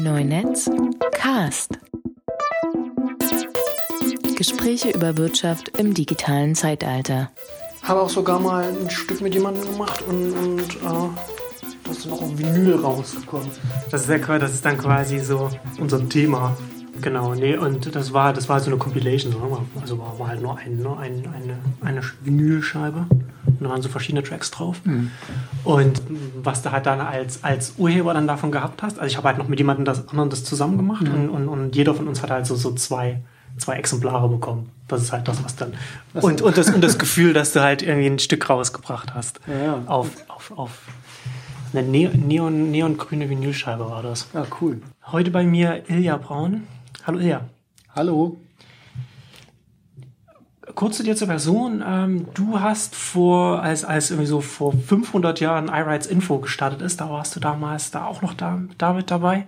Neunetz Cast. Gespräche über Wirtschaft im digitalen Zeitalter. Habe auch sogar mal ein Stück mit jemandem gemacht und, und äh, da ist auch ein Vinyl rausgekommen. Das ist, ja, das ist dann quasi so unser Thema. Genau, nee, und das war, das war so eine Compilation, also war, war halt nur, ein, nur ein, eine, eine Vinylscheibe und da waren so verschiedene Tracks drauf. Mhm. Und was du halt dann als, als Urheber dann davon gehabt hast, also ich habe halt noch mit jemandem das, anderen das zusammen gemacht mhm. und, und, und jeder von uns hat halt so, so zwei, zwei Exemplare bekommen. Das ist halt das, was dann. Was und, und, das, und das Gefühl, dass du halt irgendwie ein Stück rausgebracht hast. Ja, ja. Auf, auf, auf eine neon, neongrüne Vinylscheibe war das. Ja, cool. Heute bei mir Ilja Braun. Hallo Ilja. Hallo. Kurz zu dir zur Person. Ähm, du hast vor, als, als irgendwie so vor 500 Jahren iRights Info gestartet ist, da warst du damals da auch noch da, damit dabei.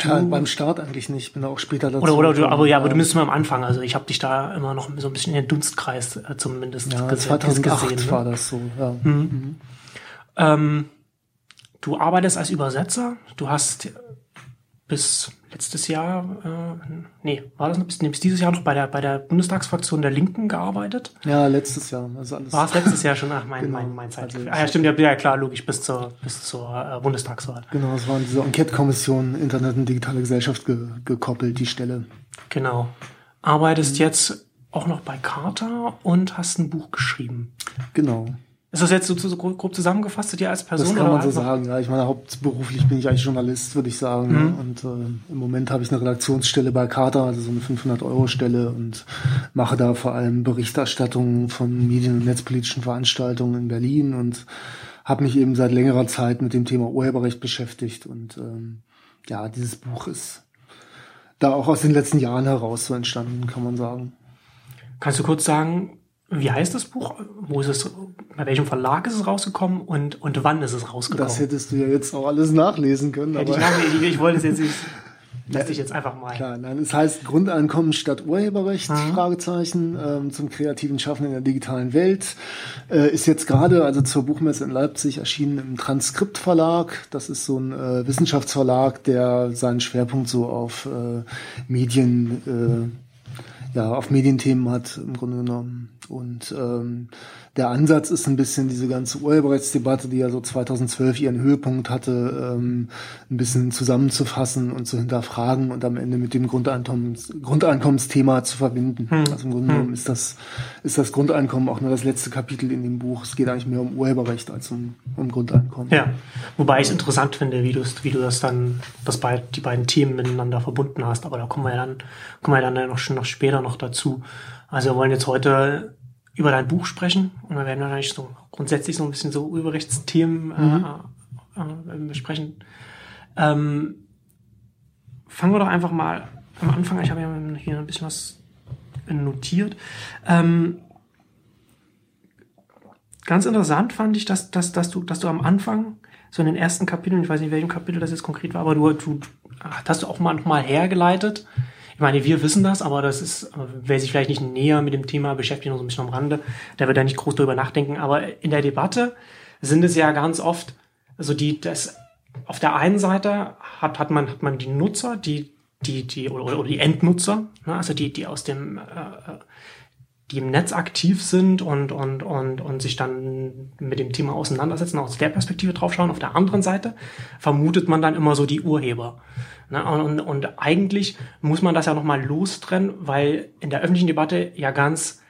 Du, ja, beim Start eigentlich nicht, bin auch später dazu. Oder, oder du, aber ja, aber du bist mal am Anfang. Also ich habe dich da immer noch so ein bisschen in den Dunstkreis äh, zumindest ja, gesehen. 2008 gesehen, ne? war das so, ja. Mhm. Mhm. Ähm, du arbeitest als Übersetzer. Du hast bis letztes Jahr, äh, nee, war das noch bis, nee, bis dieses Jahr noch bei der, bei der Bundestagsfraktion der Linken gearbeitet? Ja, letztes Jahr. Also alles war es letztes Jahr schon? Ach, mein, genau. mein, mein Zeit. Also, ah, ja, stimmt, ja, ja, klar, logisch, bis zur, bis zur äh, Bundestagswahl. Genau, es war diese Enquete-Kommission Internet und digitale Gesellschaft ge gekoppelt, die Stelle. Genau. Arbeitest mhm. jetzt auch noch bei Carta und hast ein Buch geschrieben. Genau. Ist das jetzt so, so grob zusammengefasst zu dir als Person? Das kann man so sagen, ja. Ich meine, hauptberuflich bin ich eigentlich Journalist, würde ich sagen. Mhm. Und äh, im Moment habe ich eine Redaktionsstelle bei Carta, also so eine 500-Euro-Stelle und mache da vor allem Berichterstattung von medien- und netzpolitischen Veranstaltungen in Berlin und habe mich eben seit längerer Zeit mit dem Thema Urheberrecht beschäftigt. Und ähm, ja, dieses Buch ist da auch aus den letzten Jahren heraus so entstanden, kann man sagen. Kannst du kurz sagen, wie heißt das Buch? Wo ist es, bei welchem Verlag ist es rausgekommen und, und wann ist es rausgekommen? Das hättest du ja jetzt auch alles nachlesen können. Aber ich, ich, ich, wollte es jetzt nicht. Lass dich jetzt einfach mal. Klar, nein, es heißt Grundeinkommen statt Urheberrecht, mhm. Fragezeichen, ähm, zum kreativen Schaffen in der digitalen Welt. Äh, ist jetzt gerade, also zur Buchmesse in Leipzig, erschienen im Transkriptverlag. Das ist so ein äh, Wissenschaftsverlag, der seinen Schwerpunkt so auf äh, Medien, äh, ja, auf Medienthemen hat, im Grunde genommen. Und ähm, der Ansatz ist ein bisschen diese ganze Urheberrechtsdebatte, die ja so 2012 ihren Höhepunkt hatte, ähm, ein bisschen zusammenzufassen und zu hinterfragen und am Ende mit dem Grundeinkommens Grundeinkommensthema zu verbinden. Hm. Also im Grunde genommen hm. ist das, ist das Grundeinkommen auch nur das letzte Kapitel in dem Buch. Es geht eigentlich mehr um Urheberrecht als um, um Grundeinkommen. Ja, wobei ich es interessant finde, wie du wie du das dann, das bei, die beiden Themen miteinander verbunden hast. Aber da kommen wir ja dann, kommen wir ja dann noch, schon noch später noch dazu. Also wir wollen jetzt heute über dein Buch sprechen und wir werden natürlich so grundsätzlich so ein bisschen so Urheberrechtsthemen äh, mhm. äh, besprechen. Ähm, fangen wir doch einfach mal am Anfang. Ich habe ja hier ein bisschen was notiert. Ähm, ganz interessant fand ich, dass, dass, dass, du, dass du am Anfang, so in den ersten Kapiteln, ich weiß nicht, welchem Kapitel das jetzt konkret war, aber du, du hast du auch mal nochmal hergeleitet, ich meine, wir wissen das, aber das ist, wer sich vielleicht nicht näher mit dem Thema beschäftigt, noch so ein bisschen am Rande, der wird da nicht groß drüber nachdenken. Aber in der Debatte sind es ja ganz oft, also die, das, auf der einen Seite hat, hat man, hat man die Nutzer, die, die, die, oder, oder die Endnutzer, ne, also die, die aus dem, äh, die im Netz aktiv sind und, und, und, und sich dann mit dem Thema auseinandersetzen, aus der Perspektive draufschauen. Auf der anderen Seite vermutet man dann immer so die Urheber. Ne? Und, und eigentlich muss man das ja nochmal lostrennen, weil in der öffentlichen Debatte ja ganz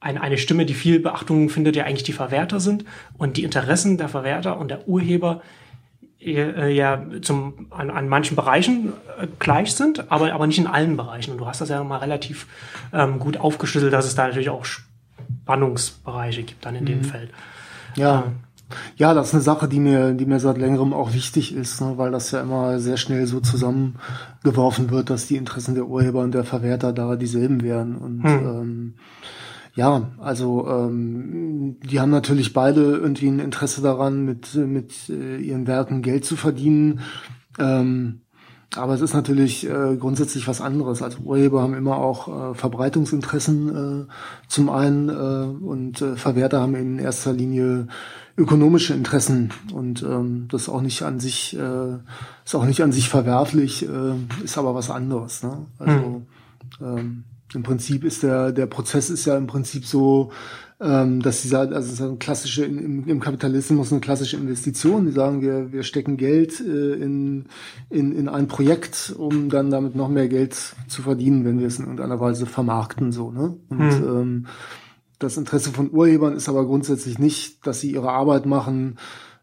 eine, eine Stimme, die viel Beachtung findet, ja eigentlich die Verwerter sind und die Interessen der Verwerter und der Urheber ja zum, an, an manchen Bereichen äh, gleich sind, aber, aber nicht in allen Bereichen. Und du hast das ja nochmal relativ ähm, gut aufgeschlüsselt, dass es da natürlich auch Spannungsbereiche gibt dann in mhm. dem Feld. Ja. Ähm, ja, das ist eine Sache, die mir, die mir seit längerem auch wichtig ist, ne, weil das ja immer sehr schnell so zusammengeworfen wird, dass die Interessen der Urheber und der Verwerter da dieselben wären. Und hm. ähm, ja, also ähm, die haben natürlich beide irgendwie ein Interesse daran, mit, mit äh, ihren Werken Geld zu verdienen. Ähm, aber es ist natürlich äh, grundsätzlich was anderes. Also Urheber haben immer auch äh, Verbreitungsinteressen äh, zum einen äh, und äh, Verwerter haben in erster Linie ökonomische Interessen und ähm, das ist auch nicht an sich äh, ist auch nicht an sich verwerflich, äh, ist aber was anderes. Ne? Also hm. ähm, im Prinzip ist der der Prozess ist ja im Prinzip so ähm, dass sie sagen, also es ist eine klassische im, im Kapitalismus eine klassische Investition. Die sagen, wir wir stecken Geld äh, in, in in ein Projekt, um dann damit noch mehr Geld zu verdienen, wenn wir es in irgendeiner Weise vermarkten so. Ne? Und hm. ähm, das Interesse von Urhebern ist aber grundsätzlich nicht, dass sie ihre Arbeit machen,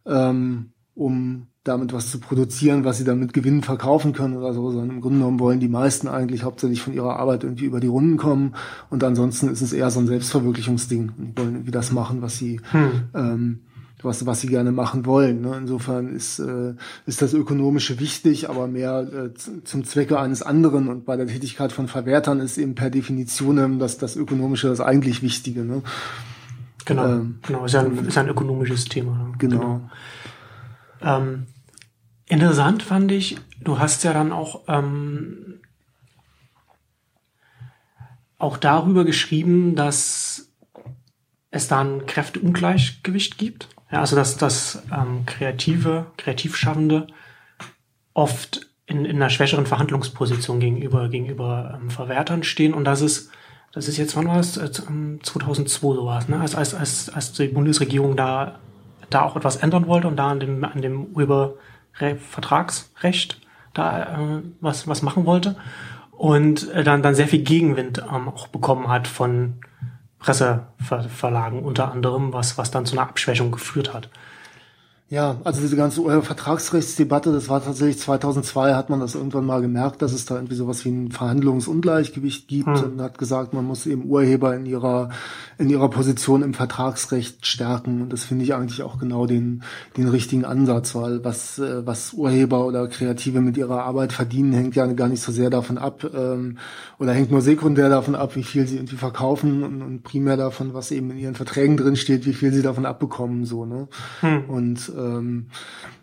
ähm, um damit was zu produzieren, was sie dann mit Gewinn verkaufen können oder so, sondern im Grunde genommen wollen die meisten eigentlich hauptsächlich von ihrer Arbeit irgendwie über die Runden kommen und ansonsten ist es eher so ein Selbstverwirklichungsding und wollen irgendwie das machen, was sie hm. ähm, was, was sie gerne machen wollen. Ne? Insofern ist, äh, ist das Ökonomische wichtig, aber mehr äh, zum Zwecke eines anderen. Und bei der Tätigkeit von Verwertern ist eben per Definition das, das Ökonomische das eigentlich Wichtige. Ne? Genau, ähm, genau, ist ja ein, ist ein ökonomisches Thema. Ne? Genau. genau. Ähm, interessant fand ich, du hast ja dann auch, ähm, auch darüber geschrieben, dass es da ein Kräfteungleichgewicht gibt. Ja, also dass, dass ähm, Kreative, Kreativschaffende oft in, in einer schwächeren Verhandlungsposition gegenüber, gegenüber ähm, Verwertern stehen und das ist, das ist jetzt, wann war es? 2002 sowas, ne? Als, als, als, als die Bundesregierung da da auch etwas ändern wollte und da an dem, an dem Urhebervertragsrecht da äh, was, was machen wollte und äh, dann, dann sehr viel Gegenwind ähm, auch bekommen hat von Presseverlagen unter anderem, was, was dann zu einer Abschwächung geführt hat. Ja, also diese ganze Vertragsrechtsdebatte, das war tatsächlich 2002, hat man das irgendwann mal gemerkt, dass es da irgendwie sowas wie ein Verhandlungsungleichgewicht gibt hm. und hat gesagt, man muss eben Urheber in ihrer in ihrer Position im Vertragsrecht stärken und das finde ich eigentlich auch genau den den richtigen Ansatz, weil was äh, was Urheber oder Kreative mit ihrer Arbeit verdienen, hängt ja gar nicht so sehr davon ab ähm, oder hängt nur sekundär davon ab, wie viel sie irgendwie verkaufen und, und primär davon, was eben in ihren Verträgen drin steht, wie viel sie davon abbekommen so ne hm. und ähm,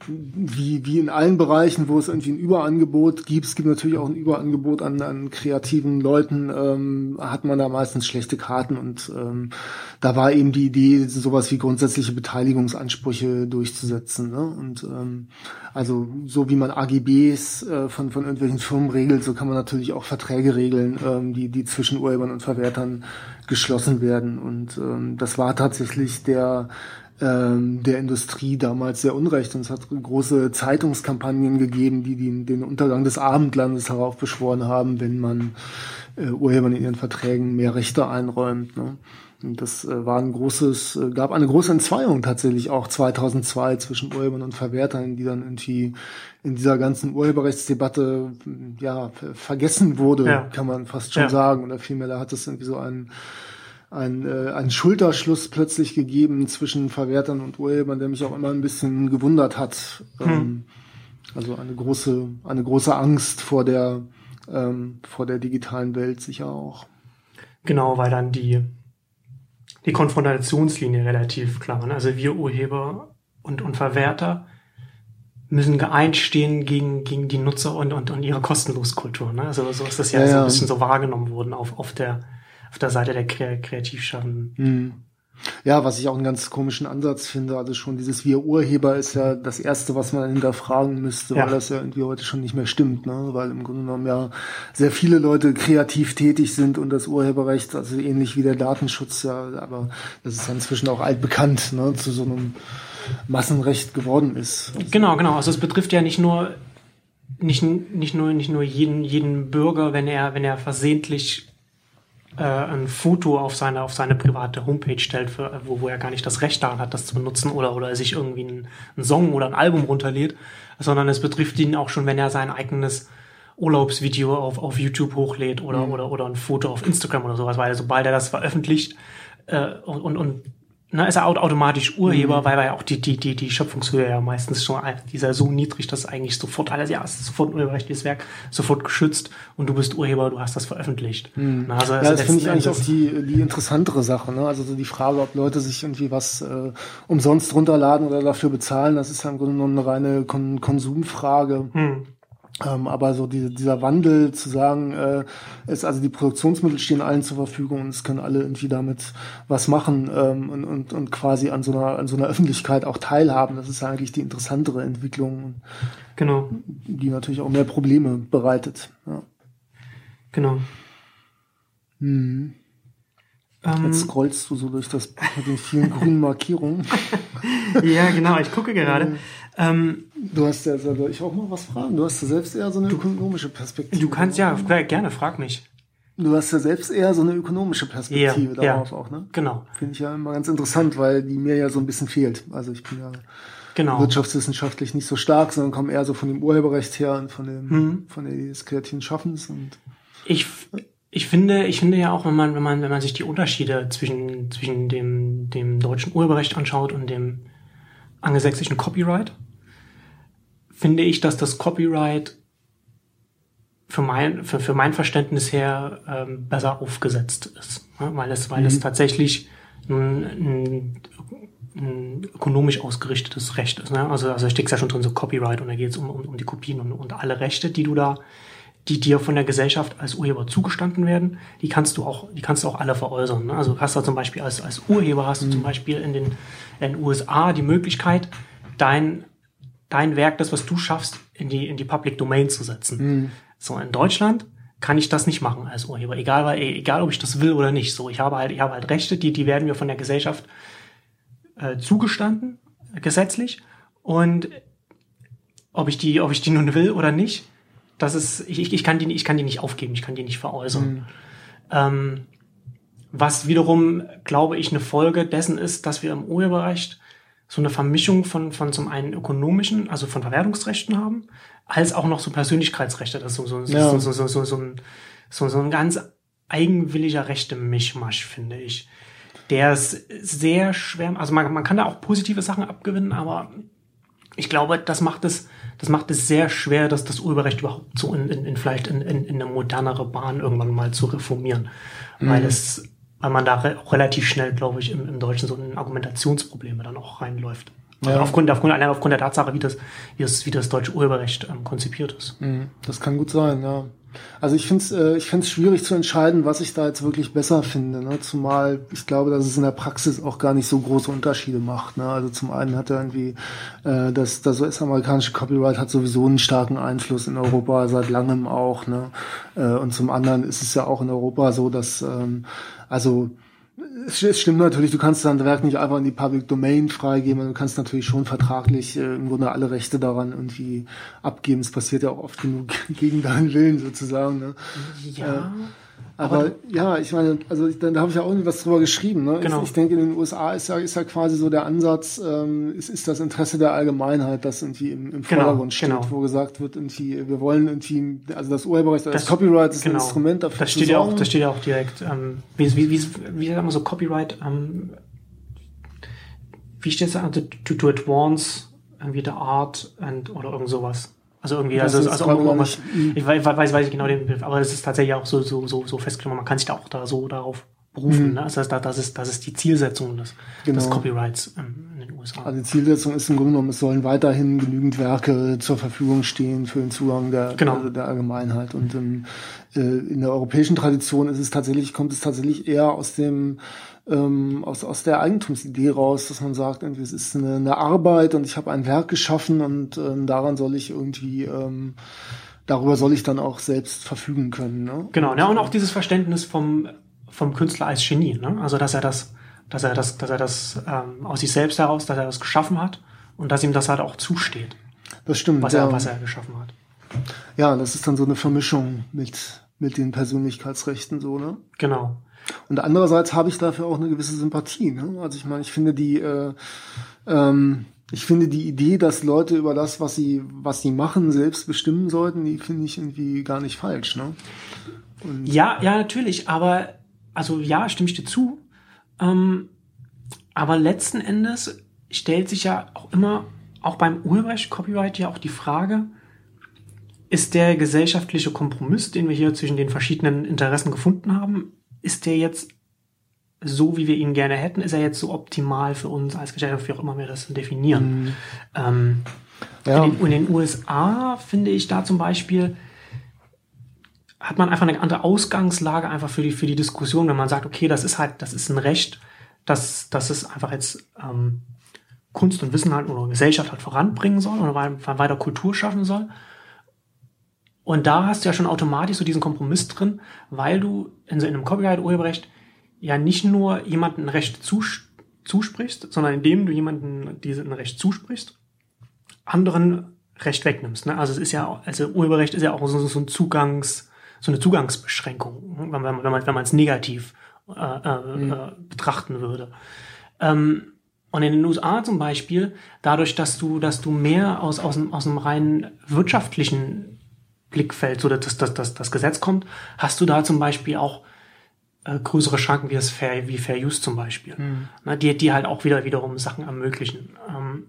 wie, wie in allen Bereichen, wo es irgendwie ein Überangebot gibt, es gibt natürlich auch ein Überangebot an, an kreativen Leuten, ähm, hat man da meistens schlechte Karten und ähm, da war eben die Idee, sowas wie grundsätzliche Beteiligungsansprüche durchzusetzen. Ne? Und ähm, also so wie man AGBs äh, von, von irgendwelchen Firmen regelt, so kann man natürlich auch Verträge regeln, ähm, die, die zwischen Urhebern und Verwertern geschlossen werden. Und ähm, das war tatsächlich der ähm, der Industrie damals sehr unrecht. Und es hat große Zeitungskampagnen gegeben, die den, den Untergang des Abendlandes heraufbeschworen haben, wenn man äh, Urhebern in ihren Verträgen mehr Rechte einräumt. Ne? Und das äh, war ein großes, äh, gab eine große Entzweiung tatsächlich auch 2002 zwischen Urhebern und Verwertern, die dann irgendwie in dieser ganzen Urheberrechtsdebatte ja vergessen wurde, ja. kann man fast schon ja. sagen. Oder vielmehr, da hat es irgendwie so einen ein, äh, ein Schulterschluss plötzlich gegeben zwischen Verwertern und Urhebern, der mich auch immer ein bisschen gewundert hat. Hm. Ähm, also eine große, eine große Angst vor der, ähm, vor der digitalen Welt sicher auch. Genau, weil dann die, die Konfrontationslinie relativ klar war. Also wir Urheber und, und Verwerter müssen geeint stehen gegen, gegen die Nutzer und, und, und ihre Kostenloskultur. Ne? Also so ist das ja, ja so ein bisschen so wahrgenommen worden auf, auf der auf der Seite der Kreativschaffenden. Mhm. Ja, was ich auch einen ganz komischen Ansatz finde, also schon dieses Wir Urheber ist ja das Erste, was man hinterfragen müsste, ja. weil das ja irgendwie heute schon nicht mehr stimmt, ne? weil im Grunde genommen ja sehr viele Leute kreativ tätig sind und das Urheberrecht, also ähnlich wie der Datenschutz, ja, aber das ist ja inzwischen auch altbekannt, ne? zu so einem Massenrecht geworden ist. Genau, genau. Also es betrifft ja nicht nur nicht, nicht nur nicht nur jeden jeden Bürger, wenn er wenn er versehentlich äh, ein Foto auf seine, auf seine private Homepage stellt, für, wo, wo er gar nicht das Recht daran hat, das zu benutzen oder, oder sich irgendwie einen, einen Song oder ein Album runterlädt, sondern es betrifft ihn auch schon, wenn er sein eigenes Urlaubsvideo auf, auf YouTube hochlädt oder, mhm. oder, oder ein Foto auf Instagram oder sowas, weil sobald er das veröffentlicht äh, und, und na, ist er automatisch Urheber, mhm. weil ja auch die, die, die, die Schöpfungshöhe ja meistens schon, die ist ja so niedrig, dass eigentlich sofort alles, ja, es ist sofort ein urheberrechtliches Werk, sofort geschützt und du bist Urheber, du hast das veröffentlicht. Mhm. Na, also ja, das finde ich eigentlich auch die, die interessantere Sache, ne? Also so die Frage, ob Leute sich irgendwie was äh, umsonst runterladen oder dafür bezahlen, das ist ja im Grunde genommen eine reine Kon Konsumfrage. Mhm. Ähm, aber so die, dieser Wandel zu sagen, äh, ist also die Produktionsmittel stehen allen zur Verfügung und es können alle irgendwie damit was machen ähm, und, und, und quasi an so einer an so einer Öffentlichkeit auch teilhaben. Das ist eigentlich die interessantere Entwicklung, Genau, die natürlich auch mehr Probleme bereitet. Ja. genau. Mhm. Ähm, Jetzt scrollst du so durch das Buch mit den vielen grünen Markierungen. ja, genau, ich gucke gerade. Ähm, Du hast ja, soll ich auch mal was fragen? Du hast ja selbst eher so eine ökonomische Perspektive. du kannst ja gerne, frag mich. Du hast ja selbst eher so eine ökonomische Perspektive Ja, darauf ja. auch, ne? Genau, Finde ich ja immer ganz interessant, weil die mir ja so ein bisschen fehlt. Also ich bin ja genau. wirtschaftswissenschaftlich nicht so stark, sondern komme eher so von dem Urheberrecht her und von dem, Mhm. von des kreativen Schaffens und Ich, ich finde, ich finde ja auch, wenn man, wenn man, wenn man sich die Unterschiede zwischen, zwischen dem, dem deutschen Urheberrecht anschaut und dem angelsächsischen Copyright, finde ich, dass das Copyright für mein, für, für mein Verständnis her ähm, besser aufgesetzt ist. Ja, weil es, weil es tatsächlich ein, ein, ein ökonomisch ausgerichtetes Recht ist. Ne? Also, also da steckt ja schon drin so Copyright und da geht es um, um, um die Kopien und, und alle Rechte, die du da, die dir von der Gesellschaft als Urheber zugestanden werden, die kannst du auch, die kannst du auch alle veräußern. Ne? Also hast du zum Beispiel als, als Urheber hast du zum Beispiel in den, in den USA die Möglichkeit, dein, dein Werk, das was du schaffst, in die, in die Public Domain zu setzen. So in Deutschland kann ich das nicht machen als Urheber, egal, weil, egal ob ich das will oder nicht. So, ich habe halt, ich habe halt Rechte, die, die werden mir von der Gesellschaft äh, zugestanden, gesetzlich. Und ob ich die, ob ich die nun will oder nicht, das ist, ich, ich- kann die, ich kann die nicht aufgeben, ich kann die nicht veräußern. Ähm, was wiederum, glaube ich, eine Folge dessen ist, dass wir im Urheberrecht so eine Vermischung von, von zum einen ökonomischen, also von Verwertungsrechten haben, als auch noch so Persönlichkeitsrechte. Das ist so, so, Ja. so, so, so, so, so, ein, so, so ein ganz eigenwilliger Rechte-Mischmasch, finde ich. Der ist sehr schwer, also man, man kann da auch positive Sachen abgewinnen, aber ich glaube, das macht es, das macht es sehr schwer, dass das Urheberrecht überhaupt so in, in, in vielleicht in, in, in eine modernere Bahn irgendwann mal zu reformieren. Weil es, weil man da re relativ schnell, glaube ich, im, im Deutschen so in Argumentationsprobleme dann auch reinläuft. Also Ja. aufgrund, aufgrund, allein aufgrund der Tatsache, wie das, wie das, wie das deutsche Urheberrecht ähm, konzipiert ist. Das kann gut sein, ja. Also ich finde es äh, ich find's schwierig zu entscheiden, was ich da jetzt wirklich besser finde. Ne? Zumal ich glaube, dass es in der Praxis auch gar nicht so große Unterschiede macht. Ne? Also zum einen hat er irgendwie, äh, das, das US-amerikanische Copyright hat sowieso einen starken Einfluss in Europa, seit langem auch. Ne? Äh, und zum anderen ist es ja auch in Europa so, dass, ähm, also es stimmt natürlich, du kannst dein Werk nicht einfach in die Public Domain freigeben, du kannst natürlich schon vertraglich äh, im Grunde alle Rechte daran irgendwie abgeben. Es passiert ja auch oft genug gegen deinen Willen sozusagen. Ne? Ja. Aber, ja, ich meine, also ich, da, habe ich ja auch irgendwie was drüber geschrieben. Ne? Genau. Ich, ich denke, in den USA ist ja, ist ja quasi so der Ansatz, ähm, es ist das Interesse der Allgemeinheit, das irgendwie im, im Genau, Vordergrund steht, genau. wo gesagt wird, irgendwie, wir wollen irgendwie, also das Urheberrecht, das, Das- Copyright ist genau. ein Instrument dafür Das steht ja auch, das steht ja auch direkt, ähm, wie, wie, wie, wie sagt man so Copyright, ähm, wie steht es da, to, to, to advance irgendwie the art and, oder irgend sowas. Also irgendwie, Das also, also irgendwas, gar nicht- ich weiß, weiß, weiß ich genau den Begriff, aber es ist tatsächlich auch so, so, so, so festgenommen, man kann sich da auch da so darauf berufen, ne? Also das, heißt, das ist, das ist die Zielsetzung des, des Genau. Copyrights ähm, in den USA. Also die Zielsetzung ist im Grunde genommen, es sollen weiterhin genügend Werke zur Verfügung stehen für den Zugang der, Genau. der, der Allgemeinheit. Und im, äh, in der europäischen Tradition ist es tatsächlich, kommt es tatsächlich eher aus dem ähm, aus, aus der Eigentumsidee raus, dass man sagt, irgendwie, es ist eine, eine Arbeit und ich habe ein Werk geschaffen und ähm, daran soll ich irgendwie ähm, darüber soll ich dann auch selbst verfügen können. Ne? Genau, ja, und auch dieses Verständnis vom, vom Künstler als Genie, ne? Also dass er das, dass er das, dass er das ähm, aus sich selbst heraus, dass er das geschaffen hat und dass ihm das halt auch zusteht, Das stimmt. was ja. er, was er geschaffen hat. ja, das ist dann so eine Vermischung mit mit den Persönlichkeitsrechten so, ne? Genau. Und andererseits habe ich dafür auch eine gewisse Sympathie. Ne? Also ich meine, ich finde die, äh, ähm, ich finde die Idee, dass Leute über das, was sie, was sie machen, selbst bestimmen sollten, die finde ich irgendwie gar nicht falsch. Ne? Ja, ja, natürlich, aber also ja, stimme ich dir zu. Ähm, aber letzten Endes stellt sich ja auch immer, auch beim Urheberrecht, Copyright ja auch die Frage, ist der gesellschaftliche Kompromiss, den wir hier zwischen den verschiedenen Interessen gefunden haben, ist der jetzt so, wie wir ihn gerne hätten? Ist er jetzt so optimal für uns als Gesellschaft, wie auch immer wir das definieren? Ähm, Ja. In, den, in den USA finde ich da zum Beispiel, hat man einfach eine andere Ausgangslage einfach für die, für die Diskussion, wenn man sagt, okay, das ist halt, das ist ein Recht, dass, dass es einfach jetzt ähm, Kunst und Wissen halt oder Gesellschaft halt voranbringen soll oder weiter Kultur schaffen soll. Und da hast du ja schon automatisch so diesen Kompromiss drin, weil du in, so einem Copyright-Urheberrecht ja nicht nur jemandem ein Recht zus zusprichst, sondern indem du jemandem ein Recht zusprichst, anderen Recht wegnimmst. Ne? Also es ist ja, also Urheberrecht ist ja auch so, so ein Zugangs, so eine Zugangsbeschränkung, wenn man, wenn man, wenn man es negativ äh, äh, mhm. äh, betrachten würde. Ähm, und in den USA zum Beispiel, dadurch, dass du, dass du mehr aus, aus, aus einem rein wirtschaftlichen Blickfeld, so dass das, das, das Gesetz kommt, hast du da zum Beispiel auch äh, größere Schranken wie das Fair, wie Fair Use zum Beispiel, mhm. ne, die, die halt auch wieder wiederum Sachen ermöglichen. Ähm,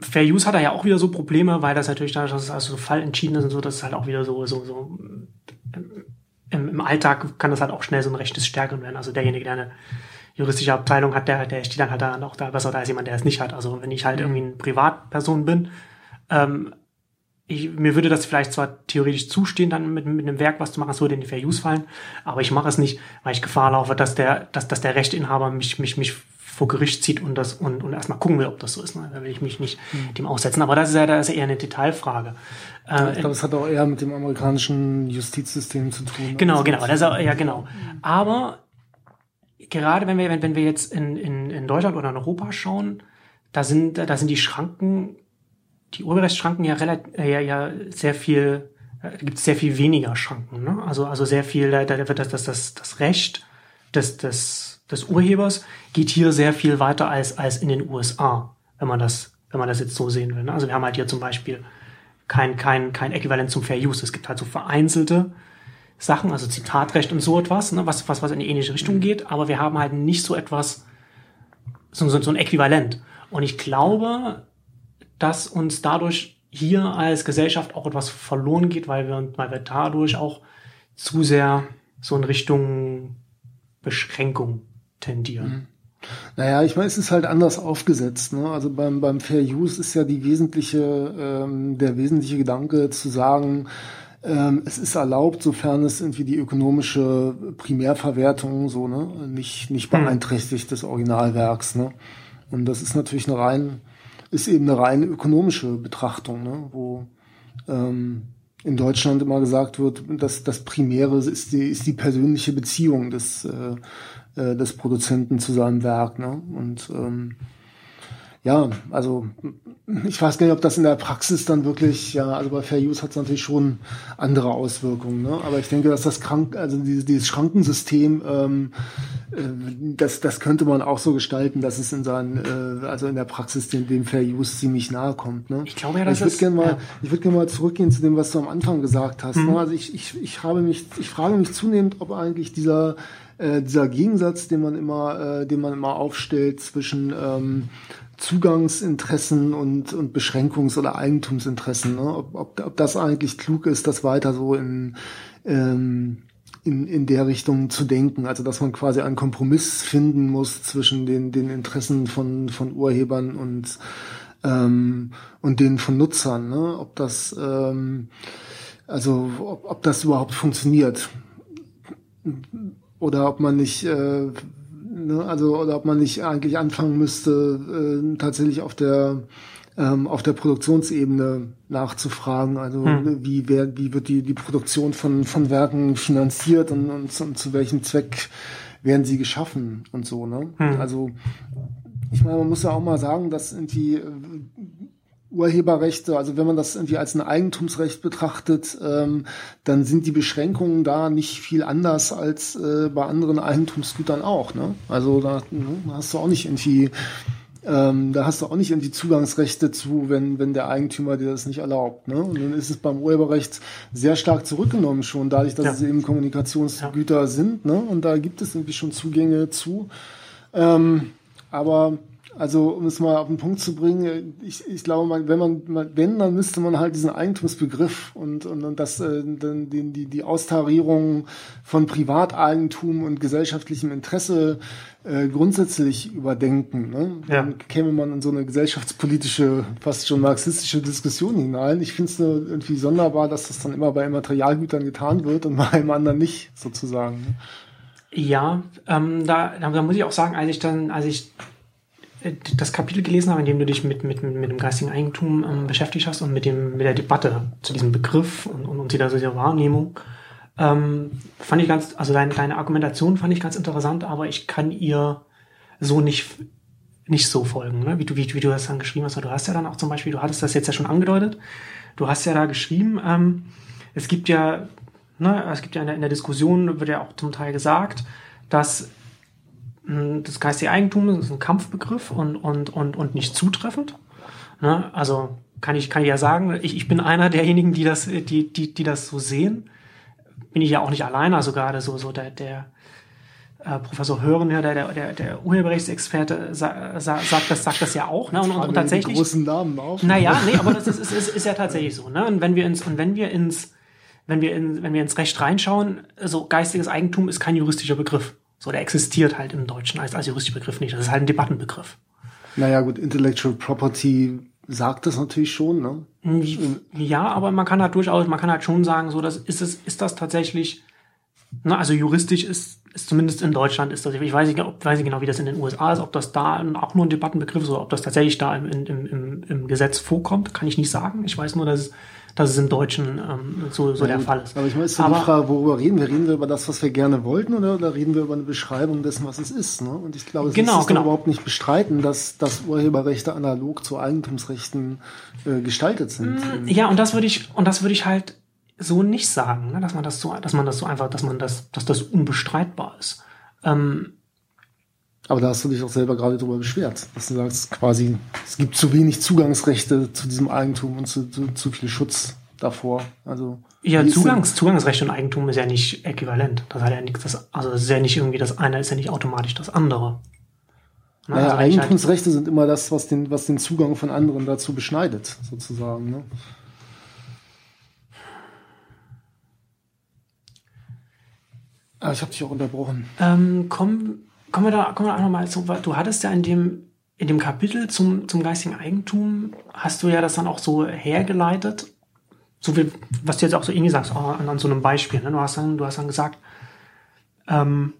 Fair Use hat da ja auch wieder so Probleme, weil das natürlich da, dass es also so Fall entschieden ist und so, dass es halt auch wieder so, so, so im, im Alltag kann das halt auch schnell so ein rechtes Stärken werden. Also derjenige, der eine juristische Abteilung hat, der, der steht dann halt da auch da besser da als jemand, der es nicht hat. Also wenn ich halt irgendwie eine Privatperson bin, ähm, ich, mir würde das vielleicht zwar theoretisch zustehen, dann mit, mit einem Werk was zu machen, es würde in die Fair Use fallen, aber ich mache es nicht, weil ich Gefahr laufe, dass der, dass, dass der Rechteinhaber mich, mich, mich vor Gericht zieht und das und, und erstmal gucken will, ob das so ist. Ne? Da will ich mich nicht mhm. dem aussetzen. Aber das ist ja, das ist eher eine Detailfrage. Ja, ich glaube, es hat auch eher mit dem amerikanischen Justizsystem zu tun. Genau, genau. Das ist auch, ja, genau. Aber gerade wenn wir, wenn, wenn wir jetzt in, in, in Deutschland oder in Europa schauen, da sind, da sind die Schranken, die Urheberrechtsschranken ja relativ, ja, ja sehr viel, da gibt sehr viel weniger Schranken. Ne? Also, also sehr viel, da wird das, das, das, das Recht des, des des Urhebers geht hier sehr viel weiter als, als in den USA, wenn man das, wenn man das jetzt so sehen will. Ne? Also wir haben halt hier zum Beispiel kein, kein, kein Äquivalent zum Fair Use. Es gibt halt so vereinzelte Sachen, also Zitatrecht und so etwas, ne, was, was, was in die ähnliche Richtung geht, aber wir haben halt nicht so etwas, so, so, so ein Äquivalent. Und ich glaube, dass uns dadurch hier als Gesellschaft auch etwas verloren geht, weil wir, weil wir dadurch auch zu sehr so in Richtung Beschränkung tendieren. Mhm. Naja, ich meine, es ist halt anders aufgesetzt. Ne? Also beim, beim Fair Use ist ja die wesentliche, ähm, der wesentliche Gedanke zu sagen, ähm, es ist erlaubt, sofern es irgendwie die ökonomische Primärverwertung so ne nicht nicht mhm. beeinträchtigt des Originalwerks. Ne? Und das ist natürlich eine rein ist eben eine rein ökonomische Betrachtung, ne? wo ähm, in Deutschland immer gesagt wird, dass das Primäre ist die, ist die persönliche Beziehung des äh, äh, des Produzenten zu seinem Werk. Ne? Und ähm, ja, also ich weiß gar nicht, ob das in der Praxis dann wirklich, ja, also bei Fair Use hat es natürlich schon andere Auswirkungen, ne? aber ich denke, dass das krank, also dieses, dieses Schrankensystem, ähm, äh, das, das könnte man auch so gestalten, dass es in seinen, äh, also in der Praxis dem, dem Fair Use ziemlich nahe kommt. Ne? Ich glaube ja, dass ich würde gerne mal, ja. ich würde gerne mal zurückgehen zu dem, was du am Anfang gesagt hast. Ne? Mhm. Ne? Also ich, ich, ich habe mich, ich frage mich zunehmend, ob eigentlich dieser äh, dieser Gegensatz, den man immer, äh, den man immer aufstellt zwischen ähm, Zugangsinteressen und, und Beschränkungs- oder Eigentumsinteressen, ne? ob, ob, ob das eigentlich klug ist, das weiter so in, ähm, in, in der Richtung zu denken. Also dass man quasi einen Kompromiss finden muss zwischen den, den Interessen von, von Urhebern und, ähm, und denen von Nutzern. Ne? Ob das ähm, also ob, ob das überhaupt funktioniert oder ob man nicht, äh, ne, also oder ob man nicht eigentlich anfangen müsste, äh, tatsächlich auf der ähm, auf der Produktionsebene nachzufragen. Also hm. wie, wer, wie wird die, die Produktion von, von Werken finanziert und, und, und zu welchem Zweck werden sie geschaffen und so. Ne? Hm. Also ich meine, man muss ja auch mal sagen, dass irgendwie äh, Urheberrechte, also wenn man das irgendwie als ein Eigentumsrecht betrachtet, ähm, dann sind die Beschränkungen da nicht viel anders als äh, bei anderen Eigentumsgütern auch. Ne? Also da, ne, da hast du auch nicht irgendwie, ähm, da hast du auch nicht irgendwie Zugangsrechte zu, wenn, wenn der Eigentümer dir das nicht erlaubt. Ne? Und dann ist es beim Urheberrecht sehr stark zurückgenommen schon, dadurch, dass ja. es eben Kommunikationsgüter ja. sind. Ne? Und da gibt es irgendwie schon Zugänge zu. Ähm, aber Also um es mal auf den Punkt zu bringen, ich, ich glaube, man, wenn man wenn, dann müsste man halt diesen Eigentumsbegriff und und, und das äh, dann die, die die Austarierung von Privateigentum und gesellschaftlichem Interesse äh, grundsätzlich überdenken. Ne? Ja. Dann käme man in so eine gesellschaftspolitische, fast schon marxistische Diskussion hinein. Ich finde es nur irgendwie sonderbar, dass das dann immer bei Materialgütern getan wird und bei einem anderen nicht, sozusagen. Ne? Ja, ähm, da, da muss ich auch sagen, als ich dann, als ich das Kapitel gelesen habe, in dem du dich mit, mit, mit dem geistigen Eigentum ähm, beschäftigt hast und mit, dem, mit der Debatte zu diesem Begriff und, und, und dieser Wahrnehmung, ähm, fand ich ganz, also deine, deine Argumentation fand ich ganz interessant, aber ich kann ihr so nicht, nicht so folgen, ne? wie, du, wie, wie du das dann geschrieben hast. Du hast ja dann auch zum Beispiel, du hattest das jetzt ja schon angedeutet, du hast ja da geschrieben, ähm, es gibt ja, ne, es gibt ja in der, in der Diskussion, wird ja auch zum Teil gesagt, dass das geistige Eigentum ist ein Kampfbegriff und, und, und, und nicht zutreffend. Ne? Also kann ich, kann ich ja sagen, ich, ich bin einer derjenigen, die das, die, die, die das so sehen. Bin ich ja auch nicht alleine, also gerade so, so der, der äh, Professor Hören, ja, der, der, der Urheberrechtsexperte, sa, sa, sagt, das, sagt das ja auch. Ne? Und, und, und tatsächlich. großen Namen auf. Naja, nee, aber das ist, ist, ist, ist ja tatsächlich so. Ne? Und wenn wir ins, und wenn wir ins, wenn wir, in, wenn wir ins Recht reinschauen, so geistiges Eigentum ist kein juristischer Begriff. So, der existiert halt im Deutschen als, als juristischer Begriff nicht. Das ist halt ein Debattenbegriff. Naja, gut, Intellectual Property sagt das natürlich schon, ne? Ja, aber man kann halt durchaus, man kann halt schon sagen, so, das ist es, ist das tatsächlich, na, also juristisch ist, ist zumindest in Deutschland ist das, ich weiß nicht, ob, weiß nicht genau, wie das in den USA ist, ob das da auch nur ein Debattenbegriff ist oder ob das tatsächlich da im, im, im, im Gesetz vorkommt, kann ich nicht sagen. Ich weiß nur, dass es dass es im Deutschen ähm, so, so ja, der Fall ist. Aber ich meine, ist aber, die Frage, worüber reden wir? Reden wir über das, was wir gerne wollten oder, oder reden wir über eine Beschreibung dessen, was es ist? Ne? Und ich glaube, es genau, ist genau. überhaupt nicht bestreiten, dass, dass Urheberrechte analog zu Eigentumsrechten äh, gestaltet sind. Mm, ja, und das würde ich, und das würde ich halt so nicht sagen, ne? dass man das so, dass man das so einfach, dass man das, dass das unbestreitbar ist. Ähm, aber da hast du dich auch selber gerade drüber beschwert, dass du sagst, quasi, es gibt zu wenig Zugangsrechte zu diesem Eigentum und zu, zu, zu viel Schutz davor. Also ja, Zugangs, Zugangsrecht und Eigentum ist ja nicht äquivalent. Das hat ja nichts, das, also es ist ja nicht irgendwie das eine ist ja nicht automatisch das andere. Na, naja, also Eigentumsrechte halt sind immer das, was den, was den Zugang von anderen dazu beschneidet, sozusagen. Ne? Ah, ich habe dich auch unterbrochen. Ähm, komm, kommen wir da, kommen wir auch nochmal zu, du hattest ja in dem, in dem Kapitel zum, zum geistigen Eigentum, hast du ja das dann auch so hergeleitet, so wie, was du jetzt auch so irgendwie sagst, oh, an, an, so einem Beispiel, ne? du hast dann, du hast dann gesagt, ähm,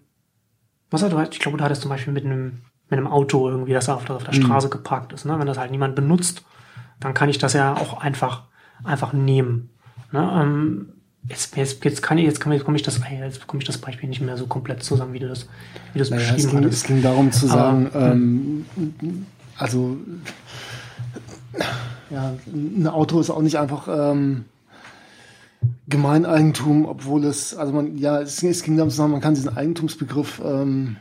was du, ich glaube, du hattest zum Beispiel mit einem, mit einem Auto irgendwie, das auf der, auf der mhm. Straße geparkt ist, ne? wenn das halt niemand benutzt, dann kann ich das ja auch einfach, einfach nehmen. Ne? Ähm, Jetzt, jetzt, jetzt kann ich, jetzt komme ich das, jetzt bekomme ich das Beispiel nicht mehr so komplett zusammen, wie du das, wie du das naja, beschrieben es ging, hattest. Es ging darum zu sagen, Aber, ähm, also, ja, ein Auto ist auch nicht einfach, ähm, Gemeineigentum, obwohl es, also man, ja, es, es ging darum zu sagen, man kann diesen Eigentumsbegriff ähm,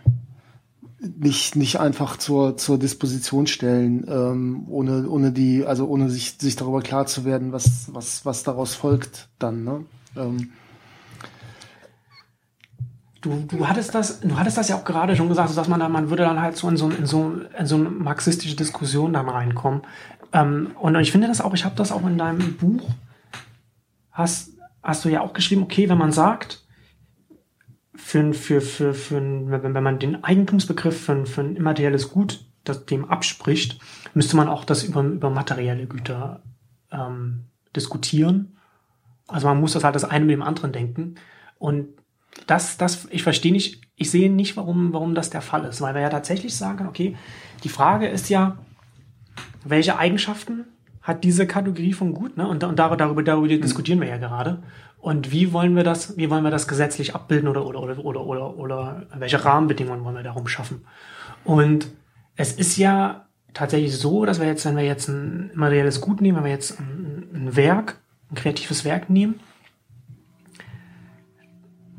nicht nicht einfach zur zur Disposition stellen, ähm, ohne ohne die, also ohne sich sich darüber klar zu werden, was was was daraus folgt dann. Ne? Ähm, du, du hattest das, du hattest das ja auch gerade schon gesagt, dass man da, man würde dann halt so in so, in so, in so eine marxistische Diskussion dann reinkommen. Ähm, und ich finde das auch, ich habe das auch in deinem Buch, hast, hast du ja auch geschrieben, okay, wenn man sagt, für, für, für, für, wenn, wenn man den Eigentumsbegriff für, für ein immaterielles Gut das dem abspricht, müsste man auch das über, über materielle Güter ähm, diskutieren. Also man muss das halt das eine mit dem anderen denken. Und das, das, ich verstehe nicht, ich sehe nicht, warum, warum das der Fall ist, weil wir ja tatsächlich sagen, okay, die Frage ist ja, welche Eigenschaften hat diese Kategorie von Gut, ne? Und, und darüber, darüber mhm. diskutieren wir ja gerade. Und wie wollen wir das, wie wollen wir das gesetzlich abbilden oder, oder, oder, oder, oder, oder welche Rahmenbedingungen wollen wir darum schaffen? Und es ist ja tatsächlich so, dass wir jetzt, wenn wir jetzt ein materielles Gut nehmen, wenn wir jetzt ein, ein Werk ein kreatives Werk nehmen.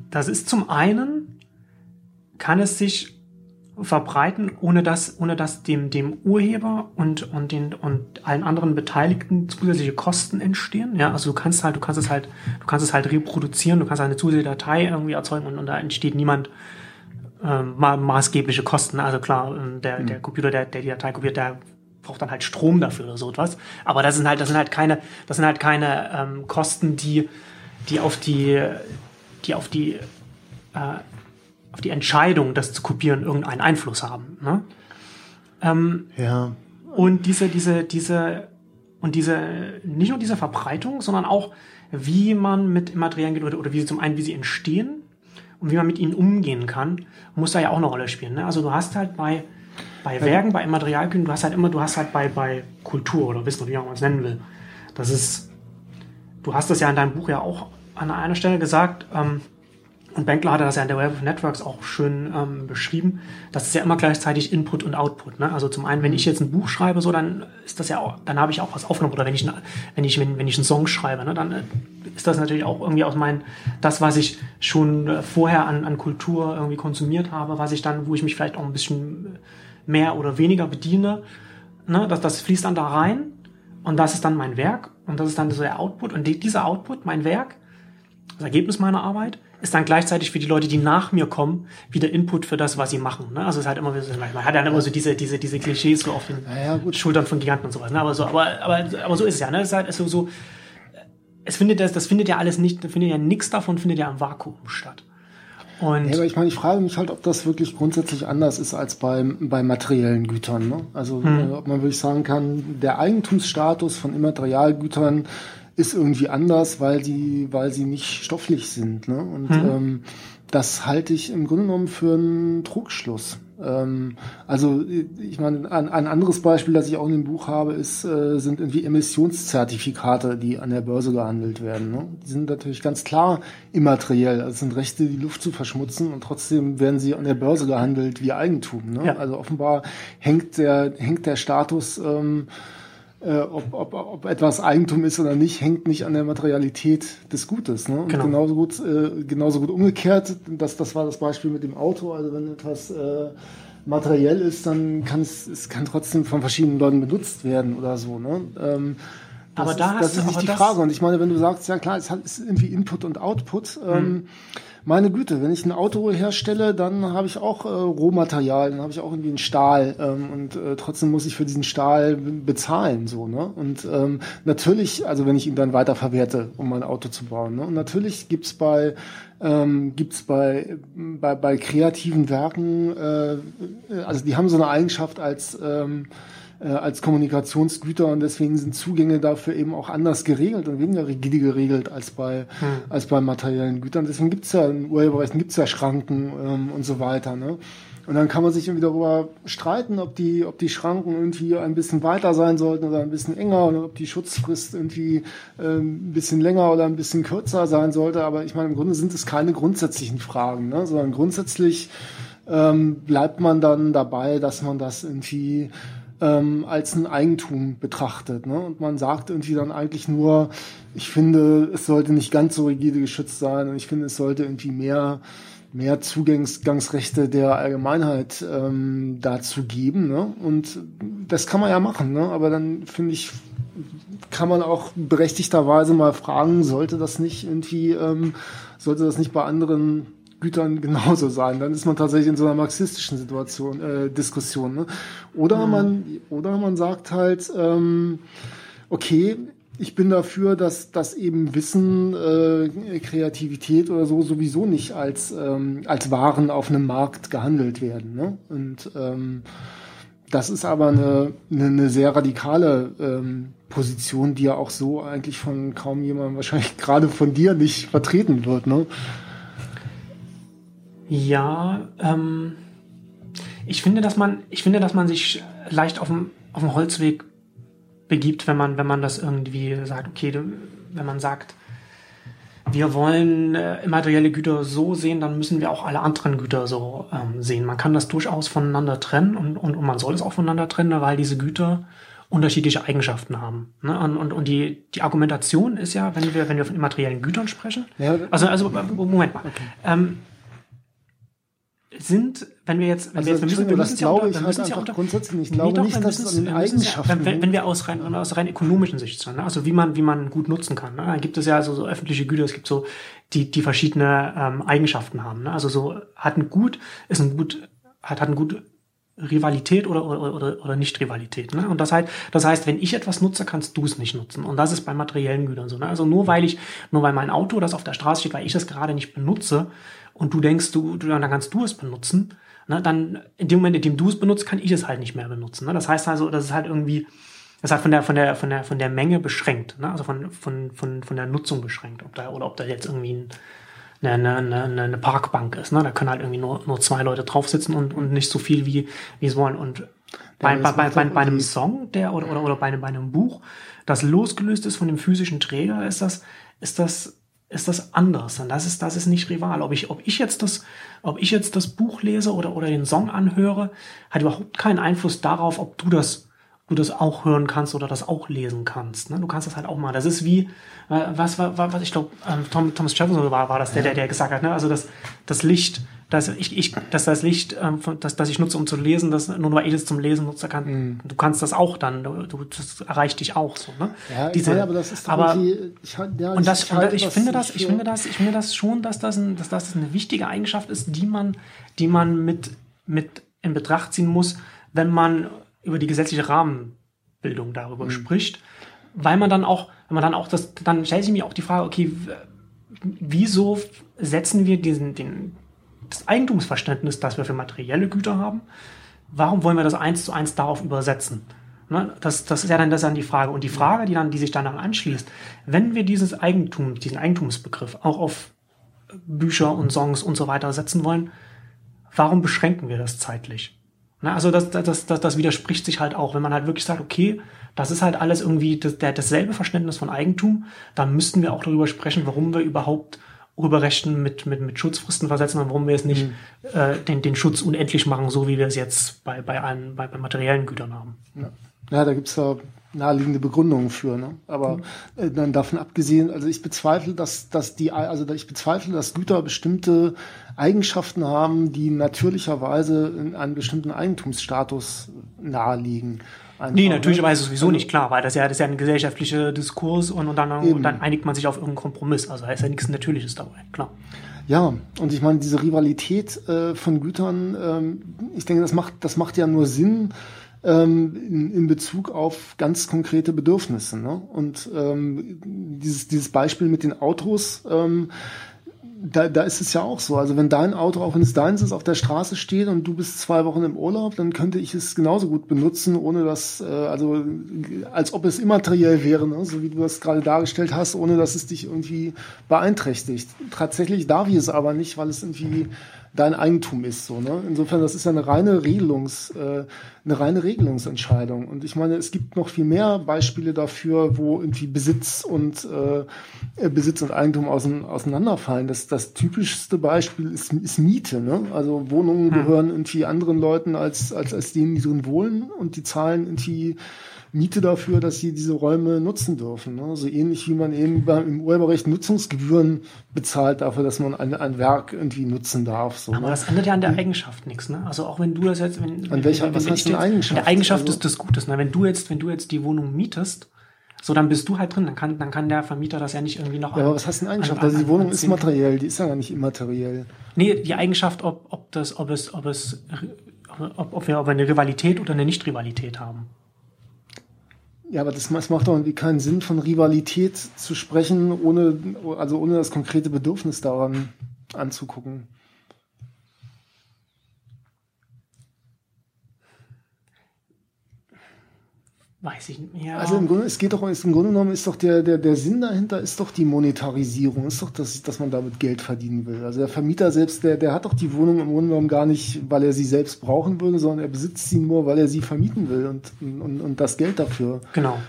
Das ist zum einen, kann es sich verbreiten, ohne dass, ohne dass dem, dem Urheber und, und, den, und allen anderen Beteiligten zusätzliche Kosten entstehen. Ja, also du kannst halt, du kannst es halt, du kannst es halt reproduzieren, du kannst eine zusätzliche Datei irgendwie erzeugen und, und da entsteht niemand, ähm, ma maßgebliche Kosten. Also klar, ähm, der, der Computer, der, der die Datei kopiert, der braucht dann halt Strom dafür oder so etwas. Aber das sind halt, das sind halt keine, das sind halt keine ähm, Kosten, die, die auf die, die auf die, äh, auf die Entscheidung, das zu kopieren, irgendeinen Einfluss haben. Ne? Ähm, Ja. und diese, diese, diese, und diese, nicht nur diese Verbreitung, sondern auch, wie man mit Immaterialien geht oder, oder wie sie zum einen, wie sie entstehen und wie man mit ihnen umgehen kann, muss da ja auch eine Rolle spielen. Ne? Also du hast halt bei, bei Werken, bei Immaterialgütern, du hast halt immer, du hast halt bei, bei Kultur oder Wissen, oder wie auch man es nennen will. Das ist, du hast das ja in deinem Buch ja auch an einer Stelle gesagt, ähm, und Benkler hatte das ja in der Web of Networks auch schön ähm, beschrieben. Das ist ja immer gleichzeitig Input und Output. Ne? Also zum einen, wenn ich jetzt ein Buch schreibe, so dann ist das ja auch, dann habe ich auch was aufgenommen. Oder wenn ich, wenn ich, wenn, wenn ich einen Song schreibe, ne, dann äh, ist das natürlich auch irgendwie aus meinen, das, was ich schon äh, vorher an, an Kultur irgendwie konsumiert habe, was ich dann, wo ich mich vielleicht auch ein bisschen mehr oder weniger bediene, ne, das, das fließt dann da rein und das ist dann mein Werk und das ist dann so der Output und die, dieser Output, mein Werk, das Ergebnis meiner Arbeit ist dann gleichzeitig für die Leute, die nach mir kommen, wieder Input für das, was sie machen. Ne? Also es ist halt immer, so- man hat dann immer so diese, diese, diese Klischees so auf den ja. Schultern von Giganten und sowas. Ne? Aber so, aber, aber, aber so ist es ja. Ne? Es ist halt so, so es findet das, das findet ja alles nicht, findet ja nichts davon findet ja im Vakuum statt. Und Ja, aber ich meine, ich frage mich halt, ob das wirklich grundsätzlich anders ist als bei, bei materiellen Gütern. Ne? Also Hm. äh, ob man wirklich sagen kann, der Eigentumsstatus von Immaterialgütern ist irgendwie anders, weil sie, weil sie nicht stofflich sind. Ne? Und Hm. ähm, das halte ich im Grunde genommen für einen Trugschluss. Ähm, also ich meine, ein, ein anderes Beispiel, das ich auch in dem Buch habe, ist, äh, sind irgendwie Emissionszertifikate, die an der Börse gehandelt werden. Ne? Die sind natürlich ganz klar immateriell. Also es sind Rechte, die Luft zu verschmutzen und trotzdem werden sie an der Börse gehandelt wie Eigentum. Ne? Ja. Also offenbar hängt der, hängt der Status ähm, äh, ob, ob, ob etwas Eigentum ist oder nicht, hängt nicht an der Materialität des Gutes. Ne? Und Genau. genauso gut, äh, genauso gut umgekehrt, das, das war das Beispiel mit dem Auto. Also wenn etwas äh, materiell ist, dann kann es, es kann trotzdem von verschiedenen Leuten benutzt werden oder so. Ne? Ähm, das Aber da ist, das ist nicht die Frage. Und ich meine, wenn du sagst, ja klar, es hat- ist irgendwie Input und Output. Hm. Ähm, meine Güte, wenn ich ein Auto herstelle, dann habe ich auch äh, Rohmaterial, dann habe ich auch irgendwie einen Stahl ähm, und äh, trotzdem muss ich für diesen Stahl bezahlen so ne und ähm, natürlich, also wenn ich ihn dann weiterverwerte, um mein Auto zu bauen ne? und natürlich gibt's bei ähm, gibt's bei, bei bei kreativen Werken, äh, also die haben so eine Eigenschaft als ähm, äh, als Kommunikationsgüter und deswegen sind Zugänge dafür eben auch anders geregelt und weniger rigide geregelt als bei als bei materiellen Gütern. Deswegen gibt's ja in Urheberrechten gibt's ja Schranken ähm, und so weiter. Ne? Und dann kann man sich irgendwie darüber streiten, ob die, ob die Schranken irgendwie ein bisschen weiter sein sollten oder ein bisschen enger oder ob die Schutzfrist irgendwie ähm, ein bisschen länger oder ein bisschen kürzer sein sollte. Aber ich meine, im Grunde sind es keine grundsätzlichen Fragen, ne? sondern grundsätzlich ähm, bleibt man dann dabei, dass man das irgendwie ähm, als ein Eigentum betrachtet. Ne? Und man sagt irgendwie dann eigentlich nur, ich finde, es sollte nicht ganz so rigide geschützt sein und ich finde, es sollte irgendwie mehr mehr Zugangsrechte der Allgemeinheit ähm, dazu geben. Ne? Und das kann man ja machen, ne? aber dann finde ich, kann man auch berechtigterweise mal fragen, sollte das nicht irgendwie, ähm, sollte das nicht bei anderen Gütern genauso sein? Dann ist man tatsächlich in so einer marxistischen Situation, äh, Diskussion. Ne? Oder man, oder man sagt halt, ähm, okay, ich bin dafür, dass, dass eben Wissen, äh, Kreativität oder so sowieso nicht als, ähm, als Waren auf einem Markt gehandelt werden. Ne? Und ähm, das ist aber eine, eine, eine sehr radikale ähm, Position, die ja auch so eigentlich von kaum jemandem, wahrscheinlich gerade von dir, nicht vertreten wird. Ne? Ja, ähm, ich finde, dass man, ich finde, dass man sich leicht auf dem, auf dem Holzweg begibt, wenn man, wenn man das irgendwie sagt, okay, wenn man sagt, wir wollen äh, immaterielle Güter so sehen, dann müssen wir auch alle anderen Güter so ähm, sehen. Man kann das durchaus voneinander trennen und, und, und man soll es auch voneinander trennen, weil diese Güter unterschiedliche Eigenschaften haben. Ne? Und, und, und die, die Argumentation ist ja, wenn wir, wenn wir von immateriellen Gütern sprechen, Ja, also, also Moment mal. Ähm, sind, wenn wir jetzt, wenn Also, wir jetzt, wir müssen, das ja glaube unter, ich halt ja unter, grundsätzlich nicht. Ich Nee, glaube doch, nicht, dass es an den ja- Eigenschaften wenn, wenn wir aus rein, aus rein ökonomischen Sicht schauen, ne? also wie man, wie man gut nutzen kann, ne? dann gibt es ja so, so öffentliche Güter, es gibt so, die, die verschiedene ähm, Eigenschaften haben, ne? also so, hat ein Gut, ist ein Gut, hat, hat ein Gut Rivalität oder, oder, oder, oder Nicht-Rivalität. Ne? Und das heißt, das heißt, wenn ich etwas nutze, kannst du es nicht nutzen. Und das ist bei materiellen Gütern so. Ne? Also nur weil ich, nur weil mein Auto, das auf der Straße steht, weil ich es gerade nicht benutze und du denkst, du, du dann kannst du es benutzen, ne? dann in dem Moment, in dem du es benutzt, kann ich es halt nicht mehr benutzen. Ne? Das heißt also, das ist halt irgendwie, das ist halt von der, von der, von der, von der Menge beschränkt, ne? also von, von, von, von der Nutzung beschränkt. Ob da, oder ob da jetzt irgendwie ein, eine, eine, eine, eine Parkbank ist. Ne? Da können halt irgendwie nur, nur zwei Leute drauf sitzen und, und nicht so viel, wie, wie es wollen. Und bei, bei, bei, bei, einem Song der, oder, oder, oder bei, einem, bei einem Buch, das losgelöst ist von dem physischen Träger, ist das, ist das, ist das anders. Und das ist, das ist nicht rival. Ob ich, ob ich jetzt das, ob ich jetzt das Buch lese oder, oder den Song anhöre, hat überhaupt keinen Einfluss darauf, ob du das, du das auch hören kannst oder das auch lesen kannst. Ne? Du kannst das halt auch mal. Das ist wie, äh, was war, was ich glaube, ähm, Tom, Thomas Jefferson war, war das der, der, der gesagt hat, ne? also das, das Licht, dass ich, ich, dass das Licht, ähm, von- das, das ich nutze, um zu lesen, das nur weil ich es zum Lesen nutze kann, du kannst das auch dann, du, das erreicht dich auch so. Ne? Ja, Diese- ja, aber das ist aber, ich, ja, und das, ich, und ich das finde das, ich finde das, ich finde das schon, dass das, ein, dass das eine wichtige Eigenschaft ist, die man, die man mit, mit in Betracht ziehen muss, wenn man über die gesetzliche Rahmenbildung darüber spricht, weil man dann auch, wenn man dann auch das, dann stellt sich mir auch die Frage, okay, wieso setzen wir diesen, den, das Eigentumsverständnis, das wir für materielle Güter haben, warum wollen wir das eins zu eins darauf übersetzen? Ne, das, das ist ja dann, das ist dann die Frage. Und die Frage, die dann, die sich danach anschließt, wenn wir dieses Eigentum, diesen Eigentumsbegriff auch auf Bücher und Songs und so weiter setzen wollen, warum beschränken wir das zeitlich? Ne, also das, das, das, das widerspricht sich halt auch, wenn man halt wirklich sagt, okay, das ist halt alles irgendwie das, der, dasselbe Verständnis von Eigentum, dann müssten wir auch darüber sprechen, warum wir überhaupt Urheberrechten mit, mit, mit Schutzfristen versetzen und warum wir es nicht äh, den, den Schutz unendlich machen, so wie wir es jetzt bei, bei, allen, bei, bei materiellen Gütern haben. Ja, da gibt's ja naheliegende Begründungen für. Ne? Aber äh, dann davon abgesehen, also ich bezweifle, dass, dass die, also ich bezweifle, dass Güter bestimmte Eigenschaften haben, die natürlicherweise in einem bestimmten Eigentumsstatus naheliegen. Einfach, Nee, natürlich ist es sowieso nicht klar, weil das ja, das ist ja ein gesellschaftlicher Diskurs und, und, dann, und dann einigt man sich auf irgendeinen Kompromiss. Also da ist ja nichts Natürliches dabei, klar. Ja, und ich meine, diese Rivalität äh, von Gütern, ähm, ich denke, das macht, das macht ja nur Sinn ähm, in, in Bezug auf ganz konkrete Bedürfnisse. Ne? Und ähm, dieses, dieses Beispiel mit den Autos, ähm, da, da ist es ja auch so. Also wenn dein Auto, auch wenn es deins ist, auf der Straße steht und du bist zwei Wochen im Urlaub, dann könnte ich es genauso gut benutzen, ohne dass, äh, also als ob es immateriell wäre, ne? so wie du das gerade dargestellt hast, ohne dass es dich irgendwie beeinträchtigt. Tatsächlich darf ich es aber nicht, weil es irgendwie dein Eigentum ist. So, ne? Insofern, das ist ja eine reine Regelungs, äh, eine reine Regelungsentscheidung. Und ich meine, es gibt noch viel mehr Beispiele dafür, wo irgendwie Besitz und äh, Besitz und Eigentum ausein, auseinanderfallen. Das, das typischste Beispiel ist, ist Miete. Ne? Also Wohnungen gehören irgendwie anderen Leuten als, als, als denen, die drin wohnen und die zahlen irgendwie Miete dafür, dass sie diese Räume nutzen dürfen. Ne? So ähnlich wie man eben beim, im Urheberrecht Nutzungsgebühren bezahlt dafür, dass man ein, ein Werk irgendwie nutzen darf. So, Aber ne? das ändert ja an der Eigenschaft nichts, ne? Also auch wenn du das jetzt, wenn, An welcher- was wenn heißt ich denn Eigenschaft? An der Eigenschaft Also- ist des Gutes, ne? Wenn du jetzt, wenn du jetzt die Wohnung mietest, so dann bist du halt drin, dann kann, dann kann der Vermieter das ja nicht irgendwie noch. Ja, aber was heißt denn Eigenschaft? an- Also die an- Wohnung an- ist an- materiell, die ist ja gar nicht immateriell. Nee, die Eigenschaft, ob, ob das, ob es, ob es, ob, ob wir, ob wir eine Rivalität oder eine Nicht-Rivalität haben. Ja, aber das, es macht doch irgendwie keinen Sinn, von Rivalität zu sprechen, ohne, also ohne das konkrete Bedürfnis daran anzugucken. Weiß ich nicht. Ja. Also im Grunde, es geht doch, ist, im Grunde genommen ist doch der, der, der Sinn dahinter ist doch die Monetarisierung, ist doch, dass, dass man damit Geld verdienen will. Also der Vermieter selbst, der, der hat doch die Wohnung im Grunde genommen gar nicht, weil er sie selbst brauchen würde, sondern er besitzt sie nur, weil er sie vermieten will und, und, und das Geld dafür genau.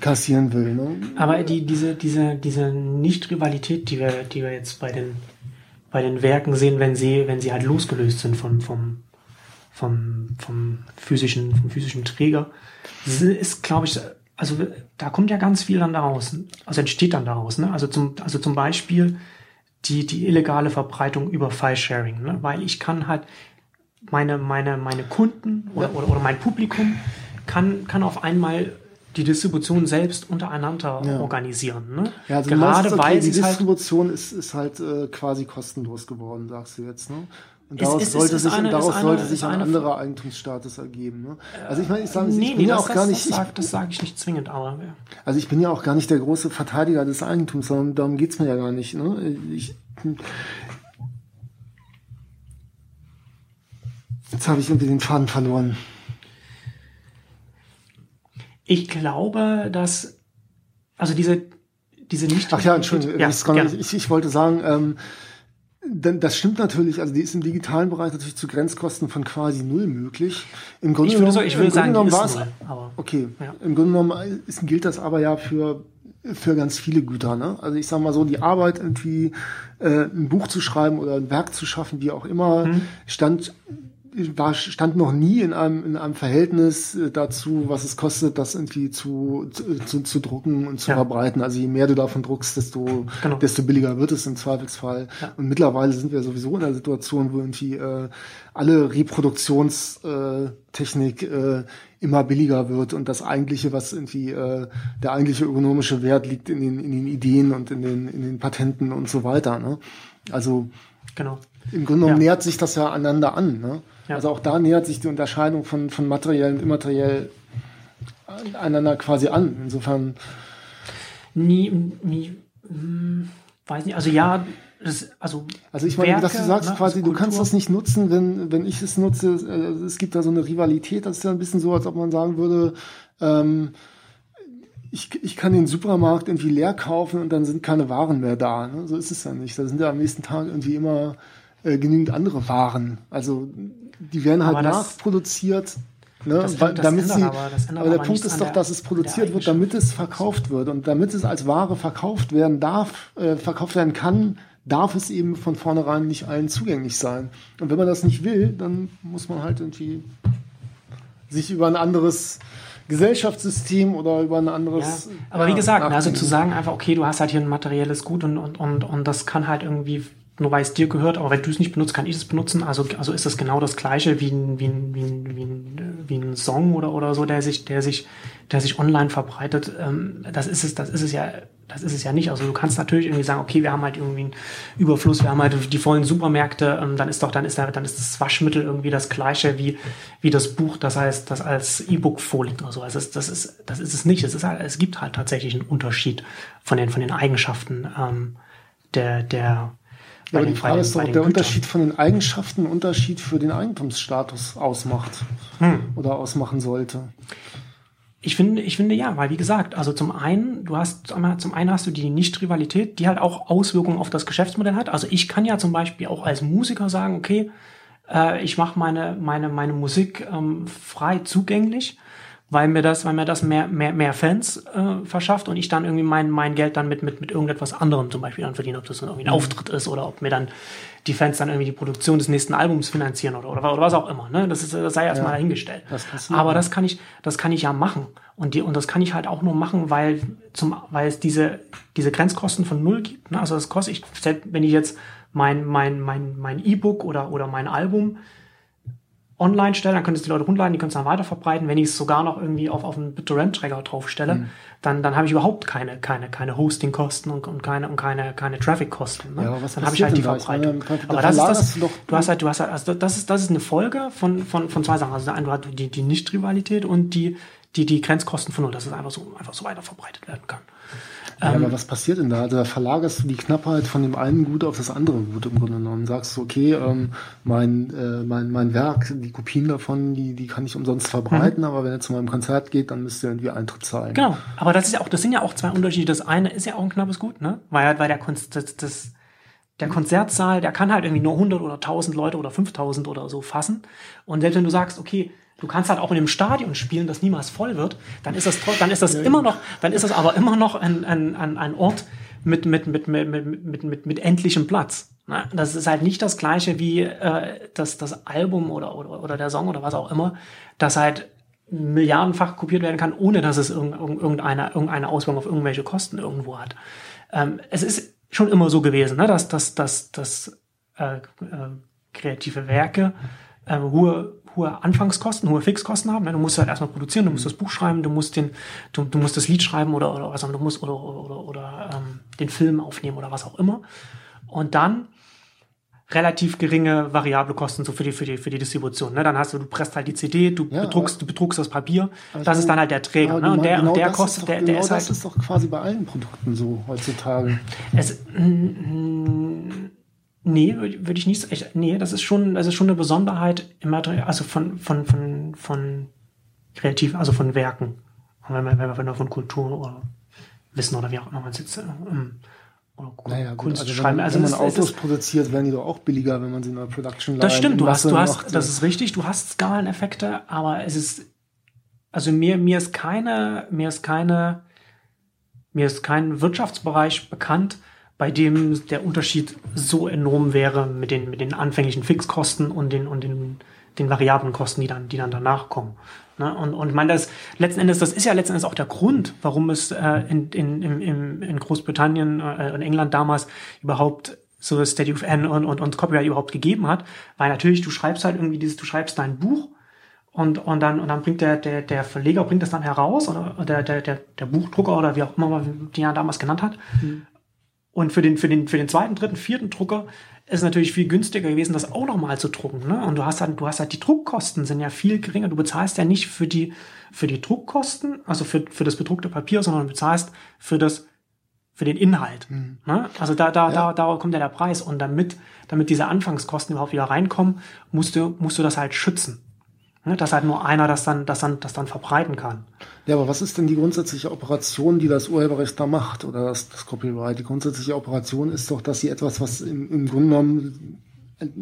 kassieren will. Ne? Aber die, diese, diese, diese Nicht-Rivalität, die wir, die wir jetzt bei den, bei den Werken sehen, wenn sie, wenn sie halt losgelöst sind vom, vom, vom, vom physischen, vom physischen Träger, sie ist, glaube ich, also da kommt ja ganz viel dann daraus, also entsteht dann daraus, ne? Also zum, also zum Beispiel die, die illegale Verbreitung über File-Sharing, ne? weil ich kann halt meine, meine, meine Kunden oder, oder, oder mein Publikum kann, kann auf einmal die Distribution selbst untereinander ja. organisieren. Ne? Ja, also Gerade okay, weil die halt Distribution halt ist, ist halt äh, quasi kostenlos geworden, sagst du jetzt. Ne? Und daraus ist, sollte ist, sich, eine, daraus sollte eine, sich ein anderer Eigentumsstatus ergeben. Ne? Also ich meine, ich sage, nee, ich bin nee, ja auch das, gar nicht. Das, sag, sage ich nicht zwingend, aber. Ja. Also ich bin ja auch gar nicht der große Verteidiger des Eigentums, sondern darum geht's mir ja gar nicht. Ne? Ich, jetzt habe ich irgendwie den Faden verloren. Ich glaube, dass also diese diese nicht. Ach ja, Entschuldigung, ja, ich, ich, wollte sagen, ähm, denn das stimmt natürlich, also die ist im digitalen Bereich natürlich zu Grenzkosten von quasi null möglich. Im Grunde ich würde, genommen, ich würde sagen, genommen war es, okay, ja. im Grunde genommen ist, gilt das aber ja für für ganz viele Güter. Ne? Also ich sage mal so, die Arbeit irgendwie äh, ein Buch zu schreiben oder ein Werk zu schaffen, wie auch immer, hm. stand war, stand noch nie in einem, in einem Verhältnis äh, dazu, was es kostet, das irgendwie zu, zu, zu drucken und zu ja. verbreiten. Also je mehr du davon druckst, desto, genau. desto billiger wird es im Zweifelsfall. Ja. Und mittlerweile sind wir sowieso in der Situation, wo irgendwie äh, alle Reproduktionstechnik äh, immer billiger wird und das eigentliche, was irgendwie äh, der eigentliche ökonomische Wert liegt in den, in den Ideen und in den, in den Patenten und so weiter. Ne? Also genau. im Grunde genommen ja. nähert sich das ja aneinander an. Ne? Ja. Also auch da nähert sich die Unterscheidung von, von materiell und immateriell einander quasi an. Insofern. Nie, nie, hm, weiß nicht, also ja, das, also, also ich meine, Werke, dass du sagst ne, quasi, also du kannst das nicht nutzen, wenn, wenn ich es nutze. Äh, es gibt da so eine Rivalität, das ist ja ein bisschen so, als ob man sagen würde, ähm, ich, ich kann den Supermarkt irgendwie leer kaufen und dann sind keine Waren mehr da. Ne? So ist es ja nicht. Da sind ja am nächsten Tag irgendwie immer äh, genügend andere Waren. Also die werden halt nachproduziert. Ne, das, weil, damit sie, aber, aber der Punkt ist doch, dass es produziert wird, damit es verkauft wird. Und damit es als Ware verkauft werden darf, äh, verkauft werden kann, darf es eben von vornherein nicht allen zugänglich sein. Und wenn man das nicht will, dann muss man halt irgendwie sich über ein anderes Gesellschaftssystem oder über ein anderes. Ja, aber ja, wie gesagt, also zu sagen einfach, okay, du hast halt hier ein materielles Gut und, und, und, und das kann halt irgendwie nur weil es dir gehört, aber wenn du es nicht benutzt, kann ich es benutzen. Also, also ist das genau das gleiche wie ein, wie ein, wie ein, wie ein, wie ein Song oder, oder so, der sich, der sich, der sich online verbreitet. Ähm, das ist es, das ist es ja, das ist es ja nicht. Also du kannst natürlich irgendwie sagen, okay, wir haben halt irgendwie einen Überfluss, wir haben halt die vollen Supermärkte, ähm, dann ist doch, dann ist da, dann ist das Waschmittel irgendwie das gleiche wie, wie das Buch, das heißt, das als E-Book vorliegt oder so. Also das, das ist, das ist es nicht. Es ist halt, es gibt halt tatsächlich einen Unterschied von den, von den Eigenschaften, ähm, der, der, ja, aber die Frage ist, ob der Gütern. Unterschied von den Eigenschaften einen Unterschied für den Eigentumsstatus ausmacht hm. oder ausmachen sollte. Ich finde, ich finde ja, weil wie gesagt, also zum einen, du hast zum einen hast du die Nicht-Rivalität, die halt auch Auswirkungen auf das Geschäftsmodell hat. Also ich kann ja zum Beispiel auch als Musiker sagen, okay, äh, ich mache meine meine meine Musik ähm, frei zugänglich weil mir das, weil mir das mehr, mehr, mehr Fans äh, verschafft und ich dann irgendwie mein, mein Geld dann mit, mit, mit irgendetwas anderem zum Beispiel dann verdiene, ob das irgendwie ein mhm. Auftritt ist oder ob mir dann die Fans dann irgendwie die Produktion des nächsten Albums finanzieren oder, oder, oder was auch immer. Ne? Das, ist, das sei erstmal ja, dahingestellt. Das Aber das kann ich, das kann ich ja machen. Und, die, und das kann ich halt auch nur machen, weil, zum, weil es diese, diese Grenzkosten von null gibt. Ne? Also das kostet ich, selbst wenn ich jetzt mein, mein, mein, mein E-Book oder, oder mein Album online stelle, dann können es die Leute runterladen, die können es dann weiter verbreiten. Wenn ich es sogar noch irgendwie auf, auf einen BitTorrent-Träger draufstelle, mhm. dann, dann habe ich überhaupt keine, keine, keine Hosting-Kosten und, und keine, und keine, keine Traffic-Kosten. Ne? Ja, was dann habe ich halt die Verbreitung. Meine, aber das ist das, du hast halt, du hast halt, also das ist, das ist eine Folge von, von, von zwei Sachen. Also du hast die, die Nicht-Rivalität und die, die, die Grenzkosten von null, dass es einfach so, einfach so weiter verbreitet werden kann. Ja, ähm, aber was passiert denn da? Also da verlagerst du die Knappheit von dem einen Gut auf das andere Gut im Grunde genommen. Sagst du, okay, ähm, mein, äh, mein, mein Werk, die Kopien davon, die, die kann ich umsonst verbreiten, mhm. aber wenn er zu meinem Konzert geht, dann müsst ihr irgendwie Eintritt zahlen. Genau, aber das ist ja auch, das sind ja auch zwei Unterschiede. Das eine ist ja auch ein knappes Gut, ne? Weil, weil der Kunst, das, das, der Konzertsaal, der kann halt irgendwie nur 100 oder 1000 Leute oder 5000 oder so fassen. Und selbst wenn du sagst, okay, Du kannst halt auch in einem Stadion spielen, das niemals voll wird. Dann ist das, dann ist das immer noch, dann ist das aber immer noch ein, ein, ein Ort mit, mit, mit, mit, mit, mit, mit, endlichem Platz. Das ist halt nicht das gleiche wie äh, das, das Album oder, oder, oder der Song oder was auch immer, das halt milliardenfach kopiert werden kann, ohne dass es irgendeine, irgendeine Auswirkung auf irgendwelche Kosten irgendwo hat. Ähm, es ist schon immer so gewesen, ne? dass, dass, dass, dass äh, äh, kreative Werke äh, hohe, hohe Anfangskosten, hohe Fixkosten haben. Ne? Du musst halt erstmal produzieren, du musst das Buch schreiben, du musst den, du, du musst das Lied schreiben oder, oder was du musst oder, oder, oder, ähm, den Film aufnehmen oder was auch immer. Und dann relativ geringe variable Kosten so für die für die für die Distribution. Ne? Dann hast du du presst halt die CD, du ja, bedruckst du bedruckst das Papier. Das ist dann halt der Träger. Ne? Und der genau und der kostet doch, der, genau der ist das halt. ist doch quasi bei allen Produkten so heutzutage. Es, mm, nee, würde würd ich nicht. Ich, nee, das ist schon das ist schon eine Besonderheit im Material, also von von von von kreativ, also von Werken. Und wenn man wenn man von Kultur oder Wissen oder wie auch immer man sitzt. Ähm, oder Naja, gut, Kunst also schreiben. wenn, Also wenn man Autos ist- produziert, werden die doch auch billiger, wenn man sie in der Production Das stimmt, du hast, du hast, macht. das ist richtig, du hast Skaleneffekte, aber es ist, also mir, mir ist keine, mir ist keine, mir ist kein Wirtschaftsbereich bekannt, bei dem der Unterschied so enorm wäre mit den, mit den anfänglichen Fixkosten und den, und den, den variablen Kosten, die dann, die dann danach kommen. Ne? Und, und ich meine, das letzten Endes, das ist ja letzten Endes auch der Grund, warum es äh, in, in, in, in, Großbritannien äh, England damals überhaupt so Steady of N und, und, und Copyright überhaupt gegeben hat, weil natürlich du schreibst halt irgendwie dieses, du schreibst dein Buch und, und dann, und dann bringt der, der, der Verleger bringt das dann heraus oder der, der, der, der Buchdrucker oder wie auch immer man den er damals genannt hat. Und für den, für den, für den zweiten, dritten, vierten Drucker ist es natürlich viel günstiger gewesen, das auch nochmal zu drucken. Ne? Und du hast halt, du hast halt die Druckkosten sind ja viel geringer. Du bezahlst ja nicht für die, für die Druckkosten, also für, für das bedruckte Papier, sondern du bezahlst für das, für den Inhalt. Ne? Also da, da, da, da kommt ja der Preis. Und damit, damit diese Anfangskosten überhaupt wieder reinkommen, musst du, musst du das halt schützen. Ne? Dass halt nur einer das dann, das dann, das dann verbreiten kann. Ja, aber was ist denn die grundsätzliche Operation, die das Urheberrecht da macht oder das, das Copyright? Die grundsätzliche Operation ist doch, dass sie etwas, was im, im Grunde genommen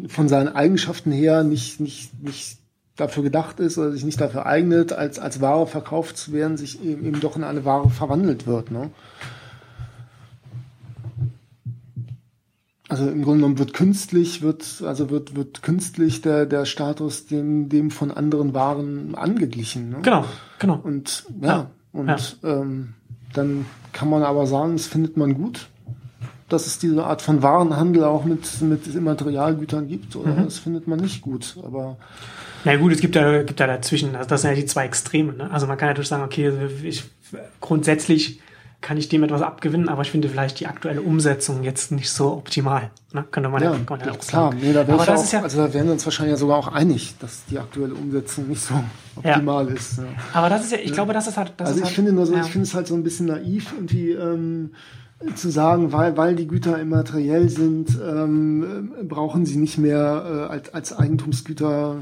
von seinen Eigenschaften her nicht, nicht, nicht dafür gedacht ist oder sich nicht dafür eignet, als, als Ware verkauft zu werden, sich eben, eben doch in eine Ware verwandelt wird. Ne? Also im Grunde genommen wird künstlich, wird, also wird, wird künstlich der, der Status dem, dem von anderen Waren angeglichen. Ne? Genau, genau. Und ja, Ja, und ja. Ähm, dann kann man aber sagen, das findet man gut, dass es diese Art von Warenhandel auch mit, mit Immaterialgütern gibt, oder Mhm. das findet man nicht gut. Aber Na gut, es gibt ja, gibt ja dazwischen, also das sind ja die zwei Extreme. Ne? Also man kann natürlich sagen, okay, ich, grundsätzlich kann ich dem etwas abgewinnen, aber ich finde vielleicht die aktuelle Umsetzung jetzt nicht so optimal. Ne? Könnte man ja, ja, kann man ja ja auch klar, sagen. nee, da aber das auch, ist ja, also da wären wir uns wahrscheinlich ja sogar auch einig, dass die aktuelle Umsetzung nicht so optimal ist. Ja. aber das ist ja, ich glaube, das ist halt, das Also ist ich halt, finde nur so, ja. ich finde es halt so ein bisschen naiv, irgendwie ähm, zu sagen, weil, weil die Güter immateriell sind, ähm, äh, brauchen sie nicht mehr äh, als, als Eigentumsgüter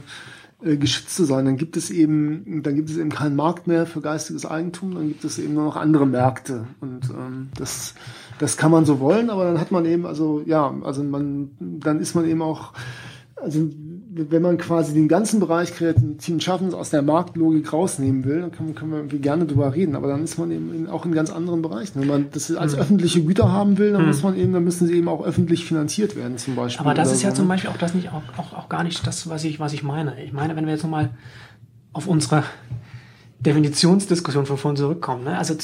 äh, geschützt zu sein. Dann gibt es eben, dann gibt es eben keinen Markt mehr für geistiges Eigentum, dann gibt es eben nur noch andere Märkte. Und ähm, das, das kann man so wollen, aber dann hat man eben, also ja, also man, dann ist man eben auch, also wenn man quasi den ganzen Bereich kreativen Schaffens aus der Marktlogik rausnehmen will, dann können, können wir irgendwie gerne drüber reden, aber dann ist man eben in, auch in ganz anderen Bereichen. Wenn man das als öffentliche Güter haben will, dann muss man eben, dann müssen sie eben auch öffentlich finanziert werden, zum Beispiel. Aber das ist ja so, zum ne? Beispiel auch das nicht, auch, auch, auch gar nicht das, was ich, was ich meine. Ich meine, wenn wir jetzt nochmal auf unsere Definitionsdiskussion von vorhin zurückkommen. Ne? Also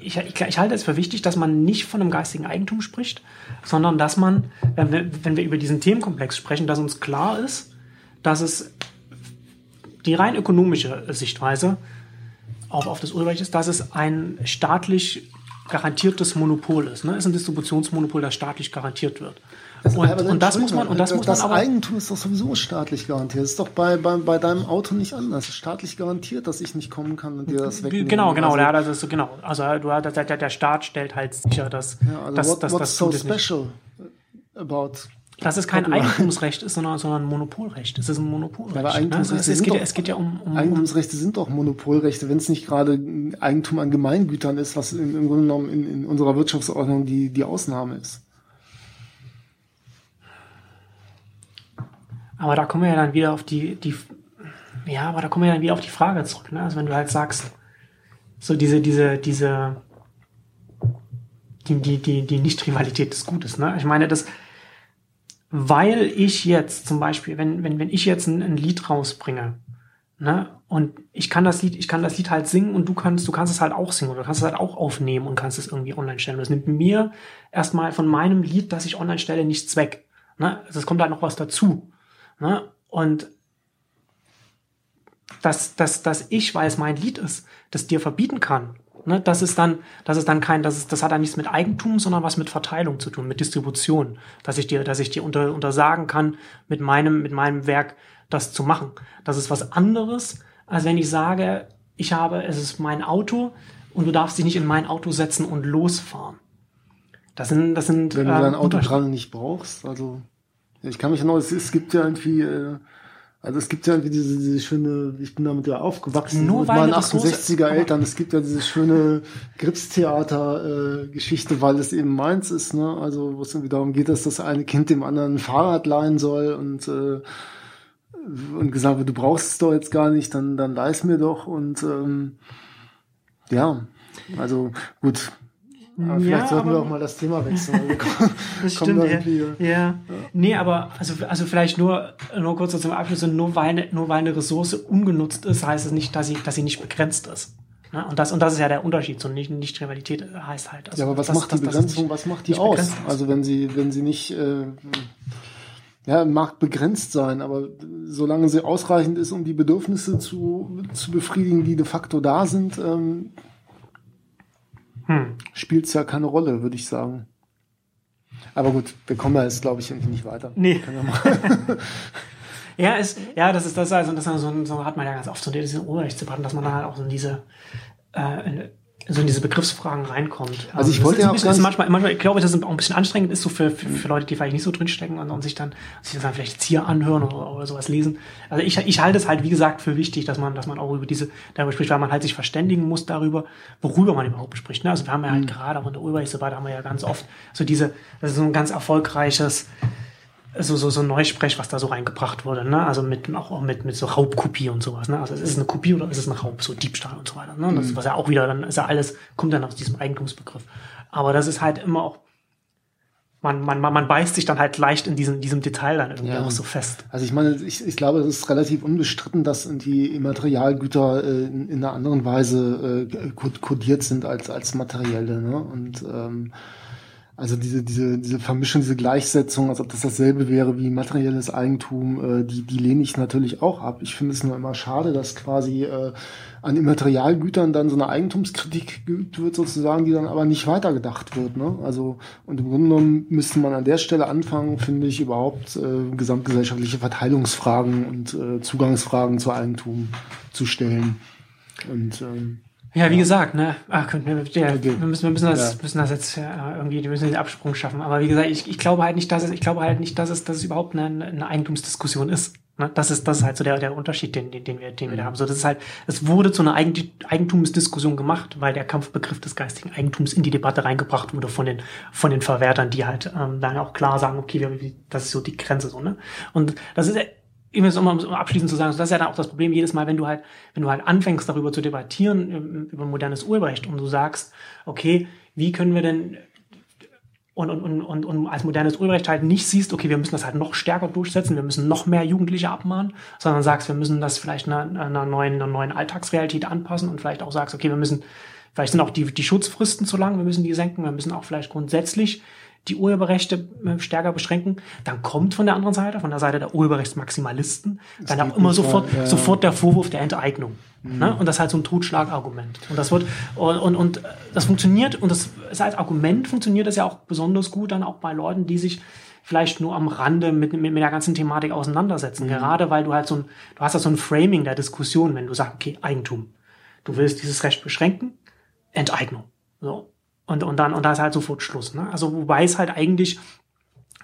ich, ich, ich halte es für wichtig, dass man nicht von einem geistigen Eigentum spricht, sondern dass man, wenn wir, wenn wir über diesen Themenkomplex sprechen, dass uns klar ist, dass es die rein ökonomische Sichtweise auch auf das Urheberrecht ist, dass es ein staatlich garantiertes Monopol ist. Ne? Es ist ein Distributionsmonopol, das staatlich garantiert wird. Und, Aber und das muss man, und das, muss man das aber, Eigentum ist doch sowieso staatlich garantiert. Das ist doch bei, bei, bei deinem Auto nicht anders. Es ist staatlich garantiert, dass ich nicht kommen kann und dir das wegnehmen. Genau, genau, Also, ja, das ist so, genau. Also du, der, der, der Staat stellt halt sicher, dass, ja, also dass, what, dass, what's so das nicht. special about Dass es kein? Eigentumsrecht ist, sondern, sondern ein Monopolrecht. Es ist ein Monopolrecht. Ja, aber ne? Eigentumsrechte also es, es, sind geht, doch- es geht ja um, um, um Eigentumsrechte sind doch Monopolrechte, wenn es nicht gerade Eigentum an Gemeingütern ist, was im, im Grunde genommen in, in unserer Wirtschaftsordnung die, die Ausnahme ist. Aber da kommen wir ja dann wieder auf die, die, ja, aber da kommen wir dann wieder auf die Frage zurück, ne? Also wenn du halt sagst, so diese, diese, diese, die, die, die, die Nicht-Rivalität des Gutes, ne? Ich meine, das, weil ich jetzt zum Beispiel, wenn, wenn, wenn ich jetzt ein, ein Lied rausbringe, Ne? Und ich kann das Lied, ich kann das Lied halt singen und du kannst, du kannst es halt auch singen oder du kannst es halt auch aufnehmen und kannst es irgendwie online stellen. Und das nimmt mir erstmal von meinem Lied, das ich online stelle, nichts weg. Ne? Also es kommt halt noch was dazu. Ne? Und dass, dass, dass ich, weil es mein Lied ist, das dir verbieten kann, ne? das ist dann, das ist dann kein, das ist, das hat dann nichts mit Eigentum, sondern was mit Verteilung zu tun, mit Distribution, dass ich dir, dass ich dir unter, untersagen kann, mit meinem, mit meinem Werk das zu machen. Das ist was anderes, als wenn ich sage, ich habe, es ist mein Auto und du darfst dich nicht in mein Auto setzen und losfahren. Das sind, das sind. Wenn du dein äh, Auto gerade nicht brauchst, also ich kann mich noch, es, es gibt ja irgendwie, äh, also es gibt ja irgendwie diese, diese schöne, ich bin damit ja aufgewachsen Nur mit meinen 68er Eltern, es gibt ja diese schöne Gripstheater-Geschichte, äh, weil es eben meins ist, ne? Also wo es irgendwie darum geht, dass das eine Kind dem anderen ein Fahrrad leihen soll und äh, und gesagt wird, du brauchst es doch jetzt gar nicht, dann, dann leih mir doch und ähm, ja, also gut. Aber vielleicht ja, sollten wir auch mal das Thema wechseln. das stimmt, ja. ja. ja. Nee, aber also, also vielleicht nur, nur kurz zum Abschluss, nur weil, eine, nur weil eine Ressource ungenutzt ist, heißt es nicht, dass sie, dass sie nicht begrenzt ist. Ne? Und das, und das ist ja der Unterschied. So nicht, nicht Rivalität heißt halt. Also, ja, aber was das, macht die Begrenzung, was macht die aus? Also wenn sie, wenn sie nicht, äh, ja, mag begrenzt sein, aber solange sie ausreichend ist, um die Bedürfnisse zu, zu befriedigen, die de facto da sind, ähm, hm. spielt es ja keine Rolle, würde ich sagen. Aber gut, wir kommen da jetzt, glaube ich, nicht weiter. Nee. Ja, ist, ja, das ist das, also das so, so hat man ja ganz oft so diese Urheberrechtsdebatten, dass man da halt auch so in diese äh, so in diese Begriffsfragen reinkommt. Also ich wollte ja auch bisschen, ganz manchmal, manchmal glaube ich, dass es auch ein bisschen anstrengend ist, so für, für, für Leute, die vielleicht nicht so drinstecken und, und sich dann sich dann vielleicht jetzt hier anhören oder, oder sowas lesen. Also ich, ich halte es halt, wie gesagt, für wichtig, dass man, dass man auch über diese, darüber spricht, weil man halt sich verständigen muss darüber, worüber man überhaupt spricht. Ne? Also wir haben ja halt mhm. gerade auch in der Urheberrechtsdebatte haben wir ja ganz oft so diese, das ist so ein ganz erfolgreiches, so, so, so Neusprech, was da so reingebracht wurde, ne? Also mit, auch mit, mit so Raubkopie und sowas, ne? Also ist es eine Kopie oder ist es ein Raub, so Diebstahl und so weiter, ne? Das, mhm. was ja auch wieder, dann ist ja alles, kommt dann aus diesem Eigentumsbegriff. Aber das ist halt immer auch, man, man, man, man beißt sich dann halt leicht in diesem, diesem Detail dann irgendwie ja. auch so fest. Also ich meine, ich, ich glaube, es ist relativ unbestritten, dass die Immaterialgüter äh, in, in einer anderen Weise äh, kodiert sind als, als materielle, ne? Und, ähm, also diese, diese, diese Vermischung, diese Gleichsetzung, als ob das dasselbe wäre wie materielles Eigentum, äh, die, die lehne ich natürlich auch ab. Ich finde es nur immer schade, dass quasi äh, an Immaterialgütern dann so eine Eigentumskritik geübt wird, sozusagen, die dann aber nicht weitergedacht wird. Ne? Also, und im Grunde genommen müsste man an der Stelle anfangen, finde ich, überhaupt äh, gesamtgesellschaftliche Verteilungsfragen und äh, Zugangsfragen zu Eigentum zu stellen. Und ähm, ja, wie gesagt, ne, ach, können wir, ja, okay. wir müssen, wir müssen das, ja. müssen das jetzt ja, irgendwie, wir müssen den Absprung schaffen. Aber wie gesagt, ich, ich glaube halt nicht, dass es, ich glaube halt nicht, dass es, dass es überhaupt eine, eine Eigentumsdiskussion ist. Ne? Das ist, das ist halt so der, der Unterschied, den, den, den wir, den wir da mhm. haben. So, das ist halt, es wurde zu einer Eigentumsdiskussion gemacht, weil der Kampfbegriff des geistigen Eigentums in die Debatte reingebracht wurde von den, von den Verwertern, die halt ähm, dann auch klar sagen, okay, wir, das ist so die Grenze so, ne? Und das ist ich muss um abschließend zu sagen, das ist ja dann auch das Problem jedes Mal, wenn du halt, wenn du halt anfängst, darüber zu debattieren, über modernes Urheberrecht und du sagst, okay, wie können wir denn und, und, und, und, und als modernes Urheberrecht halt nicht siehst, okay, wir müssen das halt noch stärker durchsetzen, wir müssen noch mehr Jugendliche abmahnen, sondern sagst, wir müssen das vielleicht einer, einer, neuen, einer neuen Alltagsrealität anpassen und vielleicht auch sagst, okay, wir müssen, vielleicht sind auch die, die Schutzfristen zu lang, wir müssen die senken, wir müssen auch vielleicht grundsätzlich die Urheberrechte äh, stärker beschränken, dann kommt von der anderen Seite, von der Seite der Urheberrechtsmaximalisten, dann auch immer sofort, ja. sofort der Vorwurf der Enteignung. Mhm. Ne? Und das ist halt so ein Totschlagargument. Und das wird, und, und, und das funktioniert, und das ist als Argument funktioniert das ja auch besonders gut dann auch bei Leuten, die sich vielleicht nur am Rande mit, mit, mit der ganzen Thematik auseinandersetzen. Mhm. Gerade weil du halt so ein, du hast ja so ein Framing der Diskussion, wenn du sagst, okay, Eigentum. Du willst dieses Recht beschränken, Enteignung. So. Und, und dann, und da ist halt sofort Schluss. Ne? Also, wobei es halt eigentlich,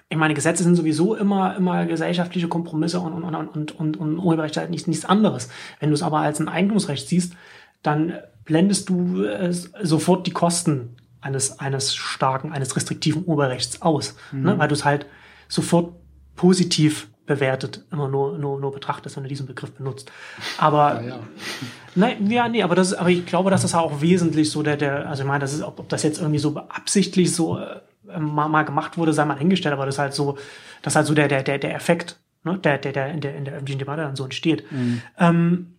ich meine, Gesetze sind sowieso immer, immer gesellschaftliche Kompromisse und, und, und, und, und, und Urheberrecht halt nichts, nichts anderes. Wenn du es aber als ein Eigentumsrecht siehst, dann blendest du äh, sofort die Kosten eines, eines starken, eines restriktiven Urheberrechts aus, ne? mhm. ne? weil du es halt sofort positiv bewertet immer nur, nur, nur betrachtest, wenn du diesen Begriff benutzt. Aber, ja, ja. Nein, ja, nee, aber das ist, aber ich glaube, dass das auch wesentlich so der, der, also ich meine, das ist, ob, ob das jetzt irgendwie so beabsichtlich so äh, mal, mal gemacht wurde, sei mal hingestellt, aber das ist halt so, das ist halt so der, der, der, der Effekt, ne, der, der, der in der, in der öffentlichen Debatte dann so entsteht. Mhm. Ähm,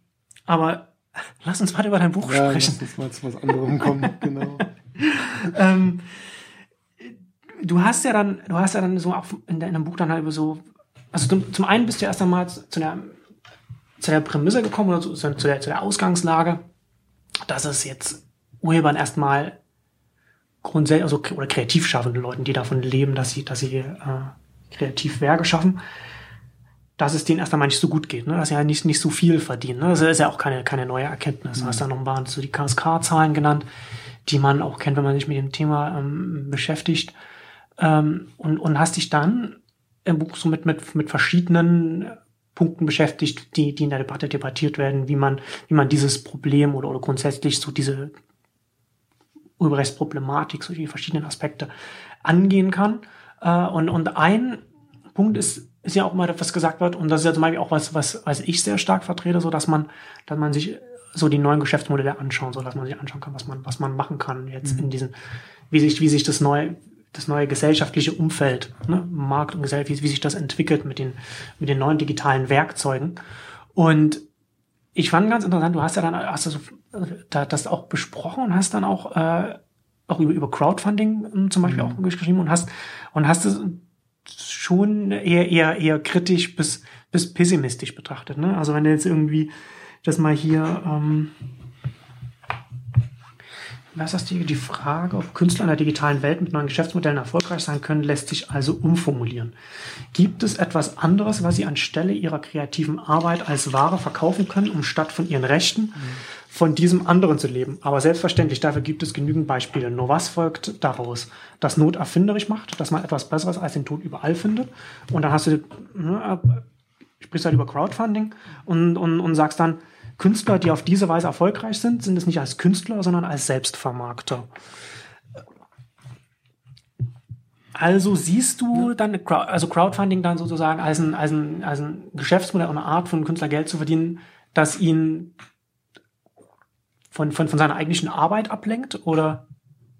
Aber lass uns weiter über dein Buch ja, sprechen. Lass uns mal zu was anderem kommen, genau. ähm, du hast ja dann, du hast ja dann so auch in deinem Buch dann halt über so, also zum, zum einen bist du erst einmal zu der, zu der Prämisse gekommen oder zu, zu, der, zu der Ausgangslage, dass es jetzt Urhebern erstmal grundsätzlich, also oder kreativ schaffende Leuten, die davon leben, dass sie, dass sie äh, kreativ Werke schaffen, dass es denen erst einmal nicht so gut geht, ne? dass sie ja nicht, nicht so viel verdienen. Ne? Das ist ja auch keine, keine neue Erkenntnis. Du hast da noch ein paar so die KSK-Zahlen genannt, die man auch kennt, wenn man sich mit dem Thema ähm, beschäftigt. Ähm, und, und hast dich dann im Buch so mit, mit, mit verschiedenen Punkten beschäftigt, die, die in der Debatte debattiert werden, wie man, wie man dieses Problem oder, oder grundsätzlich so diese Urheberrechtsproblematik, so die verschiedenen Aspekte angehen kann. Äh, und, und ein Punkt ist, ist ja auch mal was gesagt wird, und das ist ja zum Beispiel auch was, was, was ich sehr stark vertrete, so dass man, dass man sich so die neuen Geschäftsmodelle anschauen, so dass man sich anschauen kann, was man, was man machen kann jetzt mhm. in diesen, wie sich, wie sich das neue, das neue gesellschaftliche Umfeld, ne, Markt und Gesellschaft, wie, wie sich das entwickelt mit den, mit den neuen digitalen Werkzeugen. Und ich fand ganz interessant, du hast ja dann, hast du das auch besprochen und hast dann auch, äh, auch über, über Crowdfunding ähm, zum Beispiel mhm. auch geschrieben und hast, und hast es schon eher, eher, eher kritisch bis, bis pessimistisch betrachtet. Ne? Also wenn du jetzt irgendwie das mal hier, ähm, was ist die, die Frage, ob Künstler in der digitalen Welt mit neuen Geschäftsmodellen erfolgreich sein können, lässt sich also umformulieren. Gibt es etwas anderes, was sie anstelle ihrer kreativen Arbeit als Ware verkaufen können, um statt von ihren Rechten von diesem anderen zu leben. Aber selbstverständlich, dafür gibt es genügend Beispiele. Nur was folgt daraus? Dass Not erfinderisch macht, dass man etwas Besseres als den Tod überall findet. Und dann hast du, ne, sprichst halt über Crowdfunding und, und, und sagst dann, Künstler, die auf diese Weise erfolgreich sind, sind es nicht als Künstler, sondern als Selbstvermarkter. Also siehst du dann, also Crowdfunding dann sozusagen als ein, als ein, als ein Geschäftsmodell, eine Art von Künstler Geld zu verdienen, das ihn von, von, von seiner eigentlichen Arbeit ablenkt? Oder,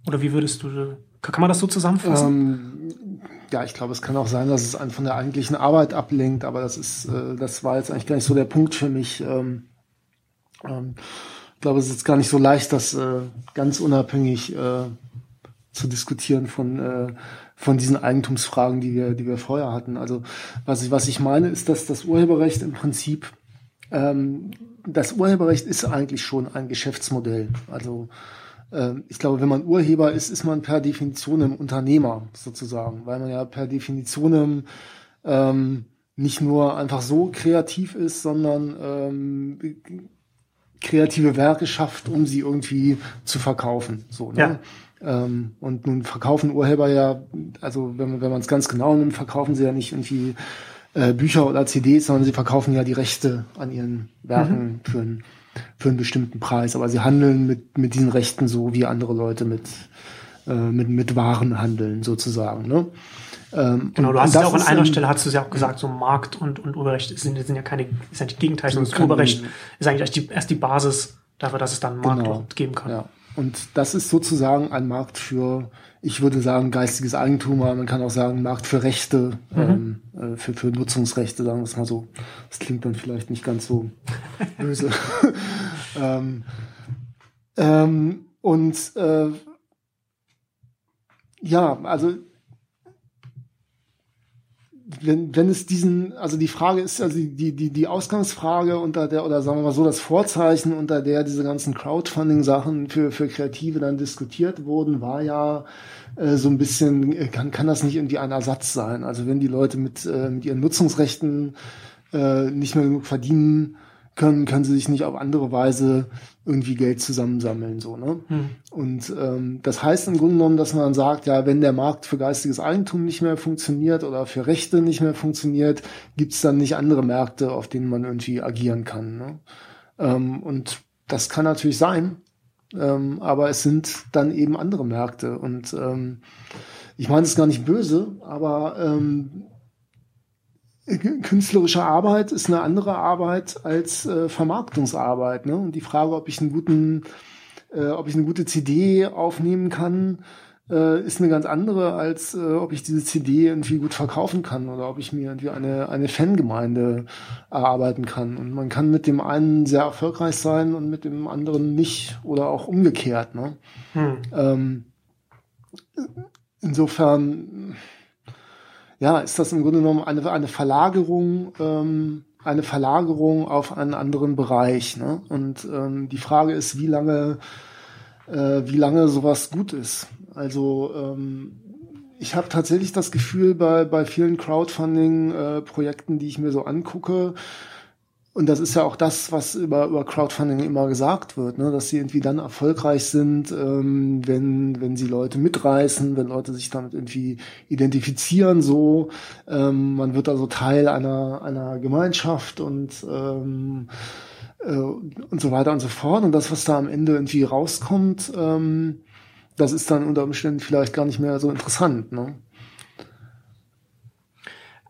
oder wie würdest du, kann man das so zusammenfassen? Ähm, ja, ich glaube, es kann auch sein, dass es einen von der eigentlichen Arbeit ablenkt, aber das ist, äh, das war jetzt eigentlich gar nicht so der Punkt für mich. Ähm, ähm, ich glaube, es ist gar nicht so leicht, das äh, ganz unabhängig äh, zu diskutieren von, äh, von diesen Eigentumsfragen, die wir, die wir vorher hatten. Also was ich, was ich meine, ist, dass das Urheberrecht im Prinzip ähm, das Urheberrecht ist eigentlich schon ein Geschäftsmodell. Also äh, ich glaube, wenn man Urheber ist, ist man per Definition ein Unternehmer sozusagen, weil man ja per Definition ähm, nicht nur einfach so kreativ ist, sondern ähm, kreative Werke schafft, um sie irgendwie zu verkaufen. So, ne? Ja. Ähm, und nun verkaufen Urheber ja, also wenn, wenn man es ganz genau nimmt, verkaufen sie ja nicht irgendwie äh, Bücher oder CDs, sondern sie verkaufen ja die Rechte an ihren Werken mhm. für, einen, für einen bestimmten Preis. Aber sie handeln mit, mit diesen Rechten so, wie andere Leute mit, äh, mit, mit Waren handeln, sozusagen. Ne? Ähm, genau, du hast ja auch an einer Stelle, hast du es ja auch gesagt, so Markt und, und Urheberrecht sind, sind ja keine, ist ja Gegenteil, sondern das Urheberrecht ist eigentlich erst die, erst die Basis dafür, dass es dann einen Markt genau, geben kann. Ja. Und das ist sozusagen ein Markt für ich würde sagen, geistiges Eigentum, aber man kann auch sagen, Markt für Rechte, mhm. ähm, äh, für, für Nutzungsrechte, sagen wir es mal so. Das klingt dann vielleicht nicht ganz so böse. ähm, ähm, und äh, ja, also wenn, wenn es diesen, also die Frage ist, also die, die, die Ausgangsfrage unter der, oder sagen wir mal so, das Vorzeichen, unter der diese ganzen Crowdfunding-Sachen für, für Kreative dann diskutiert wurden, war ja äh, so ein bisschen, äh, kann, kann das nicht irgendwie ein Ersatz sein? Also wenn die Leute mit, äh, mit ihren Nutzungsrechten äh, nicht mehr genug verdienen, können, können sie sich nicht auf andere Weise irgendwie Geld zusammensammeln, so, ne? Hm. Und ähm, das heißt im Grunde genommen, dass man sagt, ja, wenn der Markt für geistiges Eigentum nicht mehr funktioniert oder für Rechte nicht mehr funktioniert, gibt's dann nicht andere Märkte, auf denen man irgendwie agieren kann. Ne? Ähm, und das kann natürlich sein, ähm, aber es sind dann eben andere Märkte. Und ähm, ich meine es gar nicht böse, aber ähm, künstlerische Arbeit ist eine andere Arbeit als äh, Vermarktungsarbeit. Ne? Und die Frage, ob ich einen guten, äh, ob ich eine gute CD aufnehmen kann, äh, ist eine ganz andere, als äh, ob ich diese CD irgendwie gut verkaufen kann oder ob ich mir irgendwie eine, eine Fangemeinde erarbeiten kann. Und man kann mit dem einen sehr erfolgreich sein und mit dem anderen nicht oder auch umgekehrt. Ne? Hm. Ähm, insofern, ja, ist das im Grunde genommen eine, eine Verlagerung, ähm, eine Verlagerung auf einen anderen Bereich. Ne? Und ähm, die Frage ist, wie lange, äh, wie lange sowas gut ist. Also ähm, ich habe tatsächlich das Gefühl bei, bei vielen Crowdfunding-Projekten, äh, die ich mir so angucke, und das ist ja auch das, was über, über Crowdfunding immer gesagt wird, ne? dass sie irgendwie dann erfolgreich sind, ähm, wenn, wenn sie Leute mitreißen, wenn Leute sich damit irgendwie identifizieren, so. Ähm, man wird also Teil einer, einer Gemeinschaft und, ähm, äh, und so weiter und so fort. Und das, was da am Ende irgendwie rauskommt, ähm, das ist dann unter Umständen vielleicht gar nicht mehr so interessant. Ne?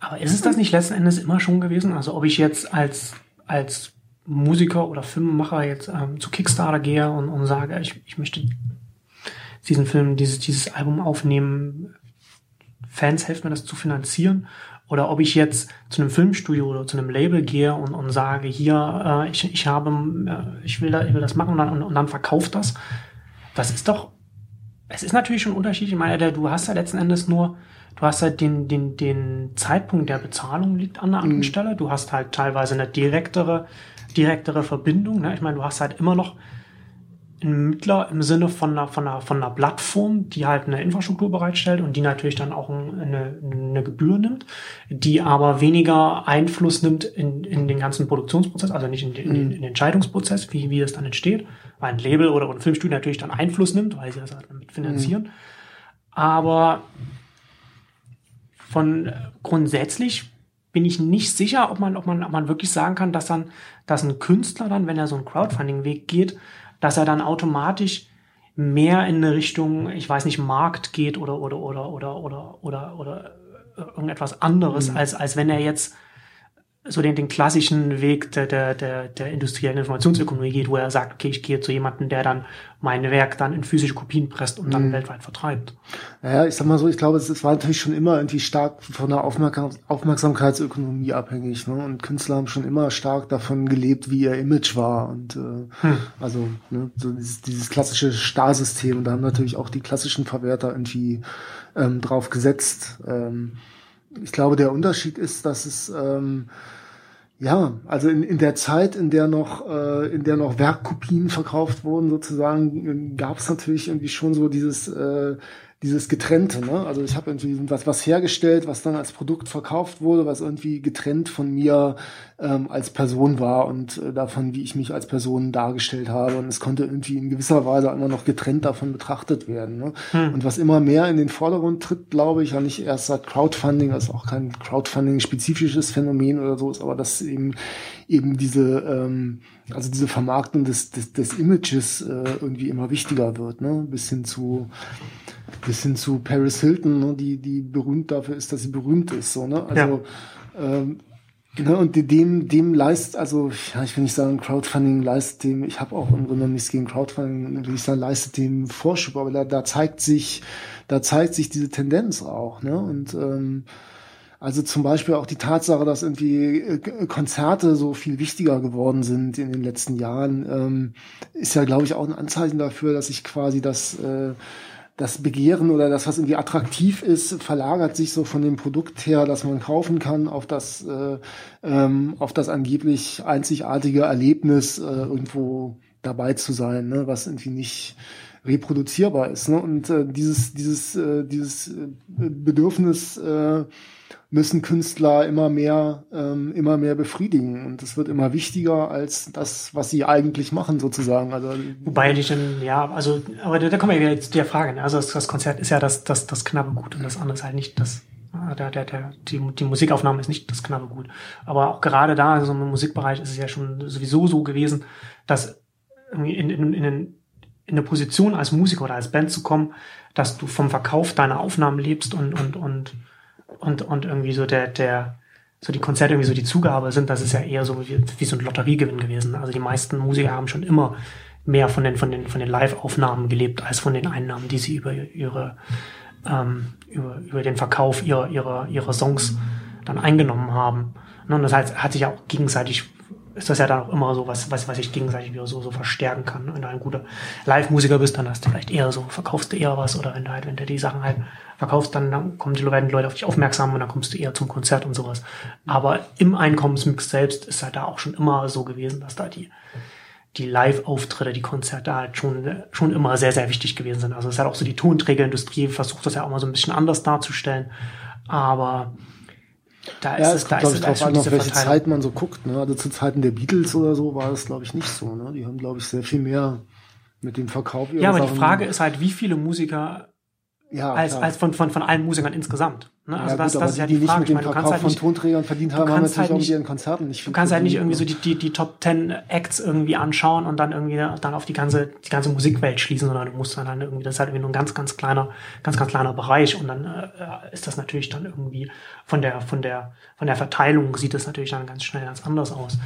Aber ist es das nicht letzten Endes immer schon gewesen? Also ob ich jetzt als, als Musiker oder Filmemacher jetzt ähm, zu Kickstarter gehe und, und sage, ich, ich möchte diesen Film, dieses, dieses Album aufnehmen, Fans helfen mir das zu finanzieren. Oder ob ich jetzt zu einem Filmstudio oder zu einem Label gehe und, und sage, hier, äh, ich, ich habe, äh, ich will da, ich will das machen und dann, und, und dann verkauft das. Das ist doch es ist natürlich schon unterschiedlich. Ich meine, du hast ja letzten Endes nur, du hast halt den, den, den Zeitpunkt der Bezahlung liegt an der anderen mhm. Stelle. Du hast halt teilweise eine direktere, direktere Verbindung. Ne? Ich meine, du hast halt immer noch ein Mittler im Sinne von einer, von, einer, von einer Plattform, die halt eine Infrastruktur bereitstellt und die natürlich dann auch eine, eine Gebühr nimmt, die aber weniger Einfluss nimmt in, in den ganzen Produktionsprozess, also nicht in, den, in den, den Entscheidungsprozess, wie, wie es dann entsteht, weil ein Label oder ein Filmstudio natürlich dann Einfluss nimmt, weil sie das halt mit finanzieren. Mhm. Aber von grundsätzlich bin ich nicht sicher, ob man, ob man, ob man wirklich sagen kann, dass dann, dass ein Künstler dann, wenn er so einen Crowdfunding-Weg geht, dass er dann automatisch mehr in eine Richtung, ich weiß nicht, Markt geht oder oder oder oder oder oder oder irgendetwas anderes, mhm. als als wenn er jetzt so den, den klassischen Weg der, der, der, der industriellen Informationsökonomie geht, wo er sagt, okay, ich gehe zu jemandem, der dann mein Werk dann in physische Kopien presst und dann mhm. weltweit vertreibt. Naja, ich sag mal so, ich glaube, es, war natürlich schon immer irgendwie stark von der Aufmerksam Aufmerksamkeitsökonomie abhängig. Ne? Und Künstler haben schon immer stark davon gelebt, wie ihr Image war. Und äh, hm. also ne, so dieses, dieses klassische Starsystem. Und da haben natürlich auch die klassischen Verwerter irgendwie ähm, drauf gesetzt. Ähm, ich glaube, der Unterschied ist, dass es ähm, ja, also in, in der Zeit, in der noch, äh, in der noch Werkkopien verkauft wurden, sozusagen, gab es natürlich irgendwie schon so dieses äh, dieses Getrennte, ne? Also ich habe irgendwie was, was hergestellt, was dann als Produkt verkauft wurde, was irgendwie getrennt von mir ähm, als Person war und äh, davon, wie ich mich als Person dargestellt habe. Und es konnte irgendwie in gewisser Weise immer noch getrennt davon betrachtet werden. Ne? Hm. Und was immer mehr in den Vordergrund tritt, glaube ich, ja nicht erst seit Crowdfunding, also auch kein Crowdfunding-spezifisches Phänomen oder so ist, aber dass eben eben diese ähm, also diese Vermarktung des, des, des Images äh, irgendwie immer wichtiger wird, ne? Bis hin zu bis hin zu Paris Hilton, ne? die, die berühmt dafür ist, dass sie berühmt ist. So, ne? Also ja. ähm, Ne, und dem, dem leist, also ja, ich will nicht sagen, Crowdfunding leistet dem, ich habe auch im Grunde nichts gegen Crowdfunding, will ich sagen, leistet dem Vorschub, aber da, da zeigt sich, da zeigt sich diese Tendenz auch, ne? Und ähm, also zum Beispiel auch die Tatsache, dass irgendwie äh, Konzerte so viel wichtiger geworden sind in den letzten Jahren, ähm, ist ja, glaube ich, auch ein Anzeichen dafür, dass sich quasi das, äh, das Begehren oder das, was irgendwie attraktiv ist, verlagert sich so von dem Produkt her, das man kaufen kann, auf das, äh, ähm, auf das angeblich einzigartige Erlebnis, äh, irgendwo dabei zu sein, ne, was irgendwie nicht reproduzierbar ist. Ne? Und äh, dieses, dieses, äh, dieses äh, Bedürfnis äh, müssen Künstler immer mehr, ähm, immer mehr befriedigen. Und es wird immer wichtiger als das, was sie eigentlich machen, sozusagen. Also, Wobei ich dann, ja, also, aber da, da kommen wir wieder zu der Frage. Ne? Also das, das Konzert ist ja das, das, das knappe Gut und das andere ist halt nicht das. Ah, der, der, der, die, die Musikaufnahme ist nicht das knappe Gut. Aber auch gerade da, also im Musikbereich ist es ja schon sowieso so gewesen, dass irgendwie in, in, in, in eine Position als Musiker oder als Band zu kommen, dass du vom Verkauf deiner Aufnahmen lebst und, und, und und, und irgendwie so der, der, so die Konzerte irgendwie so die Zugabe sind, das ist ja eher so wie, wie so ein Lotteriegewinn gewesen. Also die meisten Musiker haben schon immer mehr von den, von den, von den Live-Aufnahmen gelebt, als von den Einnahmen, die sie über ihre, ähm, über, über den Verkauf ihrer, ihrer, ihrer Songs dann eingenommen haben. Ne, und das heißt, hat sich auch gegenseitig ist das ja dann auch immer so was, was, was sich gegenseitig wieder so, so verstärken kann. Wenn du ein guter Live-Musiker bist, dann hast du vielleicht eher so, verkaufst du eher was oder wenn du halt, wenn du die Sachen halt verkaufst, dann, dann kommen die Leute auf dich aufmerksam und dann kommst du eher zum Konzert und sowas. Aber im Einkommensmix selbst ist halt da auch schon immer so gewesen, dass da die, die Live-Auftritte, die Konzerte halt schon, schon immer sehr, sehr wichtig gewesen sind. Also es ist halt auch so die Tonträgerindustrie versucht das ja auch mal so ein bisschen anders darzustellen. Aber da ist ja, es, kommt, da ist, drauf an, auf welche Verteilung. Zeit man so guckt. Ne? Also zu Zeiten der Beatles oder so war das, glaube ich, nicht so. Ne? Die haben, glaube ich, sehr viel mehr mit dem Verkauf. Ja, aber Sachen die Frage ist halt, wie viele Musiker ja, als, als von, von, von allen Musikern insgesamt. Ne? Also ja, das, gut, das ist ja die, die Frage. Nicht mit dem ich meine, Verkauf halt von nicht, Tonträgern verdient haben, haben natürlich halt nicht, ihren Konzerten nicht. Du kannst halt nicht irgendwie so die, die, die Top 10 Acts irgendwie anschauen und dann irgendwie dann auf die ganze, die ganze Musikwelt schließen, sondern du musst dann, dann irgendwie, das ist halt irgendwie nur ein ganz, ganz kleiner, ganz, ganz kleiner Bereich und dann äh, ist das natürlich dann irgendwie von der, von der, von der Verteilung sieht das natürlich dann ganz schnell ganz anders aus.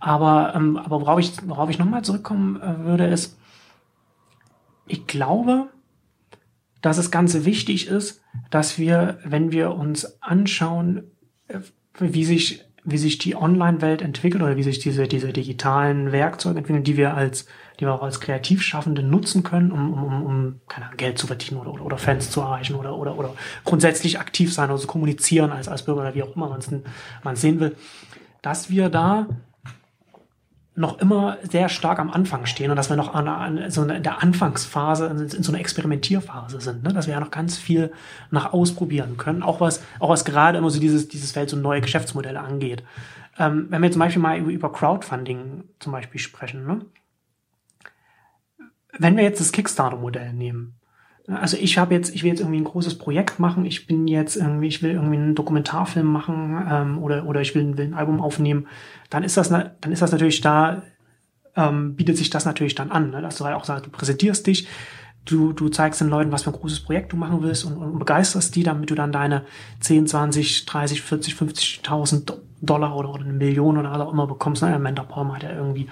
Aber, ähm, aber worauf ich, worauf ich nochmal zurückkommen äh, würde, ist, ich glaube, dass es ganz wichtig ist, dass wir, wenn wir uns anschauen, äh, wie sich, wie sich die Online-Welt entwickelt oder wie sich diese, diese digitalen Werkzeuge entwickeln, die wir als, die wir auch als Kreativschaffende nutzen können, um, um, um keine Ahnung, Geld zu verdienen oder, oder, oder Fans zu erreichen oder, oder, oder grundsätzlich aktiv sein, also kommunizieren als, als Bürger oder wie auch immer man es sehen will, dass wir da noch immer sehr stark am Anfang stehen und dass wir noch an, an so in der Anfangsphase, in, in, so einer Experimentierphase sind, ne? dass wir ja noch ganz viel nach ausprobieren können, auch was, auch was gerade immer so dieses, dieses Feld so neue Geschäftsmodelle angeht. Ähm, wenn wir zum Beispiel mal über, Crowdfunding zum Beispiel sprechen, ne? wenn wir jetzt das Kickstarter-Modell nehmen, also ich habe jetzt, ich will jetzt irgendwie ein großes Projekt machen. Ich bin jetzt irgendwie, ich will irgendwie einen Dokumentarfilm machen ähm, oder oder ich will, will ein Album aufnehmen. Dann ist das, dann ist das natürlich da, ähm, bietet sich das natürlich dann an, ne? dass du halt auch sagst, du präsentierst dich, du du zeigst den Leuten, was für ein großes Projekt du machen willst und, und begeisterst die, damit du dann deine 10, 20, 30, 40, 50.000 Dollar oder, oder eine Million oder was auch immer bekommst. Ne? Amanda Palmer hat ja irgendwie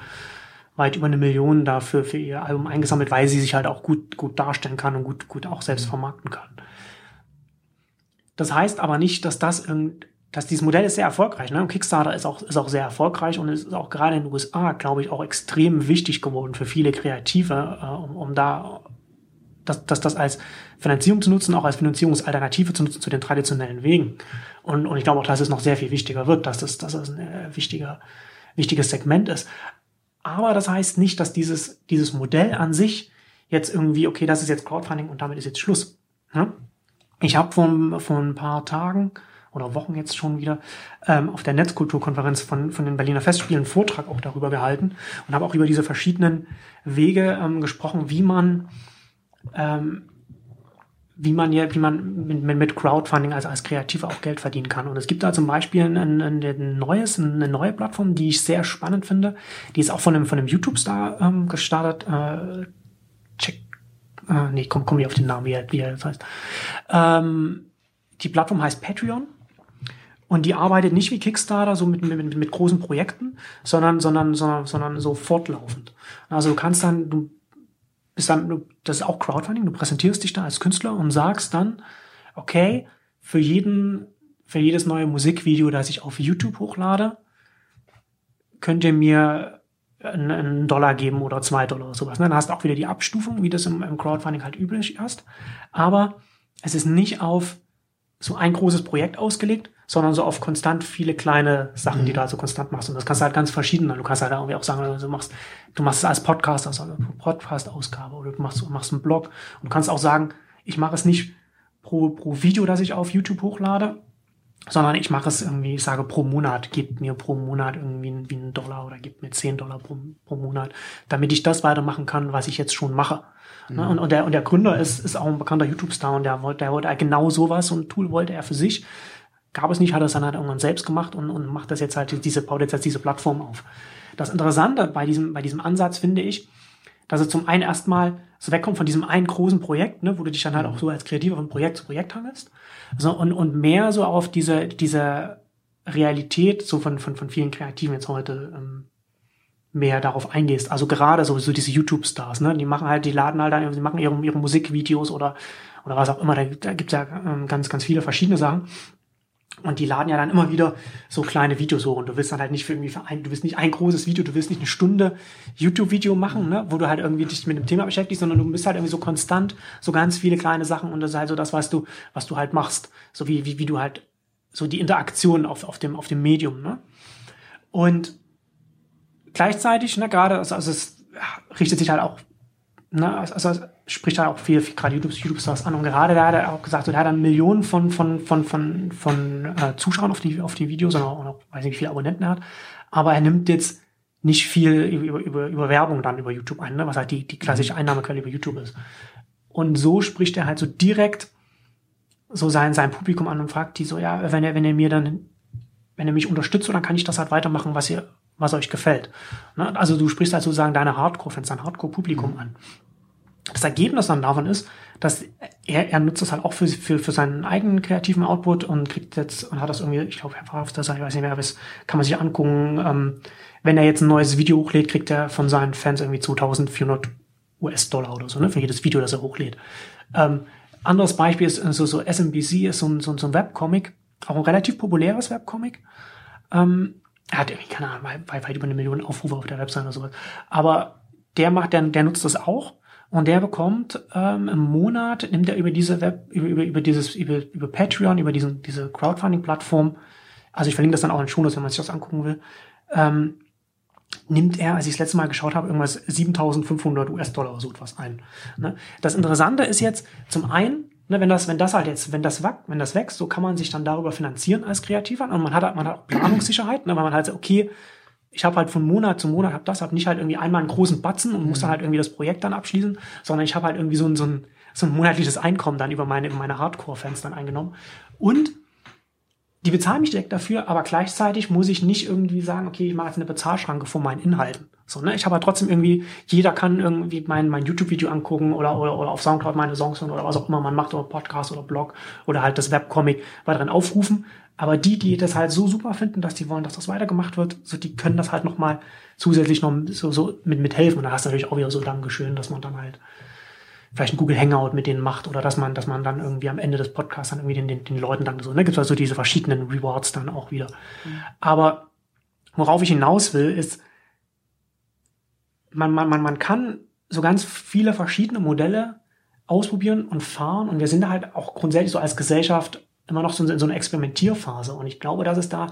weit über eine Million dafür für ihr Album eingesammelt, weil sie sich halt auch gut, gut darstellen kann und gut, gut auch selbst mhm. vermarkten kann. Das heißt aber nicht, dass das irgend, dass dieses Modell ist sehr erfolgreich. Ne? Und Kickstarter ist auch, ist auch sehr erfolgreich und ist auch gerade in den USA, glaube ich, auch extrem wichtig geworden für viele Kreative, äh, um, um da das, das, das als Finanzierung zu nutzen, auch als Finanzierungsalternative zu nutzen zu den traditionellen Wegen. Und, und ich glaube auch, dass es noch sehr viel wichtiger wird, dass das, dass das ein äh, wichtiger, wichtiges Segment ist. Aber das heißt nicht, dass dieses, dieses Modell an sich jetzt irgendwie, okay, das ist jetzt Crowdfunding und damit ist jetzt Schluss. Ja? Ich habe vor, vor ein paar Tagen oder Wochen jetzt schon wieder ähm, auf der Netzkulturkonferenz von, von den Berliner Festspielen einen Vortrag auch darüber gehalten und habe auch über diese verschiedenen Wege ähm, gesprochen, wie man ähm, wie man ja, wie man mit, mit Crowdfunding als, als Kreativer auch Geld verdienen kann. Und es gibt da zum Beispiel ein, ein, ein neues, eine neue Plattform, die ich sehr spannend finde. Die ist auch von einem, von einem YouTube-Star ähm, gestartet. Äh, check, äh, nee, komm, komm nicht auf den Namen, wie er, wie er das heißt. Ähm, die Plattform heißt Patreon. Und die arbeitet nicht wie Kickstarter, so mit, mit, mit großen Projekten, sondern, sondern, sondern, sondern so fortlaufend. Also du kannst dann, du ist dann, das ist auch Crowdfunding, du präsentierst dich da als Künstler und sagst dann, okay, für jeden, für jedes neue Musikvideo, das ich auf YouTube hochlade, könnt ihr mir einen Dollar geben oder zwei Dollar oder sowas. Dann hast du auch wieder die Abstufung, wie das im Crowdfunding halt üblich ist. Aber es ist nicht auf so ein großes Projekt ausgelegt, sondern so auf konstant viele kleine Sachen, mhm. die du also konstant machst. Und das kannst du halt ganz verschieden. Du kannst halt irgendwie auch sagen, also du machst, du machst es als Podcast, also Podcast-Ausgabe oder du machst, machst einen Blog. Und du kannst auch sagen, ich mache es nicht pro, pro Video, das ich auf YouTube hochlade, sondern ich mache es irgendwie, ich sage pro Monat, gebt mir pro Monat irgendwie einen, wie einen Dollar oder gebt mir zehn Dollar pro, pro Monat, damit ich das weitermachen kann, was ich jetzt schon mache. Mhm. Und, und, der, und der Gründer ist, ist auch ein bekannter YouTube-Star und der wollte, der wollte genau sowas, so ein Tool wollte er für sich Gab es nicht, hat er es dann halt irgendwann selbst gemacht und, und macht das jetzt halt, diese, baut jetzt halt diese Plattform auf. Das Interessante bei diesem, bei diesem Ansatz finde ich, dass er zum einen erstmal so wegkommt von diesem einen großen Projekt, ne, wo du dich dann halt auch so als Kreativer von Projekt zu Projekt hangelst, so, und, und mehr so auf diese, diese Realität so von, von, von vielen Kreativen jetzt heute ähm, mehr darauf eingehst. Also gerade sowieso diese YouTube-Stars, ne? Die machen halt, die laden halt dann, die machen ihre, ihre Musikvideos oder, oder was auch immer. Da, da gibt's ja ähm, ganz, ganz viele verschiedene Sachen. Und die laden ja dann immer wieder so kleine Videos hoch. Und du willst dann halt nicht für irgendwie für ein, du willst nicht ein großes Video, du willst nicht eine Stunde YouTube-Video machen, ne, wo du halt irgendwie dich mit dem Thema beschäftigst, sondern du bist halt irgendwie so konstant, so ganz viele kleine Sachen und das ist halt so das, was du, was du halt machst. So wie, wie, wie du halt, so die Interaktion auf, auf dem, auf dem Medium, ne? Und gleichzeitig, ne, gerade, also, also es richtet sich halt auch, ne, also spricht halt auch viel, viel gerade YouTube, YouTube-Stars an. Und gerade da hat er auch gesagt, so, der hat dann Millionen von, von, von, von, von äh, Zuschauern auf die, auf die Videos und auch, auch, weiß nicht, wie viele Abonnenten er hat. Aber er nimmt jetzt nicht viel über, über, über Werbung dann über YouTube ein, ne, was halt die, die klassische Einnahmequelle über YouTube ist. Und so spricht er halt so direkt so sein, sein Publikum an und fragt die so, ja, wenn er, wenn er mir dann, wenn er mich unterstützt, dann kann ich das halt weitermachen, was ihr, was euch gefällt. Ne? Also du sprichst halt sozusagen deine Hardcore-Fans, dein Hardcore-Publikum mhm. an. Das Ergebnis dann davon ist, dass er, er nutzt das halt auch für, für, für seinen eigenen kreativen Output und kriegt jetzt und hat das irgendwie, ich glaube, er verkauft das, ich weiß nicht mehr, es kann man sich angucken. Ähm, wenn er jetzt ein neues Video hochlädt, kriegt er von seinen Fans irgendwie 2400 US-Dollar oder so, ne, für jedes Video, das er hochlädt. Ähm, anderes Beispiel ist so, so SMBC ist so ein, so, so ein Webcomic, auch ein relativ populäres Webcomic. Ähm, er hat irgendwie, keine Ahnung, weit, weit über eine Million Aufrufe auf der Website oder sowas. Aber der macht, der, der nutzt das auch und der bekommt ähm, im Monat, nimmt er über diese Web, über, über, über dieses, über, über Patreon, über diesen, diese Crowdfunding-Plattform, also ich verlinke das dann auch in Shownotes, wenn man sich das angucken will, ähm, nimmt er, als ich das letzte Mal geschaut habe, irgendwas 7500 US-Dollar oder so etwas ein. Ne? Das Interessante ist jetzt, zum einen, ne, wenn das, wenn das halt jetzt, wenn das, wenn das wächst, so kann man sich dann darüber finanzieren als Kreativer und man hat, man hat Planungssicherheit, ne, weil man halt sagt, okay, ich habe halt von Monat zu Monat hab das, habe nicht halt irgendwie einmal einen großen Batzen und muss dann halt irgendwie das Projekt dann abschließen, sondern ich habe halt irgendwie so ein, so ein, so ein monatliches Einkommen dann über meine, über meine Hardcore-Fans dann eingenommen. Und die bezahlen mich direkt dafür, aber gleichzeitig muss ich nicht irgendwie sagen, okay, ich mache jetzt eine Bezahlschranke von meinen Inhalten. So, ne? Ich habe halt trotzdem irgendwie, jeder kann irgendwie mein, mein YouTube-Video angucken oder, oder, oder auf Soundcloud meine Songs hören oder was auch immer man macht, oder Podcast oder Blog oder halt das Webcomic weiterhin aufrufen. Aber die, die das halt so super finden, dass die wollen, dass das weitergemacht wird, so die können das halt nochmal zusätzlich noch so, so mit, mithelfen. Und da hast du natürlich auch wieder so Dankeschön, dass man dann halt vielleicht ein Google Hangout mit denen macht oder dass man, dass man dann irgendwie am Ende des Podcasts dann irgendwie den, den, den Leuten dann so, ne, gibt also diese verschiedenen Rewards dann auch wieder. Mhm. Aber worauf ich hinaus will, ist, man, man, man, man kann so ganz viele verschiedene Modelle ausprobieren und fahren und wir sind halt auch grundsätzlich so als Gesellschaft immer noch so in so einer Experimentierphase und ich glaube, dass es da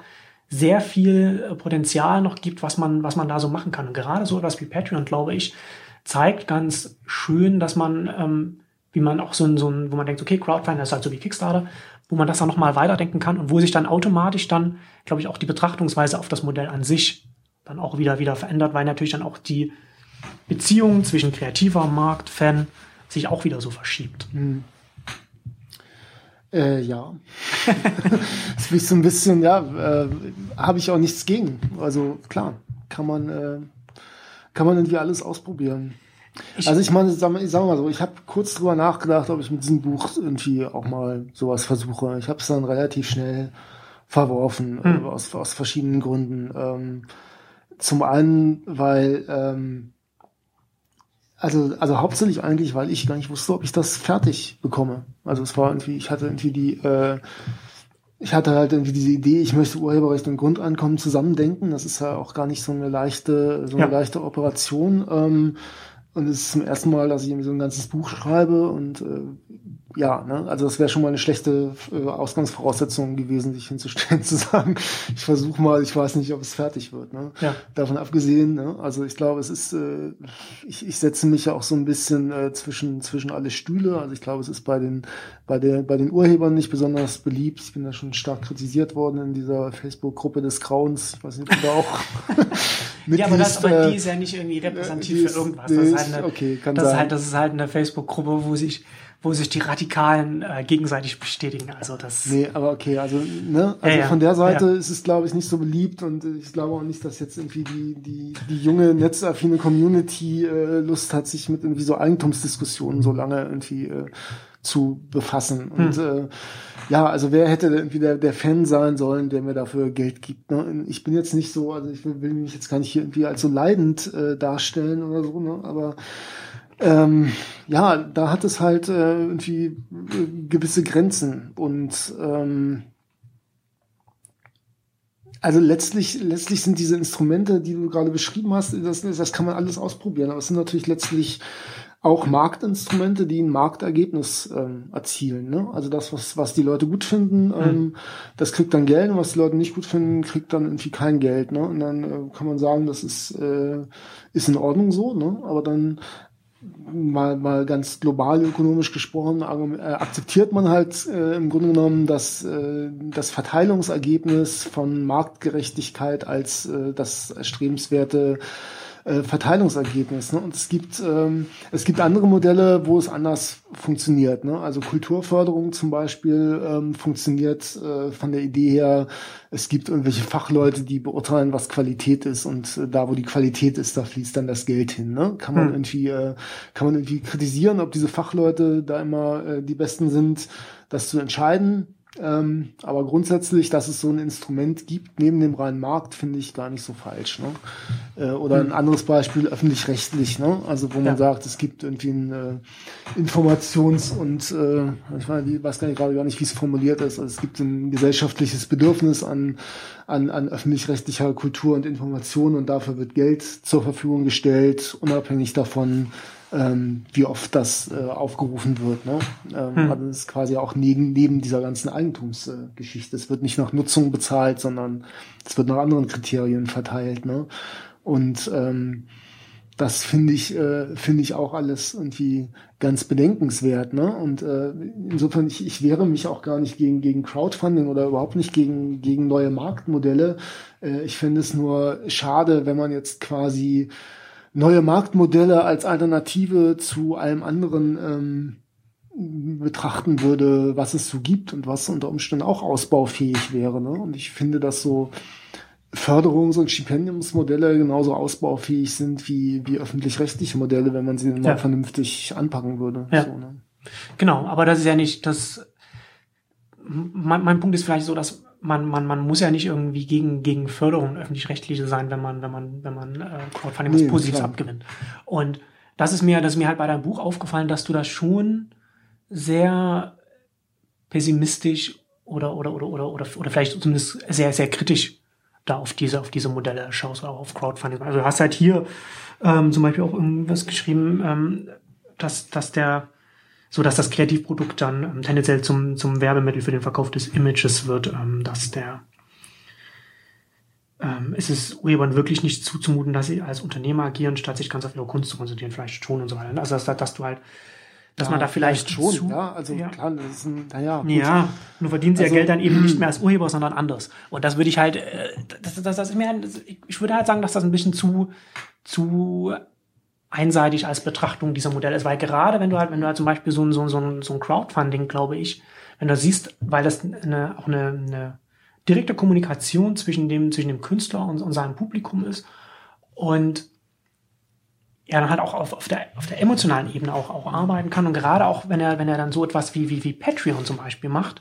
sehr viel Potenzial noch gibt, was man, was man da so machen kann. Und gerade so etwas wie Patreon, glaube ich, zeigt ganz schön, dass man, ähm, wie man auch so ein, so ein, wo man denkt, okay, Crowdfunding ist halt so wie Kickstarter, wo man das dann nochmal weiterdenken kann und wo sich dann automatisch dann, glaube ich, auch die Betrachtungsweise auf das Modell an sich dann auch wieder, wieder verändert, weil natürlich dann auch die Beziehung zwischen kreativer Markt, Fan sich auch wieder so verschiebt. Hm. Äh, ja. das ist so ein bisschen, ja, äh, habe ich auch nichts gegen. Also klar, kann man äh, kann man irgendwie alles ausprobieren. Ich also ich meine, sag, mal, sag mal so, ich habe kurz drüber nachgedacht, ob ich mit diesem Buch irgendwie auch mal sowas versuche. Ich habe es dann relativ schnell verworfen, hm. Äh, aus, aus verschiedenen Gründen. Ähm, zum einen, weil, ähm, also, also hauptsächlich eigentlich, weil ich gar nicht wusste, ob ich das fertig bekomme. Also es war irgendwie, ich hatte irgendwie die, äh, ich hatte halt irgendwie diese Idee, ich möchte Urheberrecht und Grundeinkommen zusammendenken. Das ist ja auch gar nicht so eine leichte, so eine ja. leichte Operation. Ähm, und es ist zum ersten Mal, dass ich irgendwie so ein ganzes Buch schreibe und äh, ja, ne, also das wäre schon mal eine schlechte äh, Ausgangsvoraussetzung gewesen, sich hinzustellen, zu sagen, ich versuche mal, ich weiß nicht, ob es fertig wird. Ne? Ja. Davon abgesehen, ne, also ich glaube, es ist, äh, ich, ich setze mich ja auch so ein bisschen äh, zwischen zwischen alle Stühle. Also ich glaube, es ist bei den bei der bei den Urhebern nicht besonders beliebt. Ich bin da schon stark kritisiert worden in dieser Facebook-Gruppe des Grauens. Ich weiß nicht, ob da auch ja, aber, das, aber die äh, ist ja nicht irgendwie repräsentativ ist, für irgendwas. Das, ist halt eine, okay, das, ist halt, das ist halt eine Facebook-Gruppe, wo sich wo sich die Radikalen äh, gegenseitig bestätigen. Also das. Nee, aber okay, also ne, also ja, von der Seite ja. ist es, glaube ich, nicht so beliebt und ich glaube auch nicht, dass jetzt irgendwie die die die junge netzaffine Community äh, Lust hat, sich mit irgendwie so Eigentumsdiskussionen so lange irgendwie äh, zu befassen. Und hm. äh, ja, also wer hätte irgendwie der, der Fan sein sollen, der mir dafür Geld gibt. Ne? Ich bin jetzt nicht so, also ich will, will mich jetzt gar nicht hier irgendwie als so leidend äh, darstellen oder so, ne? aber ähm, ja, da hat es halt äh, irgendwie äh, gewisse Grenzen und ähm, also letztlich, letztlich sind diese Instrumente, die du gerade beschrieben hast, das, das kann man alles ausprobieren, aber es sind natürlich letztlich auch Marktinstrumente, die ein Marktergebnis ähm, erzielen. Ne? Also das, was, was die Leute gut finden, hm. ähm, das kriegt dann Geld und was die Leute nicht gut finden, kriegt dann irgendwie kein Geld. Ne? Und dann äh, kann man sagen, das ist, äh, ist in Ordnung so, ne? aber dann mal, mal ganz global ökonomisch gesprochen, äh, akzeptiert man halt äh, im Grunde genommen das, äh, das Verteilungsergebnis von Marktgerechtigkeit als äh, das erstrebenswerte äh, Verteilungsergebnis. Ne? Und es gibt, ähm, es gibt andere Modelle, wo es anders funktioniert. Ne? Also Kulturförderung zum Beispiel ähm, funktioniert äh, von der Idee her, es gibt irgendwelche Fachleute, die beurteilen, was Qualität ist und äh, da, wo die Qualität ist, da fließt dann das Geld hin. Ne? Kann man hm. irgendwie, äh, kann man irgendwie kritisieren, ob diese Fachleute da immer äh, die Besten sind, das zu entscheiden. Ähm, aber grundsätzlich, dass es so ein Instrument gibt, neben dem reinen Markt, finde ich gar nicht so falsch. Ne? Äh, oder ein hm. anderes Beispiel, öffentlich-rechtlich, ne? also wo man ja. sagt, es gibt irgendwie ein äh, Informations- und, äh, ich meine, ich weiß gar nicht, gerade gar nicht, wie es formuliert ist, also es gibt ein gesellschaftliches Bedürfnis an, an, an öffentlich-rechtlicher Kultur und Information und dafür wird Geld zur Verfügung gestellt, unabhängig davon, ähm, wie oft das äh, aufgerufen wird. Ne? Ähm, hm. Also das ist quasi auch neben, neben dieser ganzen Eigentumsgeschichte. Äh, es wird nicht nach Nutzung bezahlt, sondern es wird nach anderen Kriterien verteilt. Ne? Und ähm, das finde ich, äh, finde ich auch alles irgendwie ganz bedenkenswert. Ne? Und äh, insofern, ich, ich wehre mich auch gar nicht gegen, gegen Crowdfunding oder überhaupt nicht gegen, gegen neue Marktmodelle. Äh, ich finde es nur schade, wenn man jetzt quasi neue Marktmodelle als Alternative zu allem anderen ähm, betrachten würde, was es so gibt und was unter Umständen auch ausbaufähig wäre. Ne? Und ich finde, dass so Förderungs- und Stipendiumsmodelle genauso ausbaufähig sind wie, wie öffentlich-rechtliche Modelle, wenn man sie dann ja. mal vernünftig anpacken würde. Ja. So, ne? Genau, aber das ist ja nicht das. Mein, mein Punkt ist vielleicht so, dass man, man, man muss ja nicht irgendwie gegen, gegen Förderung öffentlich-rechtliche sein, wenn man, wenn man, wenn man äh, Crowdfunding nee, was Positives abgewinnt. Und das ist mir, das ist mir halt bei deinem Buch aufgefallen, dass du das schon sehr pessimistisch oder, oder, oder, oder, oder, oder vielleicht zumindest sehr, sehr kritisch da auf diese, auf diese Modelle schaust, auch auf Crowdfunding. Also du hast halt hier ähm, zum Beispiel auch irgendwas geschrieben, ähm, dass, dass der, so dass das Kreativprodukt dann ähm, tendenziell zum, zum Werbemittel für den Verkauf des Images wird, ähm, dass der ähm, ist es Urhebern wirklich nicht zuzumuten, dass sie als Unternehmer agieren, statt sich ganz auf ihre Kunst zu konzentrieren, vielleicht schon und so weiter. Also dass, dass du halt, dass ja, man da vielleicht schon, zu, ja, also ja. klar, das ist ein, naja. Ja, nur verdienen sie also, ja Geld dann eben nicht mehr als Urheber, sondern anders. Und das würde ich halt, äh, das, das, das ist mir, ich würde halt sagen, dass das ein bisschen zu, zu einseitig als Betrachtung dieser Modelle ist, weil gerade wenn du halt, wenn du halt zum Beispiel so ein, so ein, so ein, Crowdfunding, glaube ich, wenn du siehst, weil das eine, auch eine, eine direkte Kommunikation zwischen dem, zwischen dem Künstler und, und seinem Publikum ist und ja dann halt auch auf, auf, der, auf der emotionalen Ebene auch, auch arbeiten kann. Und gerade auch, wenn er, wenn er dann so etwas wie, wie, wie Patreon zum Beispiel macht,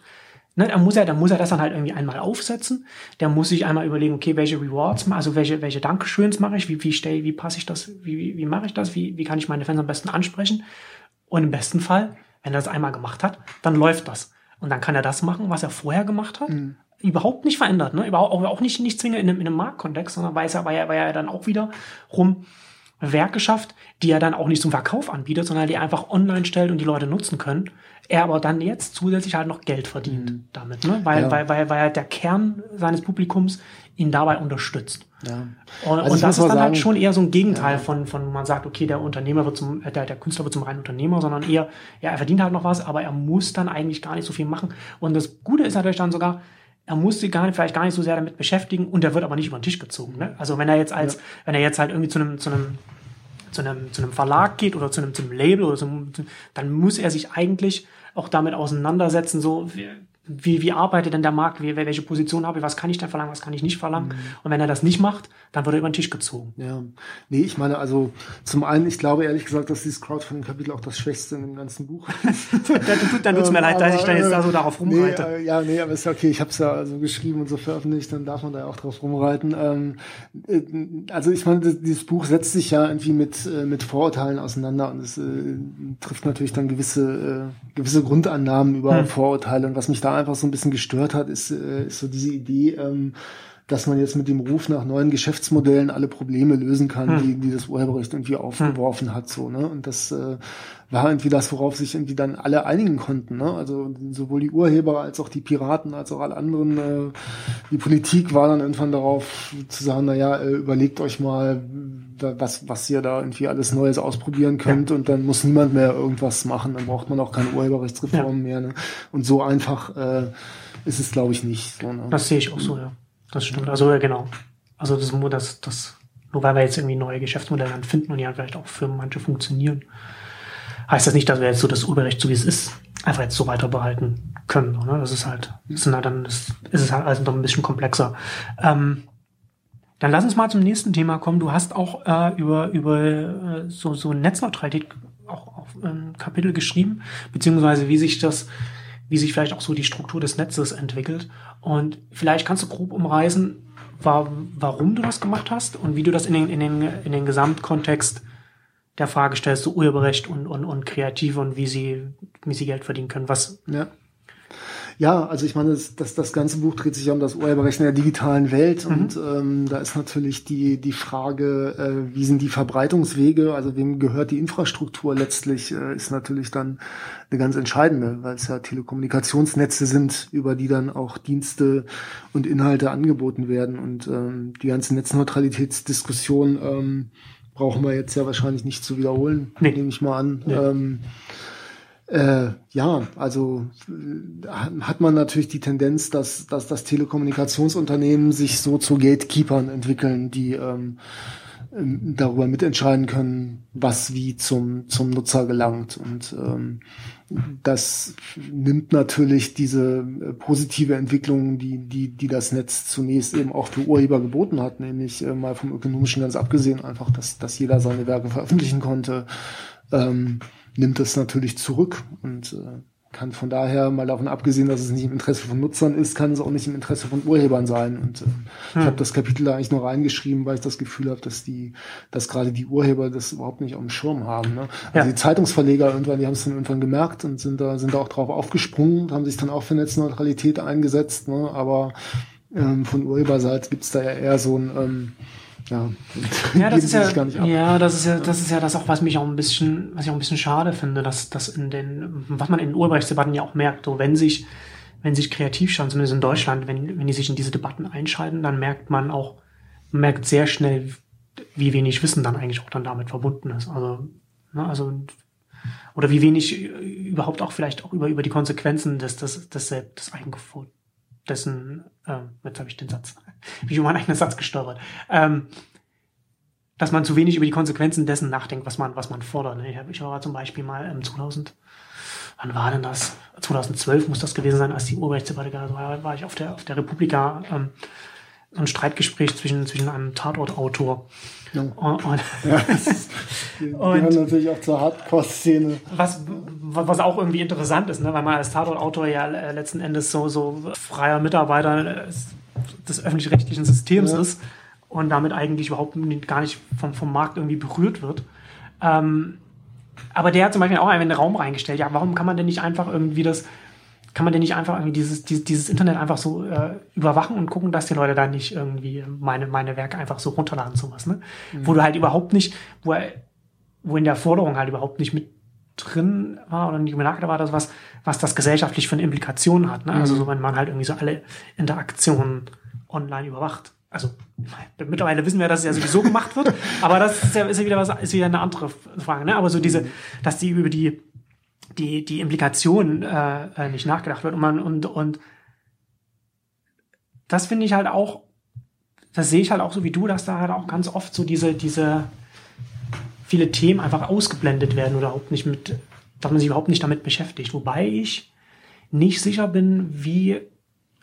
Ne, da muss er, dann muss er das dann halt irgendwie einmal aufsetzen. Der muss sich einmal überlegen, okay, welche Rewards, also welche, welche Dankeschöns mache ich, wie, wie stelle, wie passe ich das, wie, wie, wie mache ich das, wie, wie kann ich meine Fans am besten ansprechen? Und im besten Fall, wenn er das einmal gemacht hat, dann läuft das. Und dann kann er das machen, was er vorher gemacht hat. Mhm. Überhaupt nicht verändert, ne? Überhaupt auch nicht, nicht zwingend in einem, in einem Marktkontext, sondern weiß er, weil er, weil er dann auch wieder rum Werke schafft, die er dann auch nicht zum Verkauf anbietet, sondern die einfach online stellt und die Leute nutzen können. Er aber dann jetzt zusätzlich halt noch Geld verdient mhm. damit, ne? weil, ja. weil, weil, weil der Kern seines Publikums ihn dabei unterstützt. Ja. Und, also und das ist dann halt sagen, halt schon eher so ein Gegenteil ja. von, von, man sagt, okay, der Unternehmer wird zum, äh, der, der Künstler wird zum reinen Unternehmer, sondern eher, ja, er verdient halt noch was, aber er muss dann eigentlich gar nicht so viel machen. Und das Gute ist natürlich dann sogar, er muss sich gar nicht, vielleicht gar nicht so sehr damit beschäftigen und er wird aber nicht über den Tisch gezogen. Ne? Also wenn er jetzt als, ja. wenn er jetzt halt irgendwie zu einem, zu einem, zu einem, zu einem Verlag geht oder zu einem, zu einem Label oder so, dann muss er sich eigentlich auch damit auseinandersetzen, so, wie, wie arbeitet denn der Markt, wie, welche Position habe ich, was kann ich denn verlangen, was kann ich nicht verlangen. Mhm. Und wenn er das nicht macht, dann wird er über den Tisch gezogen. Ja, nee, ich meine, also zum einen, ich glaube ehrlich gesagt, dass dieses Crowdfunding-Kapitel auch das Schwächste in dem ganzen Buch ist. dann, dann tut's mir leid, dass ich da jetzt da so darauf rumreite. Nee, äh, ja, nee, aber ist ja okay, ich habe es ja also geschrieben und so veröffentlicht, dann darf man da ja auch drauf rumreiten. Ähm, äh, also ich meine, dieses Buch setzt sich ja irgendwie mit, äh, mit Vorurteilen auseinander und es äh, trifft natürlich dann gewisse, äh, gewisse Grundannahmen über hm. Vorurteile und was mich da einfach so ein bisschen gestört hat, ist, äh, ist so diese Idee, ähm, dass man jetzt mit dem Ruf nach neuen Geschäftsmodellen alle Probleme lösen kann, hm. die, die das Urheberrecht irgendwie aufgeworfen hm. hat, so, ne? Und das äh, war irgendwie das, worauf sich irgendwie dann alle einigen konnten, ne? Also sowohl die Urheber als auch die Piraten, als auch alle anderen, äh, die Politik war dann irgendwann darauf zu sagen, na ja, äh, überlegt euch mal, was, was ihr da irgendwie alles Neues ausprobieren könnt ja. und dann muss niemand mehr irgendwas machen, dann braucht man auch keine Urheberrechtsreformen ja. mehr, ne? Und so einfach äh, ist es, glaube ich, nicht. So, ne? Das sehe ich auch so, ja. Das stimmt. Also ja, genau. Also das, das, das, nur weil wir jetzt irgendwie neue Geschäftsmodelle dann finden und die dann vielleicht auch für manche funktionieren, heißt das nicht, dass wir jetzt so das Urheberrecht, so wie es ist, einfach jetzt so weiter behalten können. Oder? Das ist halt, das sind halt dann, das ist es halt also noch ein bisschen komplexer. Ähm, dann lass uns mal zum nächsten Thema kommen. Du hast auch äh, über, über äh, so, so Netzneutralität auch auf ein Kapitel geschrieben, beziehungsweise wie sich das wie sich vielleicht auch so die Struktur des Netzes entwickelt. Und vielleicht kannst du grob umreißen, war, warum du das gemacht hast und wie du das in den, in den, in den Gesamtkontext der Frage stellst, so Urheberrecht und, und, und Kreative und wie sie, wie sie Geld verdienen können. Was, ja. Ja, also ich meine, das, das, das ganze Buch dreht sich ja um das Urheberrecht in der digitalen Welt mhm. und ähm, da ist natürlich die, die Frage, äh, wie sind die Verbreitungswege, also wem gehört die Infrastruktur letztlich, äh, ist natürlich dann eine ganz entscheidende, weil es ja Telekommunikationsnetze sind, über die dann auch Dienste und Inhalte angeboten werden und ähm, die ganze Netzneutralitätsdiskussion ähm, brauchen wir jetzt ja wahrscheinlich nicht zu wiederholen, nee. nehme ich mal an. Nee. Ähm, äh, ja, also äh, hat man natürlich die Tendenz, dass, dass das Telekommunikationsunternehmen sich so zu Gatekeepern entwickeln, die ähm, darüber mitentscheiden können, was wie zum, zum Nutzer gelangt. Und ähm, das nimmt natürlich diese äh, positive Entwicklung, die, die, die das Netz zunächst eben auch für Urheber geboten hat, nämlich äh, mal vom ökonomischen ganz abgesehen, einfach, dass, dass jeder seine Werke veröffentlichen konnte. Ähm, nimmt das natürlich zurück und äh, kann von daher mal davon abgesehen, dass es nicht im Interesse von Nutzern ist, kann es auch nicht im Interesse von Urhebern sein. Und äh, hm. ich habe das Kapitel da eigentlich nur reingeschrieben, weil ich das Gefühl habe, dass die, dass gerade die Urheber das überhaupt nicht auf dem Schirm haben. Ne? Also ja. die Zeitungsverleger irgendwann, die haben es dann irgendwann gemerkt und sind da, sind da auch drauf aufgesprungen und haben sich dann auch für Netzneutralität eingesetzt. Ne? Aber ähm, von Urheberseite gibt's da ja eher so ein ähm, ja, ja das ist ja, ja, das ist ja, das ist ja das auch, was mich auch ein bisschen, was ich auch ein bisschen schade finde, dass, dass in den, was man in den Urheberrechtsdebatten ja auch merkt, so wenn sich, wenn sich Kreativschaden, zumindest in Deutschland, wenn, wenn die sich in diese Debatten einschalten, dann merkt man auch, merkt sehr schnell, wie wenig Wissen dann eigentlich auch dann damit verbunden ist. Also, ne, also, oder wie wenig überhaupt auch vielleicht auch über, über die Konsequenzen des, des, des, des Eigengefunden dessen, äh, jetzt habe ich den Satz, wie ich um meinen eigenen Satz gesteuert, ähm, dass man zu wenig über die Konsequenzen dessen nachdenkt, was man, was man fordert. Ne? Ich war zum Beispiel mal im 2000, wann war denn das? 2012 muss das gewesen sein, als die Urheberrechtsdebatte war, war ich auf der, auf der Republika, ähm, so ein Streitgespräch zwischen, zwischen einem Tatortautor ja. Und, und, ja, die gehören natürlich auch zur Hardcore-Szene. Was, was auch irgendwie interessant ist, ne? weil man als Tatortautor ja letzten Endes so, so freier Mitarbeiter des öffentlich-rechtlichen Systems ja. ist und damit eigentlich überhaupt gar nicht vom, vom Markt irgendwie berührt wird. Ähm, aber der hat zum Beispiel auch einen Raum reingestellt. Ja, warum kann man denn nicht einfach irgendwie das kann man denn nicht einfach irgendwie dieses, dieses, dieses Internet einfach so äh, überwachen und gucken, dass die Leute da nicht irgendwie meine, meine Werke einfach so runterladen, sowas, ne? Mhm. Wo du halt überhaupt nicht, wo, wo in der Forderung halt überhaupt nicht mit drin war oder nicht nachgedacht war, das was, was das gesellschaftlich für eine Implikation hat, ne? Also mhm. Also so, wenn man halt irgendwie so alle Interaktionen online überwacht. Also mittlerweile wissen wir, dass es ja sowieso gemacht wird, aber das ist ja, ist ja wieder was, ist wieder eine andere Frage, ne? Aber so diese, dass die über die die, die Implikation äh, äh, nicht nachgedacht wird. Und, man, und, und das finde ich halt auch, das sehe ich halt auch so wie du, dass da halt auch ganz oft so diese, diese viele Themen einfach ausgeblendet werden oder überhaupt nicht mit, dass man sich überhaupt nicht damit beschäftigt. Wobei ich nicht sicher bin, wie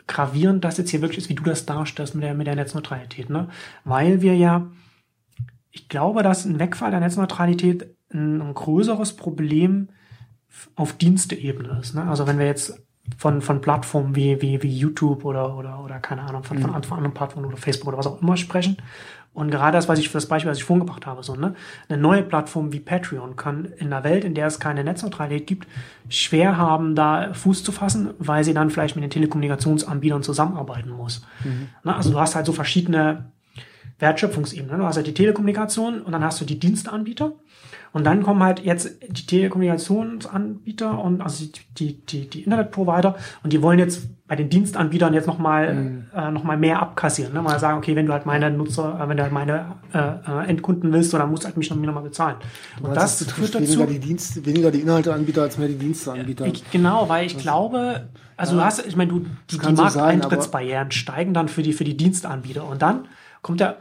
gravierend das jetzt hier wirklich ist, wie du das darstellst mit der, mit der Netzneutralität, ne? Weil wir ja, ich glaube, dass ein Wegfall der Netzneutralität ein, ein größeres Problem auf Diensteebene ist. Ne? Also wenn wir jetzt von, von Plattformen wie, wie, wie YouTube oder, oder, oder keine Ahnung, von, von, mhm. von anderen Plattformen oder Facebook oder was auch immer sprechen. Und gerade das, was ich für das Beispiel, was ich vorhin gebracht habe, so, ne? Eine neue Plattform wie Patreon kann in einer Welt, in der es keine Netzneutralität gibt, schwer haben, da Fuß zu fassen, weil sie dann vielleicht mit den Telekommunikationsanbietern zusammenarbeiten muss. Mhm. Ne? Also du hast halt so verschiedene Wertschöpfungsebenen. Du hast halt die Telekommunikation und dann hast du die Dienstanbieter. Und dann kommen halt jetzt die Telekommunikationsanbieter und also die, die, die Internetprovider und die wollen jetzt bei den Dienstanbietern jetzt nochmal mhm. äh, noch mal mehr abkassieren. Ne? Mal sagen, okay, wenn du halt meine Nutzer, äh, wenn du halt meine äh, äh Endkunden willst, dann musst du halt mich noch, noch mal bezahlen. Du und das führt dazu. Weniger die, Dienst, weniger die Inhalteanbieter als mehr die Dienstanbieter. Ich, genau, weil ich das glaube, also ja, du hast, ich meine, du, die, die Markteintrittsbarrieren so steigen dann für die, für die Dienstanbieter und dann kommt der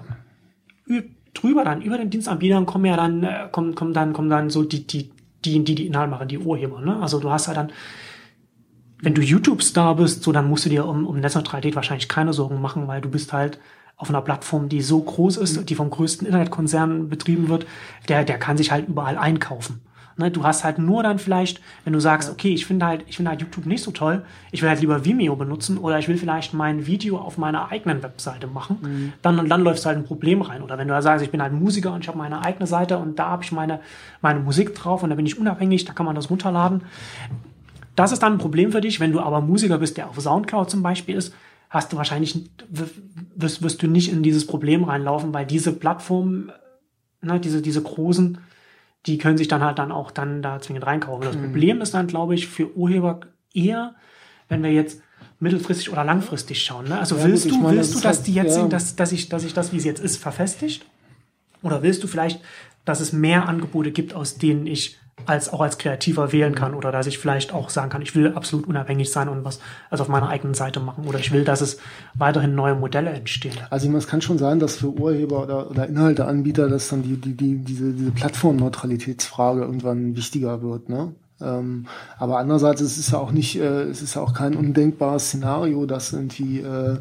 drüber dann, über den Dienstanbietern kommen ja dann, äh, kommen, kommen dann, kommen dann so die, die, die, die, die Inhalt machen, die Urheber, ne? Also du hast ja dann, wenn du YouTube-Star bist, so, dann musst du dir um, um Netzneutralität wahrscheinlich keine Sorgen machen, weil du bist halt auf einer Plattform, die so groß ist, die vom größten Internetkonzern betrieben wird, der, der kann sich halt überall einkaufen. Ne, du hast halt nur dann vielleicht, wenn du sagst, okay, ich finde halt, ich finde halt YouTube nicht so toll, ich will halt lieber Vimeo benutzen oder ich will vielleicht mein Video auf meiner eigenen Webseite machen, mhm. dann, dann läufst du halt ein Problem rein. Oder wenn du halt sagst, ich bin halt Musiker und ich habe meine eigene Seite und da habe ich meine, meine Musik drauf und da bin ich unabhängig, da kann man das runterladen. Das ist dann ein Problem für dich. Wenn du aber Musiker bist, der auf Soundcloud zum Beispiel ist, hast du wahrscheinlich, wirst, wirst du nicht in dieses Problem reinlaufen, weil diese Plattformen, ne, diese, diese großen, die können sich dann halt dann auch dann da zwingend reinkaufen. Das mhm. Problem ist dann, glaube ich, für Urheber eher, wenn wir jetzt mittelfristig oder langfristig schauen. Ne? Also ja, willst gut, du, meine, willst du, dass die jetzt ja. sind, dass, dass ich, dass ich das, wie es jetzt ist, verfestigt? Oder willst du vielleicht, dass es mehr Angebote gibt, aus denen ich als auch als Kreativer wählen kann oder dass ich vielleicht auch sagen kann, ich will absolut unabhängig sein und was also auf meiner eigenen Seite machen oder ich will, dass es weiterhin neue Modelle entstehen. Also es kann schon sein, dass für Urheber oder, oder Inhalteanbieter, dass dann die, die, die, diese, diese Plattformneutralitätsfrage irgendwann wichtiger wird, ne? Ähm, aber andererseits es ist ja auch nicht, äh, es ist ja auch kein undenkbares Szenario, dass irgendwie äh,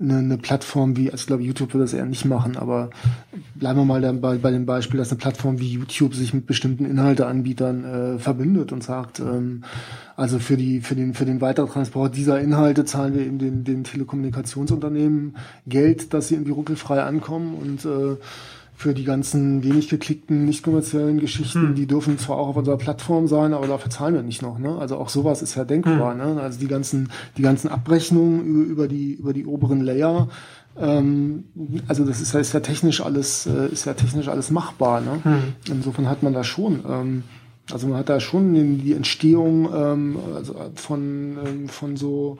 eine, eine Plattform wie, also ich glaube, YouTube würde das eher nicht machen, aber bleiben wir mal dann bei, bei dem Beispiel, dass eine Plattform wie YouTube sich mit bestimmten Inhalteanbietern äh, verbindet und sagt, ähm, also für die für den für den Weitertransport dieser Inhalte zahlen wir eben den, den Telekommunikationsunternehmen Geld, dass sie irgendwie ruckelfrei ankommen und äh, für die ganzen wenig geklickten, nicht kommerziellen Geschichten, hm. die dürfen zwar auch auf unserer Plattform sein, aber dafür zahlen wir nicht noch. Ne? Also auch sowas ist ja denkbar. Hm. Ne? Also die ganzen, die ganzen Abrechnungen über, über die über die oberen Layer. Ähm, also das ist ja, ist ja technisch alles, äh, ist ja technisch alles machbar. Ne? Hm. Insofern hat man da schon. Ähm, also man hat da schon die Entstehung ähm, also von, ähm, von so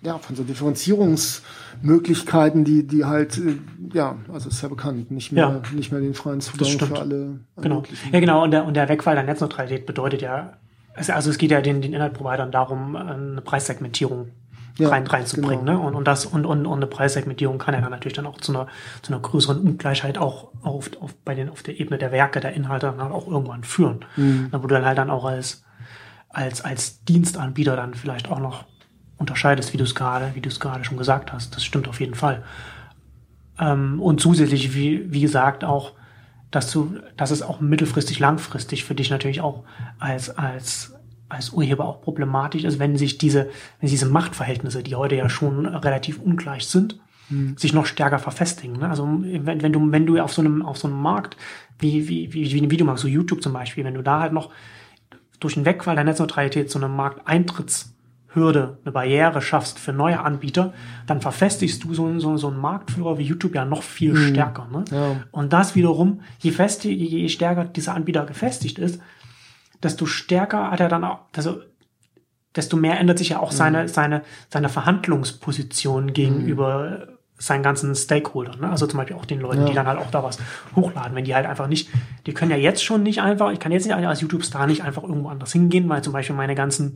ja, von so Differenzierungsmöglichkeiten, die, die halt, äh, ja, also ist ja bekannt, nicht mehr, ja. nicht mehr den freien Zugang für alle. Genau. Ja, genau. Und der, und der Wegfall der Netzneutralität bedeutet ja, also es geht ja den, den Inhaltprovidern darum, eine Preissegmentierung ja, rein, reinzubringen. Genau. Ne? Und, und das und, und, und eine Preissegmentierung kann ja dann natürlich dann auch zu einer, zu einer größeren Ungleichheit auch auf, auf, bei den, auf der Ebene der Werke, der Inhalte dann auch irgendwann führen. Mhm. Wo du dann halt dann auch als, als, als Dienstanbieter dann vielleicht auch noch unterscheidest, wie du es gerade, wie du es gerade schon gesagt hast. Das stimmt auf jeden Fall. Ähm, und zusätzlich, wie, wie gesagt, auch, dass du, dass es auch mittelfristig, langfristig für dich natürlich auch als, als, als Urheber auch problematisch ist, wenn sich diese, wenn diese Machtverhältnisse, die heute ja schon relativ ungleich sind, hm. sich noch stärker verfestigen. Ne? Also wenn, wenn du, wenn du auf so einem, auf so einem Markt, wie, wie, wie, wie ein Videomarkt, so YouTube zum Beispiel, wenn du da halt noch durch den Wegfall der Netzneutralität zu einem Markteintritts Hürde, eine Barriere schaffst für neue Anbieter, dann verfestigst du so, so, so einen Marktführer wie YouTube ja noch viel mhm. stärker. Ne? Ja. Und das wiederum, je, fest, je, je stärker dieser Anbieter gefestigt ist, desto stärker hat er dann auch, also desto mehr ändert sich ja auch mhm. seine, seine, seine Verhandlungsposition gegenüber mhm. seinen ganzen Stakeholdern. Ne? Also zum Beispiel auch den Leuten, ja. die dann halt auch da was hochladen. Wenn die halt einfach nicht, die können ja jetzt schon nicht einfach, ich kann jetzt nicht als YouTube-Star nicht einfach irgendwo anders hingehen, weil zum Beispiel meine ganzen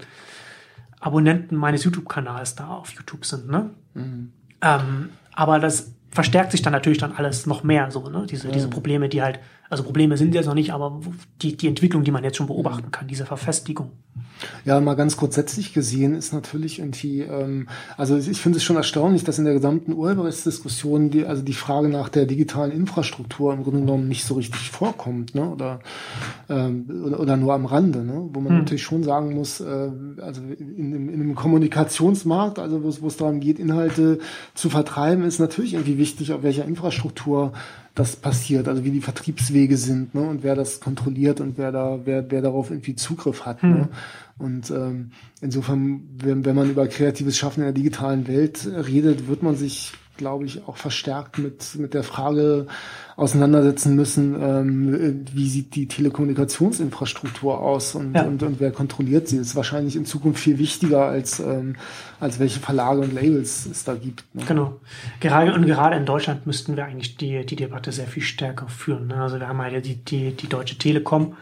Abonnenten meines YouTube-Kanals da auf YouTube sind. Ne? Mhm. Ähm, aber das verstärkt sich dann natürlich dann alles noch mehr, so, ne? Diese, ja. diese Probleme, die halt, also Probleme sind jetzt noch nicht, aber die, die Entwicklung, die man jetzt schon beobachten kann, diese Verfestigung. Ja, mal ganz grundsätzlich gesehen ist natürlich irgendwie, ähm, also ich finde es schon erstaunlich, dass in der gesamten Urheberrechtsdiskussion die, also die Frage nach der digitalen Infrastruktur im Grunde genommen nicht so richtig vorkommt, ne? Oder, ähm, oder, oder nur am Rande, ne? Wo man hm. natürlich schon sagen muss, äh, also in, in, in einem Kommunikationsmarkt, also wo es darum geht, Inhalte zu vertreiben, ist natürlich irgendwie wichtig, auf welcher Infrastruktur das passiert, also wie die Vertriebswege sind ne, und wer das kontrolliert und wer da, wer, wer darauf irgendwie Zugriff hat. Hm. Ne? Und ähm, insofern, wenn, wenn man über kreatives Schaffen in der digitalen Welt redet, wird man sich glaube ich, auch verstärkt mit, mit der Frage auseinandersetzen müssen, ähm, wie sieht die Telekommunikationsinfrastruktur aus und, ja. und, und wer kontrolliert sie. Das ist wahrscheinlich in Zukunft viel wichtiger als, ähm, als welche Verlage und Labels es da gibt. Ne? Genau. Gerade und gerade in Deutschland müssten wir eigentlich die, die Debatte sehr viel stärker führen. Ne? Also wir haben halt die, die, die Deutsche Telekom,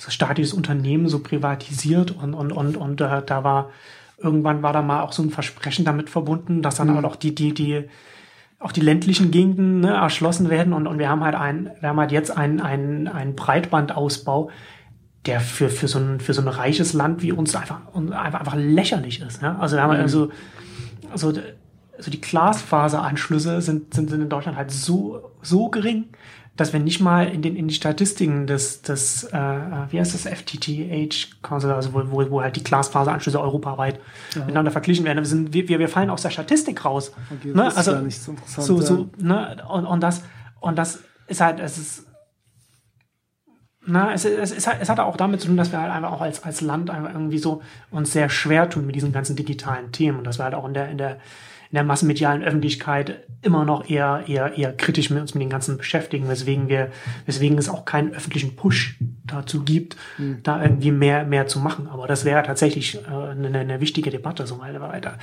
so staatliches Unternehmen, so privatisiert und, und, und, und äh, da war irgendwann war da mal auch so ein Versprechen damit verbunden, dass dann mhm. auch die, die, die, auch die ländlichen Gegenden ne, erschlossen werden und, und wir haben halt ein, wir haben halt jetzt einen, einen, einen Breitbandausbau, der für, für, so ein, für so ein reiches Land wie uns einfach, einfach, einfach lächerlich ist. Ne? Also wir haben halt mhm. also, also, also die Glasfaseranschlüsse sind, sind, sind in Deutschland halt so, so gering, dass wir nicht mal in den in die Statistiken des des äh, wie heißt das FTTH Council, also wo, wo, wo halt die Glasfaseranschlüsse europaweit ja. miteinander verglichen werden. Wir, sind, wir, wir fallen aus der Statistik raus. Okay, ne? also ja nicht so interessant. So, so, ne? und, und das und das ist halt es ist na, es, es, es, hat, es hat auch damit zu tun, dass wir halt einfach auch als, als Land einfach irgendwie so uns sehr schwer tun mit diesen ganzen digitalen Themen und dass wir halt auch in der, in der, in der massenmedialen Öffentlichkeit immer noch eher, eher, eher kritisch mit uns mit den ganzen beschäftigen, weswegen wir, weswegen es auch keinen öffentlichen Push dazu gibt, mhm. da irgendwie mehr, mehr zu machen. Aber das wäre tatsächlich äh, eine, eine wichtige Debatte, so weil da,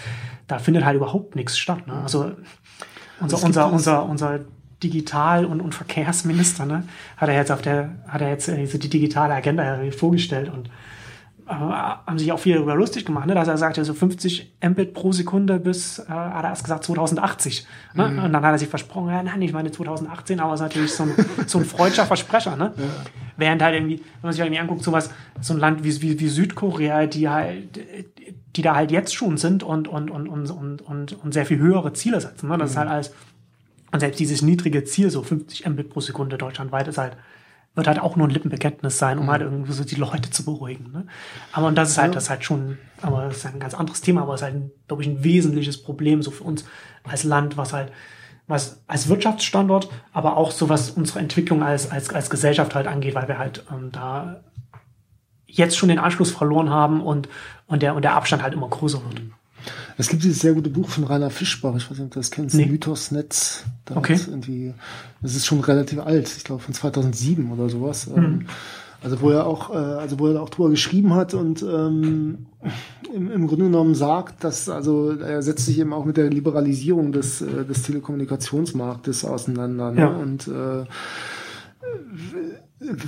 da findet halt überhaupt nichts statt. Ne? Also unser, unser, unser, unser Digital- und, und Verkehrsminister, ne, hat er jetzt auf der, hat er jetzt äh, die digitale Agenda vorgestellt und haben sich auch viel darüber lustig gemacht, ne, dass er sagte, so 50 Mbit pro Sekunde bis, äh, hat er erst gesagt, 2080. Ne? Mhm. Und dann hat er sich versprochen, ja, nein, ich meine 2018, aber es ist natürlich so ein, so ein freudscher Versprecher. Ne? Ja. Während halt irgendwie, wenn man sich halt irgendwie anguckt, sowas, so ein Land wie, wie, wie Südkorea, die halt, die da halt jetzt schon sind und, und, und, und, und, und, und sehr viel höhere Ziele setzen. Ne? Das mhm. ist halt alles, und selbst dieses niedrige Ziel, so 50 Mbit pro Sekunde deutschlandweit, ist halt wird halt auch nur ein Lippenbekenntnis sein, um mhm. halt irgendwie so die Leute zu beruhigen. Ne? Aber und das ist halt, das ist halt schon, aber das ist ein ganz anderes Thema, aber es ist halt, glaube ich, ein wesentliches Problem so für uns als Land, was halt, was als Wirtschaftsstandort, aber auch so was unsere Entwicklung als, als, als Gesellschaft halt angeht, weil wir halt ähm, da jetzt schon den Anschluss verloren haben und, und der, und der Abstand halt immer größer wird. Es gibt dieses sehr gute Buch von Rainer Fischbach, ich weiß nicht, ob du das kennst, nee. Mythosnetz. Da okay. Irgendwie, das ist schon relativ alt, ich glaube von 2007 oder sowas. Mhm. Also wo er auch, äh, also wo er auch drüber geschrieben hat und ähm, im, im Grunde genommen sagt, dass also er setzt sich eben auch mit der Liberalisierung des, äh, des Telekommunikationsmarktes auseinander ne? ja. und äh,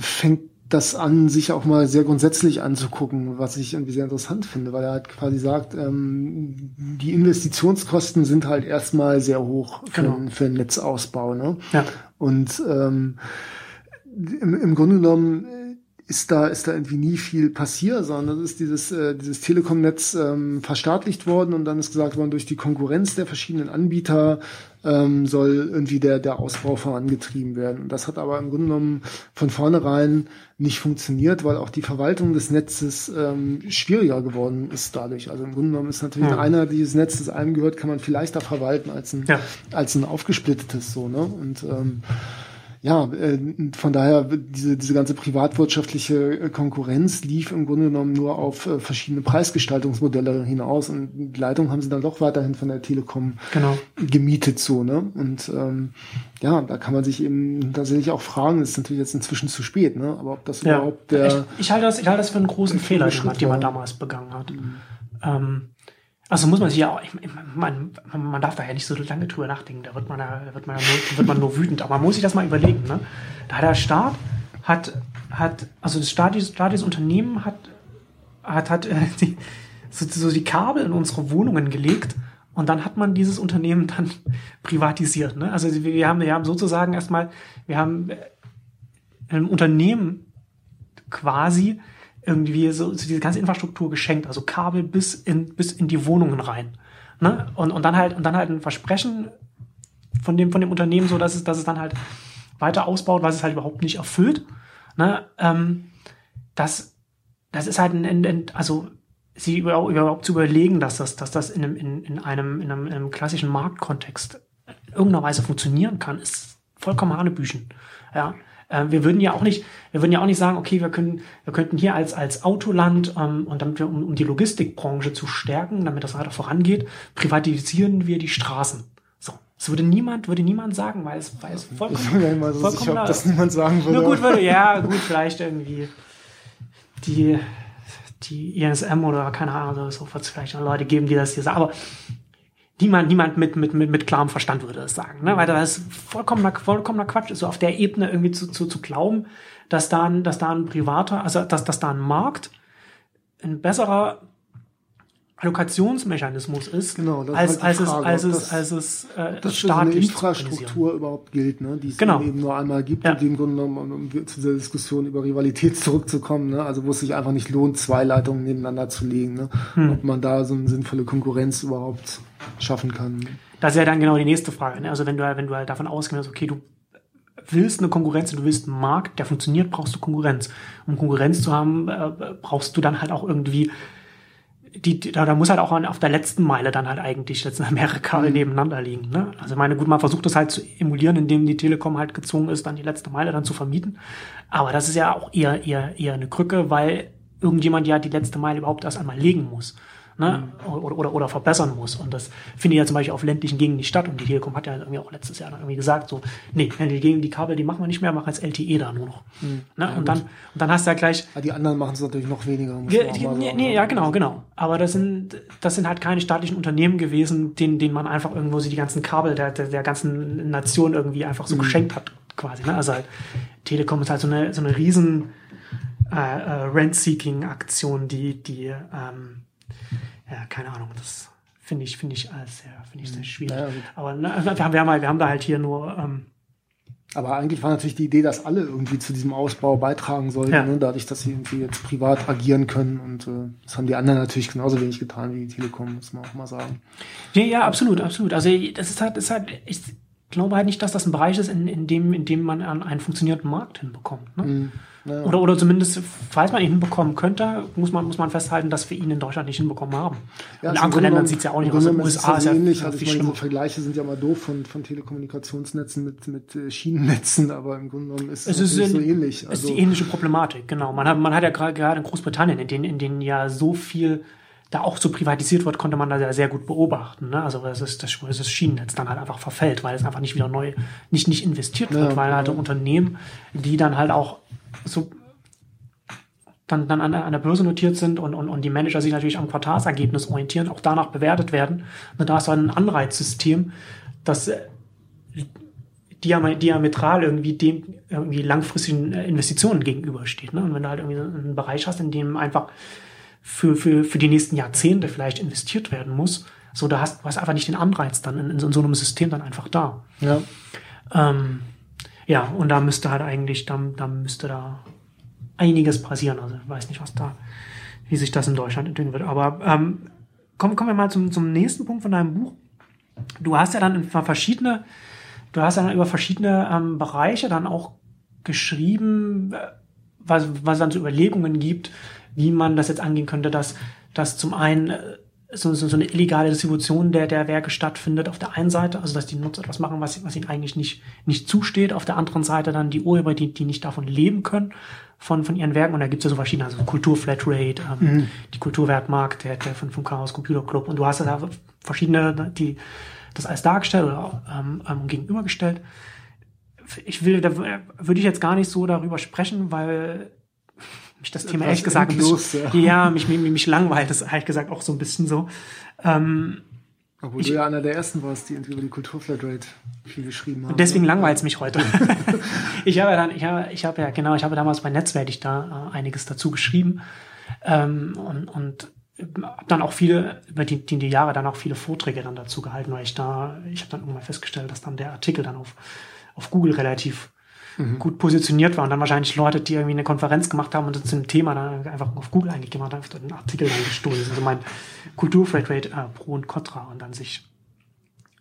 fängt das an, sich auch mal sehr grundsätzlich anzugucken, was ich irgendwie sehr interessant finde, weil er halt quasi sagt, ähm, die Investitionskosten sind halt erstmal sehr hoch für, genau. für einen Netzausbau. Ne? Ja. Und ähm, im, im Grunde genommen ist da, ist da irgendwie nie viel passiert, sondern das ist dieses, äh, dieses Telekom-Netz ähm, verstaatlicht worden und dann ist gesagt worden, durch die Konkurrenz der verschiedenen Anbieter ähm, soll irgendwie der, der Ausbau vorangetrieben werden. Und das hat aber im Grunde genommen von vornherein nicht funktioniert, weil auch die Verwaltung des Netzes ähm, schwieriger geworden ist dadurch. Also im Grunde genommen ist natürlich ja. einer dieses Netz, das einem gehört, kann man viel leichter verwalten als ein, ja. als ein aufgesplittetes so, ne? Und ähm, ja, äh, von daher, diese, diese ganze privatwirtschaftliche äh, Konkurrenz lief im Grunde genommen nur auf äh, verschiedene Preisgestaltungsmodelle hinaus und die Leitung haben sie dann doch weiterhin von der Telekom genau. gemietet, so, ne? Und ähm, ja, da kann man sich eben tatsächlich auch fragen, ist natürlich jetzt inzwischen zu spät, ne? Aber ob das ja. überhaupt der. Ich, ich, halte das, ich halte das für einen großen Fehler, den man, den man damals begangen hat. Mhm. Ähm, also muss man sich ja auch, ich, man, man darf da ja nicht so lange drüber nachdenken, da wird man, da wird man, nur, wird man nur wütend, aber man muss sich das mal überlegen. Ne? Da hat der Staat, hat, hat, also das staatliche, staatliche Unternehmen hat, hat, hat äh, die, so, so die Kabel in unsere Wohnungen gelegt und dann hat man dieses Unternehmen dann privatisiert. Ne? Also wir haben, wir haben sozusagen erstmal, wir haben ein Unternehmen quasi irgendwie so, so diese ganze Infrastruktur geschenkt, also Kabel bis in, bis in die Wohnungen rein. Ne? Und, und dann halt, und dann halt ein Versprechen von dem, von dem Unternehmen, so dass es, dass es dann halt weiter ausbaut, was es halt überhaupt nicht erfüllt. Ne? Ähm, das, das ist halt ein, ein, also sie überhaupt zu überlegen, dass das, dass das in einem, in, in einem, in einem, in einem klassischen Marktkontext irgendeiner Weise funktionieren kann, ist vollkommen Hanebüchen. Ja. Ähm, wir würden ja auch nicht, wir würden ja auch nicht sagen, okay, wir können, wir könnten hier als, als Autoland, ähm, und damit wir, um, um die Logistikbranche zu stärken, damit das weiter vorangeht, privatisieren wir die Straßen. So. Das würde niemand, würde niemand sagen, weil es, weil es vollkommen, ich bin immer so vollkommen sicher, ob das niemand sagen würde. Nur gut würde, ja, gut, vielleicht irgendwie die, die ISM oder keine Ahnung, so wird es vielleicht noch Leute geben, die das hier sagen, aber niemand, niemand mit, mit, mit, mit klarem Verstand würde das sagen, ne? weil das vollkommener, vollkommener Quatsch ist, so auf der Ebene irgendwie zu, zu, zu glauben, dass da ein, dass da ein privater, also dass, dass da ein Markt ein besserer Allokationsmechanismus ist, genau, das als, ist halt als, Frage, es, als, es, das, als es äh, dass eine staatlich zu Infrastruktur überhaupt gilt, ne? die es Genau. eben nur einmal gibt Ja. und im Grunde genommen, um, um zu dieser Diskussion über Rivalität zurückzukommen, ne? also wo es sich einfach nicht lohnt, zwei Leitungen nebeneinander zu legen, ne? Hm. ob man da so eine sinnvolle Konkurrenz überhaupt schaffen kann. Das ist ja dann genau die nächste Frage. Ne? Also wenn du, halt- wenn du halt davon ausgehst, okay, du willst eine Konkurrenz, du willst einen Markt, der funktioniert, brauchst du Konkurrenz. Um Konkurrenz zu haben, äh, brauchst du dann halt auch irgendwie die, da, da muss halt auch auf der letzten Meile dann halt eigentlich jetzt mehrere Kabel nebeneinander liegen. Ne? Also ich meine, gut, man versucht das halt zu emulieren, indem die Telekom halt gezwungen ist, dann die letzte Meile dann zu vermieten. Aber das ist ja auch eher, eher, eher eine Krücke, weil irgendjemand ja die letzte Meile überhaupt erst einmal legen muss. Ne? Oder, oder, oder verbessern muss. Und das findet ja zum Beispiel auf ländlichen Gegenden nicht statt. Und die Telekom hat ja irgendwie auch letztes Jahr dann irgendwie gesagt, so, nee, die, Gegend- die Kabel, die machen wir nicht mehr, machen jetzt LTE da nur noch. Ne? und, dann, und dann hast du ja gleich, Aber die anderen machen es natürlich noch weniger. Ja, die, nee, sagen. nee, ja, genau, genau. Aber das sind, das sind halt keine staatlichen Unternehmen gewesen, denen, denen man einfach irgendwo sie die ganzen Kabel der, der, der ganzen Nation irgendwie einfach so geschenkt hat, quasi. Ne? Also halt, Telekom ist halt so eine, so eine riesen äh, äh, Rent-Seeking-Aktion, die, die, ähm, ja, keine Ahnung, das finde ich, finde ich als sehr, finde ich sehr schwierig. Ja. Aber ne, wir, haben, wir, haben, wir haben da halt hier nur, ähm, Aber eigentlich war natürlich die Idee, dass alle irgendwie zu diesem Ausbau beitragen sollten, Ja. ne? dadurch, dass sie irgendwie jetzt privat agieren können. Und äh, das haben die anderen natürlich genauso wenig getan wie die Telekom, muss man auch mal sagen. Ja, ja, absolut, absolut. Also das ist halt, das ist halt, ich glaube halt nicht, dass das ein Bereich ist, in, in dem, in dem man an einen funktionierenden Markt hinbekommt. Ne? Ja. Oder, oder zumindest, falls man ihn hinbekommen könnte, muss man, muss man festhalten, dass wir ihn in Deutschland nicht hinbekommen haben. Ja, in anderen Ländern sieht es ja auch nicht aus. In den USA ist ja ähnlich. viel Also ich meine, diese Vergleiche sind ja mal doof von, von Telekommunikationsnetzen mit, mit äh, Schienennetzen, aber im Grunde genommen ist Es ist, natürlich so ähnlich. es Also, ist die ähnliche Problematik, genau. Man hat, man hat ja gerade in Großbritannien, in denen, in denen ja so viel da auch so privatisiert wird, konnte man da ja sehr gut beobachten. Ne? Also das ist das, das Schienennetz dann halt einfach verfällt, weil es einfach nicht wieder neu, nicht, nicht investiert wird, Ja, weil halt ja. Unternehmen, die dann halt auch so dann, dann an, an der Börse notiert sind und, und, und die Manager sich natürlich am Quartalsergebnis orientieren, auch danach bewertet werden. Und da ist halt ein Anreizsystem, das äh, diam- diametral irgendwie dem irgendwie langfristigen äh, Investitionen gegenübersteht. Ne? Und wenn du halt irgendwie so einen Bereich hast, in dem einfach für, für, für die nächsten Jahrzehnte vielleicht investiert werden muss, so da hast du hast einfach nicht den Anreiz dann in, in so einem System dann einfach da. ja. Ähm, ja, und da müsste halt eigentlich, da, da müsste da einiges passieren. Also ich weiß nicht, was da, wie sich das in Deutschland entwickeln wird. Aber ähm, kommen, kommen wir mal zum, zum nächsten Punkt von deinem Buch. Du hast ja dann verschiedene, du hast ja dann über verschiedene ähm, Bereiche dann auch geschrieben, äh, was, was dann so Überlegungen gibt, wie man das jetzt angehen könnte, dass, dass zum einen äh, so, so, so eine illegale Distribution der, der Werke stattfindet auf der einen Seite, also dass die Nutzer etwas machen, was, was ihnen eigentlich nicht, nicht zusteht, auf der anderen Seite dann die Urheber, die, die nicht davon leben können, von, von ihren Werken. Und da gibt es ja so verschiedene, also Kulturflatrate, ähm, die Kulturwertmarkt, der, der von, vom Chaos Computer Club. Und du hast ja da verschiedene, die das alles dargestellt oder ähm, ähm, gegenübergestellt. Ich will, da würde ich jetzt gar nicht so darüber sprechen, weil mich das Thema ehrlich gesagt endlos, ja. ja, mich, mich, mich langweilt das ehrlich gesagt auch so ein bisschen so. Ähm, Obwohl du ja einer der ersten warst, die über die Kulturflatrate viel geschrieben haben. und deswegen ne? langweilt es mich heute. ich habe ja dann, ich habe, ich habe ja, genau, ich habe damals bei Netzwerk ich da äh, einiges dazu geschrieben. Ähm, und, und habe dann auch viele, über die, die, die Jahre dann auch viele Vorträge dann dazu gehalten, weil ich da, ich habe dann irgendwann festgestellt, dass dann der Artikel dann auf, auf Google relativ mhm. gut positioniert war und dann wahrscheinlich Leute, die irgendwie eine Konferenz gemacht haben und das zu einem Thema dann einfach auf Google eingegeben haben, einfach einen Artikel reingestohlen. Das ist so mein Kulturfreitrate äh, pro und contra und dann sich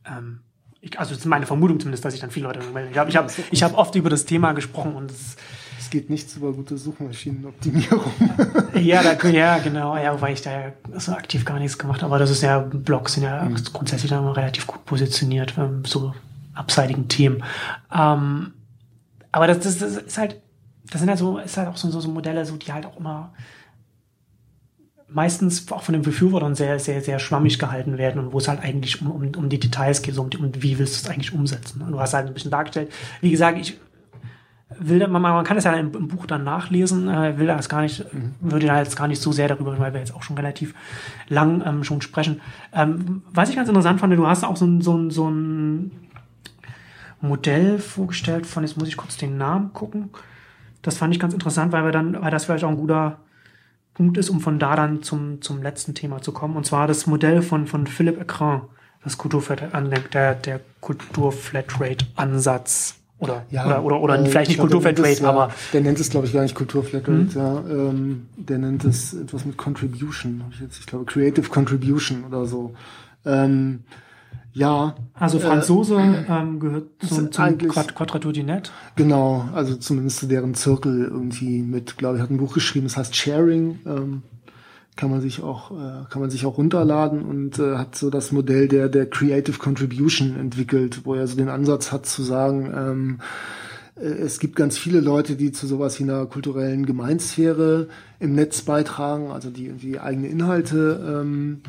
ähm, ich, also das ist meine Vermutung zumindest, dass sich dann viele Leute melden. Ich habe ich hab, ich hab oft über das Thema gesprochen und es, es geht nichts über gute Suchmaschinenoptimierung. ja, da, ja, genau, ja, weil ich da ja so aktiv gar nichts gemacht habe. Aber das ist ja, Blogs sind ja mhm. grundsätzlich dann relativ gut positioniert, ähm, so abseitigen Themen. Ähm, aber das, das, das ist halt, das sind halt so, ist halt auch so, so, so Modelle, so, die halt auch immer meistens auch von den Befürwortern sehr, sehr, sehr schwammig gehalten werden und wo es halt eigentlich um, um, um die Details geht, so um, um wie willst du es eigentlich umsetzen. Und du hast halt ein bisschen dargestellt. Wie gesagt, ich will, man, man kann es ja im, im Buch dann nachlesen, äh, will das gar nicht, mhm. würde da jetzt gar nicht so sehr darüber, weil wir jetzt auch schon relativ lang ähm, schon sprechen. Ähm, was ich ganz interessant fand, du hast auch so ein, so ein, so ein Modell vorgestellt von, jetzt muss ich kurz den Namen gucken. Das fand ich ganz interessant, weil wir dann, weil das vielleicht auch ein guter Punkt ist, um von da dann zum, zum letzten Thema zu kommen. Und zwar das Modell von, von Philipp Ecran, das Kulturflatrate, der, der Kulturflatrate-Ansatz. Oder, ja, oder, oder, oder äh, vielleicht nicht Kulturflatrate, ja, aber. Der nennt es, glaube ich, gar nicht Kulturflatrate, mhm. ja. Ähm, der nennt es etwas mit Contribution. Ich, jetzt, ich glaube, Creative Contribution oder so. Ähm, ja. Also äh, Franzose äh, ähm, gehört zum, zum Quadratur du Net. Genau, also zumindest zu deren Zirkel irgendwie mit, glaube ich, hat ein Buch geschrieben, das heißt Sharing. Ähm, kann man sich auch äh, kann man sich auch runterladen und äh, hat so das Modell der der Creative Contribution entwickelt, wo er so den Ansatz hat zu sagen, ähm, äh, es gibt ganz viele Leute, die zu sowas wie einer kulturellen Gemeinsphäre im Netz beitragen, also die irgendwie eigene Inhalte ähm,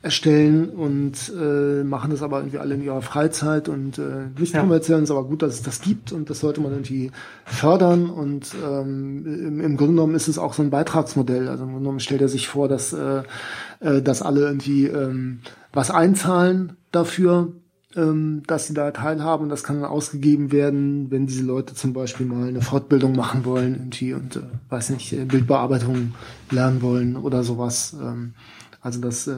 erstellen und äh, machen das aber irgendwie alle in ihrer Freizeit und äh, nicht ja. kommerziell. ist aber gut, dass es das gibt und das sollte man irgendwie fördern. Und ähm, im, im Grunde genommen ist es auch so ein Beitragsmodell. Also im Grunde genommen stellt er sich vor, dass, äh, äh, dass alle irgendwie ähm, was einzahlen dafür, ähm, dass sie da teilhaben. Und das kann dann ausgegeben werden, wenn diese Leute zum Beispiel mal eine Fortbildung machen wollen irgendwie und äh, weiß nicht, Bildbearbeitung lernen wollen oder sowas. Ähm, also das äh,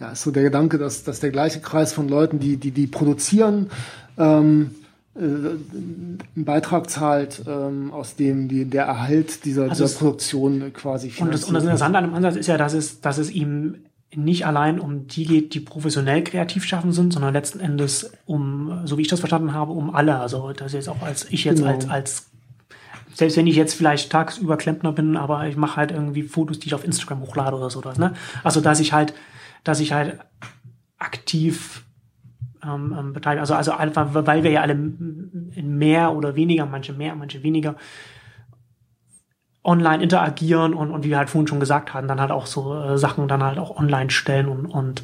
ja, ist so der Gedanke, dass, dass der gleiche Kreis von Leuten, die, die, die produzieren, ähm, äh, einen Beitrag zahlt, ähm, aus dem die, der Erhalt dieser, also dieser Produktion quasi finanziert. Und das, und das Interessante an dem Ansatz ist ja, dass es, dass es ihm nicht allein um die geht, die professionell kreativ schaffen sind, sondern letzten Endes um, so wie ich das verstanden habe, um alle. Also das jetzt auch als ich jetzt genau. als, als selbst wenn ich jetzt vielleicht tagsüber Klempner bin, aber ich mache halt irgendwie Fotos, die ich auf Instagram hochlade oder so. Ne? Also dass ich halt, dass ich halt aktiv ähm, ähm, beteilige. Also, also einfach, weil wir ja alle mehr oder weniger, manche mehr, manche weniger online interagieren und, und wie wir halt vorhin schon gesagt haben, dann halt auch so äh, Sachen dann halt auch online stellen und, und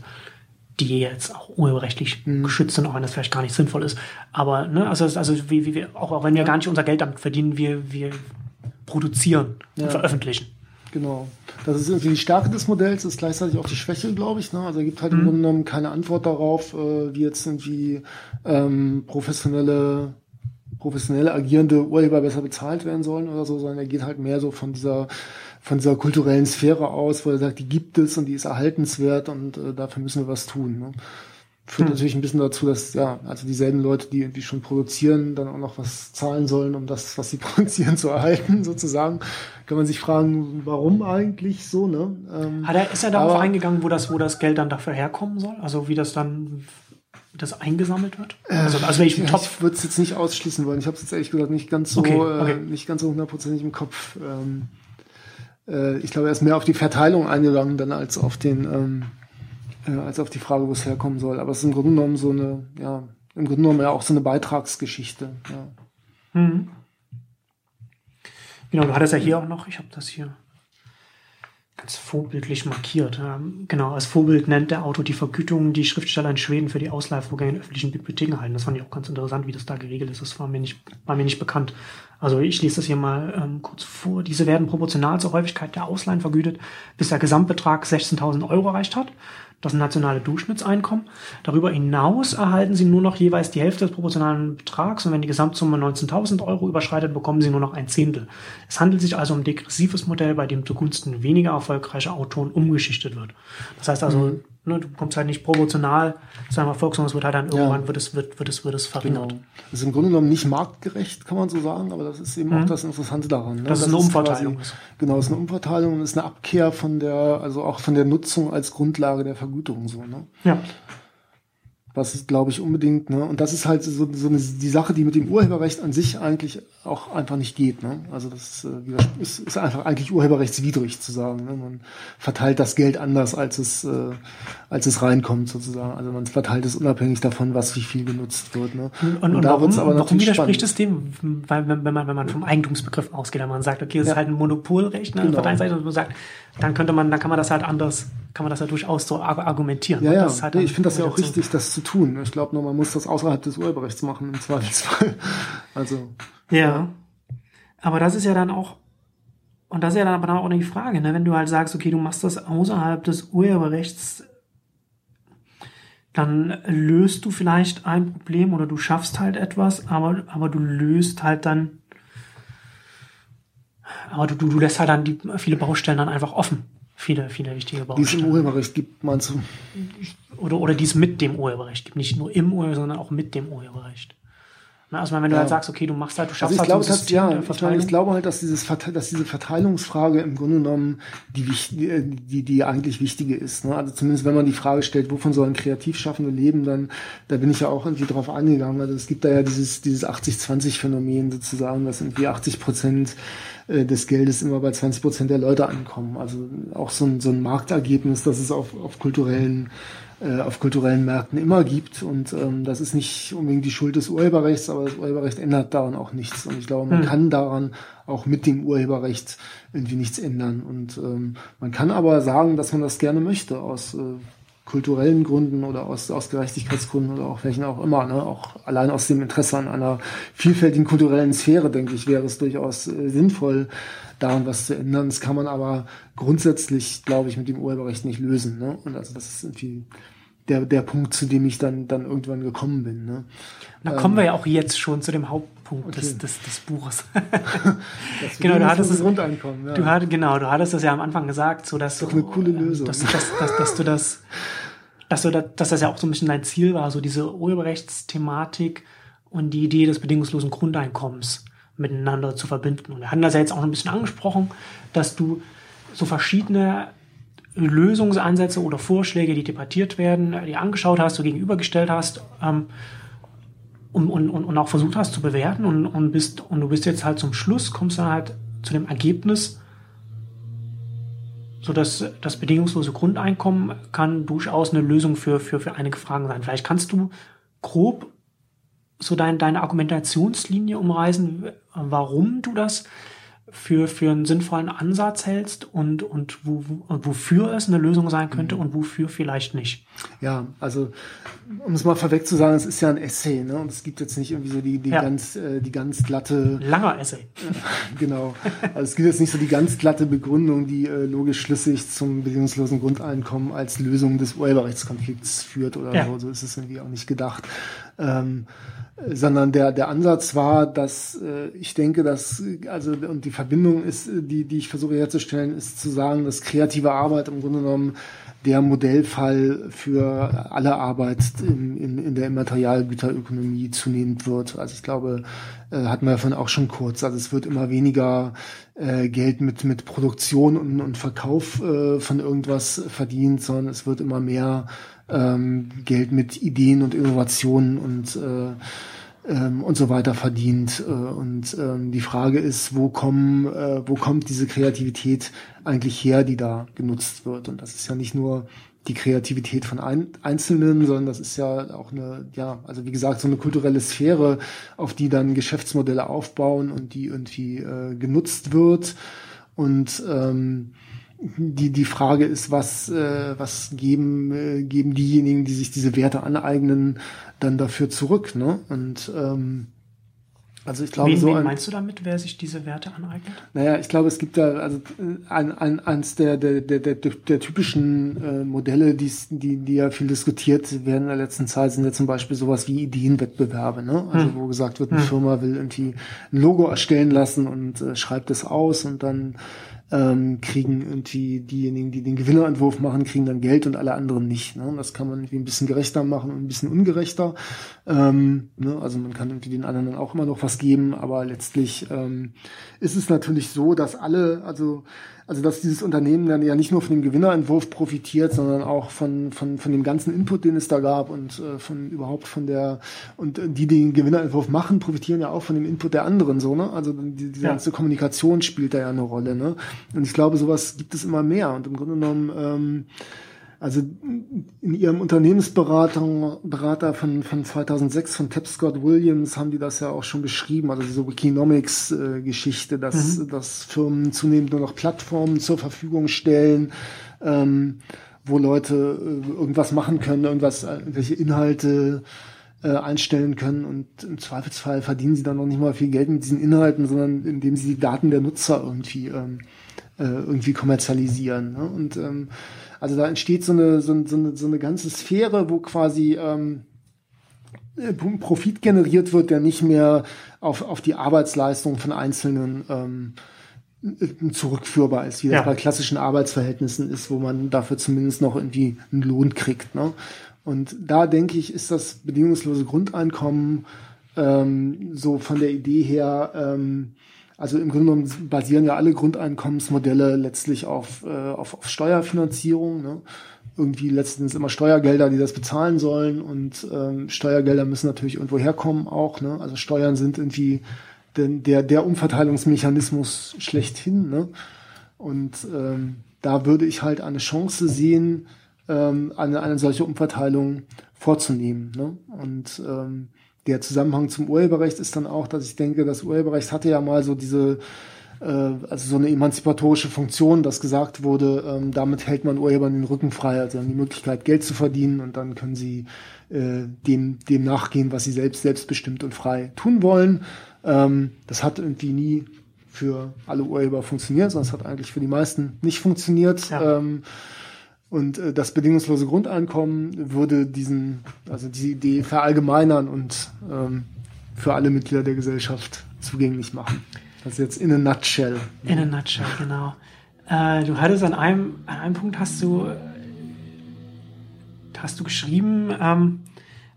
die jetzt auch urheberrechtlich mhm. geschützt sind, auch wenn das vielleicht gar nicht sinnvoll ist. Aber, ne, also, also wie, wie wir, auch, auch wenn wir gar nicht unser Geld damit verdienen, wir, wir produzieren ja. und veröffentlichen. Genau. Das ist irgendwie die Stärke des Modells, ist gleichzeitig auch die Schwäche, glaube ich. Ne? Also er gibt halt mhm. im Grunde genommen keine Antwort darauf, äh, wie jetzt irgendwie ähm, professionelle professionell agierende Urheber besser bezahlt werden sollen oder so, sondern er geht halt mehr so von dieser von dieser kulturellen Sphäre aus, wo er sagt, die gibt es und die ist erhaltenswert und äh, dafür müssen wir was tun. Ne? Führt mhm. natürlich ein bisschen dazu, dass ja, also dieselben Leute, die irgendwie schon produzieren, dann auch noch was zahlen sollen, um das, was sie produzieren, zu erhalten, sozusagen. Kann man sich fragen, warum eigentlich so, ne? Ähm, Hat er, ist er darauf aber, eingegangen, wo das, wo das Geld dann dafür herkommen soll? Also wie das dann das eingesammelt wird? Also, also wenn ich, ja, Topf ich würde es jetzt nicht ausschließen wollen. Ich habe es jetzt ehrlich gesagt nicht ganz so, okay, okay. Äh, nicht ganz so hundertprozentig im Kopf. Ähm, äh, ich glaube, er ist mehr auf die Verteilung eingegangen, dann als auf den, ähm, äh, als auf die Frage, wo es herkommen soll. Aber es ist im Grunde genommen so eine, ja, im Grunde genommen ja auch so eine Beitragsgeschichte. Ja. Mhm. Genau, du hattest ja hier auch noch, ich habe das hier ganz vorbildlich markiert. Genau, als Vorbild nennt der Autor die Vergütung, die Schriftsteller in Schweden für die Ausleihvorgänge in öffentlichen Bibliotheken erhalten. Das fand ich auch ganz interessant, wie das da geregelt ist. Das war mir nicht, war mir nicht bekannt. Also ich lese das hier mal ähm, kurz vor. Diese werden proportional zur Häufigkeit der Ausleihen vergütet, bis der Gesamtbetrag 16.000 Euro erreicht hat das nationale Durchschnittseinkommen. Darüber hinaus erhalten sie nur noch jeweils die Hälfte des proportionalen Betrags und wenn die Gesamtsumme 19.000 Euro überschreitet, bekommen sie nur noch ein Zehntel. Es handelt sich also um ein degressives Modell, bei dem zugunsten weniger erfolgreicher Autoren umgeschichtet wird. Das heißt also, mhm. Ne, du kommst halt nicht proportional zu einem Erfolg, sondern es wird halt dann irgendwann ja. wird es, wird, wird es, wird es verringert. Genau. Das ist im Grunde genommen nicht marktgerecht, kann man so sagen, aber das ist eben mhm. auch das Interessante daran. Ne? Dass es eine Umverteilung ist. Genau, es ist eine Umverteilung und ist eine Abkehr von der, also auch von der Nutzung als Grundlage der Vergütung so, ne? Ja. Was ist, glaube ich, unbedingt, ne? Und das ist halt so, so eine, die Sache, die mit dem Urheberrecht an sich eigentlich auch einfach nicht geht, ne? Also das äh, ist, ist einfach eigentlich urheberrechtswidrig zu sagen. Ne? Man verteilt das Geld anders, als es, äh, als es reinkommt, sozusagen. Also man verteilt es unabhängig davon, was wie viel genutzt wird. Ne? Und, und, und warum, warum widerspricht es dem, weil wenn, wenn man, wenn man vom Eigentumsbegriff ausgeht, wenn man sagt, okay, das ja. ist halt ein Monopolrecht, ne? Genau. Auf der einen Seite, und man sagt, dann könnte man, dann kann man das halt anders kann man das ja durchaus so argumentieren. Ja, ja. Halt ich finde das ja auch richtig, das zu tun. Ich glaube nur, man muss das außerhalb des Urheberrechts machen, im Zweifelsfall. Also. Ja. ja. Aber das ist ja dann auch, und das ist ja dann aber auch die Frage, ne? wenn du halt sagst, okay, du machst das außerhalb des Urheberrechts, dann löst du vielleicht ein Problem oder du schaffst halt etwas, aber, aber du löst halt dann, aber du, du, du lässt halt dann die, viele Baustellen dann einfach offen viele, viele wichtige Baustellen. Die es im Urheberrecht gibt, meinst du? Oder, oder die es mit dem Urheberrecht gibt. Nicht nur im Urheberrecht, sondern auch mit dem Urheberrecht. Also wenn du ja. halt sagst, okay, du machst halt, du schaffst also ich halt glaube, so das, ja, ich, meine, ich glaube halt, dass dieses dass diese Verteilungsfrage im Grunde genommen die die die eigentlich wichtige ist. Ne? Also zumindest wenn man die Frage stellt, wovon sollen Kreativschaffende leben, dann da bin ich ja auch irgendwie drauf angegangen. Also es gibt da ja dieses dieses 80-20 Phänomen sozusagen, dass irgendwie 80 Prozent äh, des Geldes immer bei 20 Prozent der Leute ankommen. Also auch so ein, so ein Marktergebnis, das es auf, auf kulturellen äh, auf kulturellen Märkten immer gibt. Und ähm, das ist nicht unbedingt die Schuld des Urheberrechts, aber das Urheberrecht ändert daran auch nichts. Und ich glaube, man hm. kann daran auch mit dem Urheberrecht irgendwie nichts ändern. Und ähm, man kann aber sagen, dass man das gerne möchte aus äh, kulturellen Gründen oder aus, aus Gerechtigkeitsgründen oder auch welchen auch immer, ne? auch allein aus dem Interesse an einer vielfältigen kulturellen Sphäre, denke ich, wäre es durchaus äh, sinnvoll, daran was zu ändern. Das kann man aber grundsätzlich, glaube ich, mit dem Urheberrecht nicht lösen. Ne? Und also das ist irgendwie der, der Punkt, zu dem ich dann, dann irgendwann gekommen bin. Ne? Da ähm, kommen wir ja auch jetzt schon zu dem Hauptpunkt okay. des, des, des Buches. genau, du hattest es, Grundeinkommen, ja. du hattest, genau, du hattest das ja am Anfang gesagt, so dass Doch eine coole Lösung. Dass, dass, dass, dass du das, dass du das, dass das ja auch so ein bisschen dein Ziel war, so diese Urheberrechtsthematik und die Idee des bedingungslosen Grundeinkommens miteinander zu verbinden. Und wir hatten das ja jetzt auch ein bisschen angesprochen, dass du so verschiedene Lösungsansätze oder Vorschläge, die debattiert werden, die angeschaut hast, du gegenübergestellt hast ähm, und, und, und auch versucht hast zu bewerten und, und bist und du bist jetzt halt zum Schluss, kommst dann halt zu dem Ergebnis, so dass das bedingungslose Grundeinkommen kann durchaus eine Lösung für, für, für einige Fragen sein. Vielleicht kannst du grob so dein, deine Argumentationslinie umreißen, warum du das für, für einen sinnvollen Ansatz hältst und, und wo, wofür es eine Lösung sein könnte mhm. und wofür vielleicht nicht. Ja, also um es mal vorweg zu sagen, es ist ja ein Essay, ne? Und es gibt jetzt nicht irgendwie so die, die ja. ganz, äh, die ganz glatte. Langer Essay. genau. Also es gibt jetzt nicht so die ganz glatte Begründung, die äh, logisch schlüssig zum bedingungslosen Grundeinkommen als Lösung des Urheberrechtskonflikts führt oder ja. so. So ist es irgendwie auch nicht gedacht. Ähm, sondern der, der Ansatz war, dass äh, ich denke, dass, also, und die Verbindung ist, die, die ich versuche herzustellen, ist zu sagen, dass kreative Arbeit im Grunde genommen der Modellfall für alle Arbeit in, in, in der Immaterialgüterökonomie zunehmend wird. Also ich glaube, äh, hatten wir davon auch schon kurz. Also es wird immer weniger äh, Geld mit, mit Produktion und, und Verkauf äh, von irgendwas verdient, sondern es wird immer mehr ähm, Geld mit Ideen und Innovationen und äh, ähm, und so weiter verdient. Äh, und ähm, die Frage ist, wo kommen, äh, wo kommt diese Kreativität eigentlich her, die da genutzt wird? Und das ist ja nicht nur die Kreativität von ein, Einzelnen, sondern das ist ja auch eine, ja, also wie gesagt, so eine kulturelle Sphäre, auf die dann Geschäftsmodelle aufbauen und die irgendwie äh, genutzt wird. Und ähm, die, die Frage ist, was, äh, was geben, äh, geben diejenigen, die sich diese Werte aneignen, dann dafür zurück. Ne? Und ähm, also ich glaube, wen, so wen meinst du damit, wer sich diese Werte aneignet? Naja, ich glaube, es gibt da also ein, ein, eins der, der, der, der, der typischen äh, Modelle, die, die, die ja viel diskutiert werden in der letzten Zeit, sind ja zum Beispiel sowas wie Ideenwettbewerbe, ne? Also hm. wo gesagt wird, eine hm. Firma will irgendwie ein Logo erstellen lassen und äh, schreibt es aus und dann ähm, kriegen irgendwie diejenigen, die den Gewinnerentwurf machen, kriegen dann Geld und alle anderen nicht. Ne? Das kann man irgendwie ein bisschen gerechter machen und ein bisschen ungerechter. Ähm, ne? Also man kann irgendwie den anderen dann auch immer noch was geben, aber letztlich ähm, ist es natürlich so, dass alle, also also dass dieses Unternehmen dann ja nicht nur von dem Gewinnerentwurf profitiert, sondern auch von, von, von dem ganzen Input, den es da gab und äh, von überhaupt von der und die, die den Gewinnerentwurf machen, profitieren ja auch von dem Input der anderen so, ne? Also die, diese ja. ganze Kommunikation spielt da ja eine Rolle, ne? Und ich glaube, sowas gibt es immer mehr. Und im Grunde genommen ähm, also in ihrem Unternehmensberater Berater von, von 2006 von Tapscott Williams haben die das ja auch schon beschrieben, also diese Wikinomics-Geschichte, dass, mhm. dass Firmen zunehmend nur noch Plattformen zur Verfügung stellen, ähm, wo Leute äh, irgendwas machen können, irgendwas, irgendwelche Inhalte äh, einstellen können und im Zweifelsfall verdienen sie dann noch nicht mal viel Geld mit diesen Inhalten, sondern indem sie die Daten der Nutzer irgendwie ähm, äh, irgendwie kommerzialisieren. Ne? Und ähm, also da entsteht so eine, so, so, eine, so eine ganze Sphäre, wo quasi ähm, äh, Profit generiert wird, der nicht mehr auf, auf die Arbeitsleistung von Einzelnen ähm, äh, zurückführbar ist, wie das ja. bei klassischen Arbeitsverhältnissen ist, wo man dafür zumindest noch irgendwie einen Lohn kriegt. Ne? Und da denke ich, ist das bedingungslose Grundeinkommen ähm, so von der Idee her ähm, also im Grunde genommen basieren ja alle Grundeinkommensmodelle letztlich auf, äh, auf, auf Steuerfinanzierung. Ne? Irgendwie letztens immer Steuergelder, die das bezahlen sollen und ähm, Steuergelder müssen natürlich irgendwo herkommen auch. Ne? Also Steuern sind irgendwie den, der, der Umverteilungsmechanismus schlechthin. Ne? Und ähm, da würde ich halt eine Chance sehen, ähm, eine, eine solche Umverteilung vorzunehmen. Ne? Und ähm, der Zusammenhang zum Urheberrecht ist dann auch, dass ich denke, das Urheberrecht hatte ja mal so diese, äh, also so eine emanzipatorische Funktion, dass gesagt wurde, ähm, damit hält man Urhebern den Rücken frei, also die Möglichkeit, Geld zu verdienen und dann können sie äh, dem, dem nachgehen, was sie selbst selbstbestimmt und frei tun wollen. Ähm, das hat irgendwie nie für alle Urheber funktioniert, sondern es hat eigentlich für die meisten nicht funktioniert. Ja. Ähm, und äh, das bedingungslose Grundeinkommen würde diesen, also diese Idee verallgemeinern und ähm, für alle Mitglieder der Gesellschaft zugänglich machen. Das ist jetzt in a nutshell. In a nutshell, genau. Äh, du hattest an einem, an einem Punkt hast du, hast du geschrieben, ähm,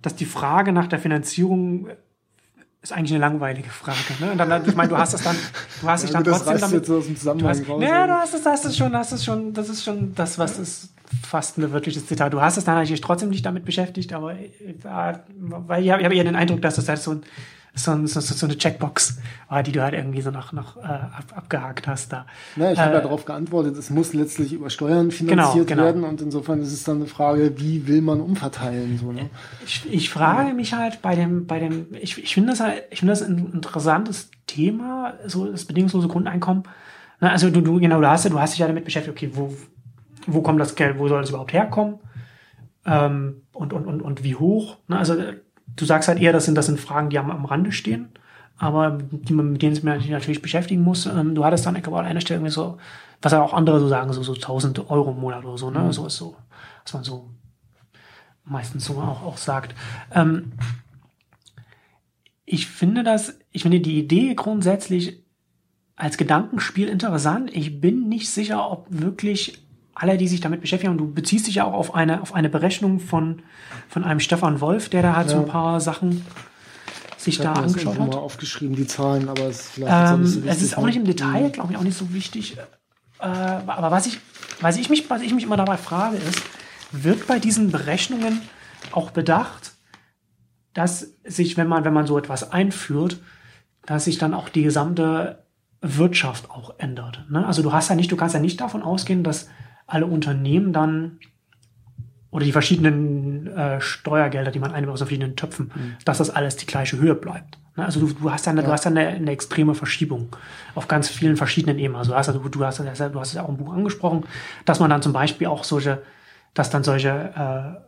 dass die Frage nach der Finanzierung ist eigentlich eine langweilige Frage. Ne? Und dann, ich meine, du hast es dann, du hast dich ja, dann trotzdem damit. Jetzt aus dem Zusammenhang du hast, raus, ja, du hast es, hast es schon, hast es schon, das ist schon das, was es fast ein wirkliches Zitat. Du hast es dann natürlich trotzdem nicht damit beschäftigt, aber äh, weil ich habe hab eher den Eindruck, dass das halt so ein so, so, so eine Checkbox, äh, die du halt irgendwie so noch, noch äh, ab, abgehakt hast da. Ja, ich habe ja äh, darauf geantwortet, es muss letztlich über Steuern finanziert genau, genau. werden und insofern ist es dann eine Frage, wie will man umverteilen? So, ne? ich, ich frage mich halt bei dem, bei dem, ich, ich finde das halt, ich finde das ein interessantes Thema, so das bedingungslose Grundeinkommen. Na, also du, du, genau, du hast ja, du hast dich ja damit beschäftigt, okay, wo, wo kommt das Geld, wo soll es überhaupt herkommen? Ähm, und, und, und, und wie hoch? Ne? Also du sagst halt eher, das sind, das sind Fragen, die am, am Rande stehen, aber die man, mit denen man sich natürlich beschäftigen muss. Ähm, du hattest dann an einer Stelle irgendwie so, was ja auch andere so sagen, so, so 1000 Euro im Monat oder so, ne? Mhm. So ist so, was man so meistens so auch, auch sagt. Ähm, ich finde das, ich finde die Idee grundsätzlich als Gedankenspiel interessant. Ich bin nicht sicher, ob wirklich alle, die sich damit beschäftigen, und du beziehst dich ja auch auf eine, auf eine Berechnung von, von einem Stefan Wolf, der da halt ja. so ein paar Sachen sich da angeschaut hat. mal aufgeschrieben, die Zahlen, aber es ist vielleicht ähm, nicht so wichtig. Es ist auch nicht im ne? Detail, glaube ich, auch nicht so wichtig. Äh, aber was ich, was, ich mich, was ich mich immer dabei frage, ist, wird bei diesen Berechnungen auch bedacht, dass sich, wenn man, wenn man so etwas einführt, dass sich dann auch die gesamte Wirtschaft auch ändert. Ne? Also du hast ja nicht, du kannst ja nicht davon ausgehen, dass alle Unternehmen dann oder die verschiedenen äh, Steuergelder, die man einnimmt aus verschiedenen Töpfen, mhm. dass das alles die gleiche Höhe bleibt. Ne? Also du, du hast dann, ja. du hast dann eine, eine, extreme Verschiebung auf ganz vielen verschiedenen Ebenen. Also du hast, du, du hast, du hast es ja auch im Buch angesprochen, dass man dann zum Beispiel auch solche, dass dann solche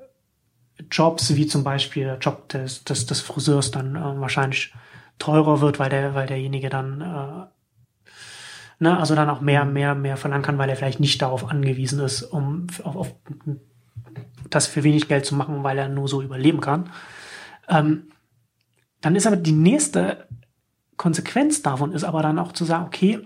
äh, Jobs wie zum Beispiel der Job des, des, des Friseurs dann äh, wahrscheinlich teurer wird, weil der, weil derjenige dann äh, ne, also dann auch mehr, mehr, mehr verlangen kann, weil er vielleicht nicht darauf angewiesen ist, um auf, auf das für wenig Geld zu machen, weil er nur so überleben kann. Ähm, dann ist aber die nächste Konsequenz davon ist aber dann auch zu sagen, okay,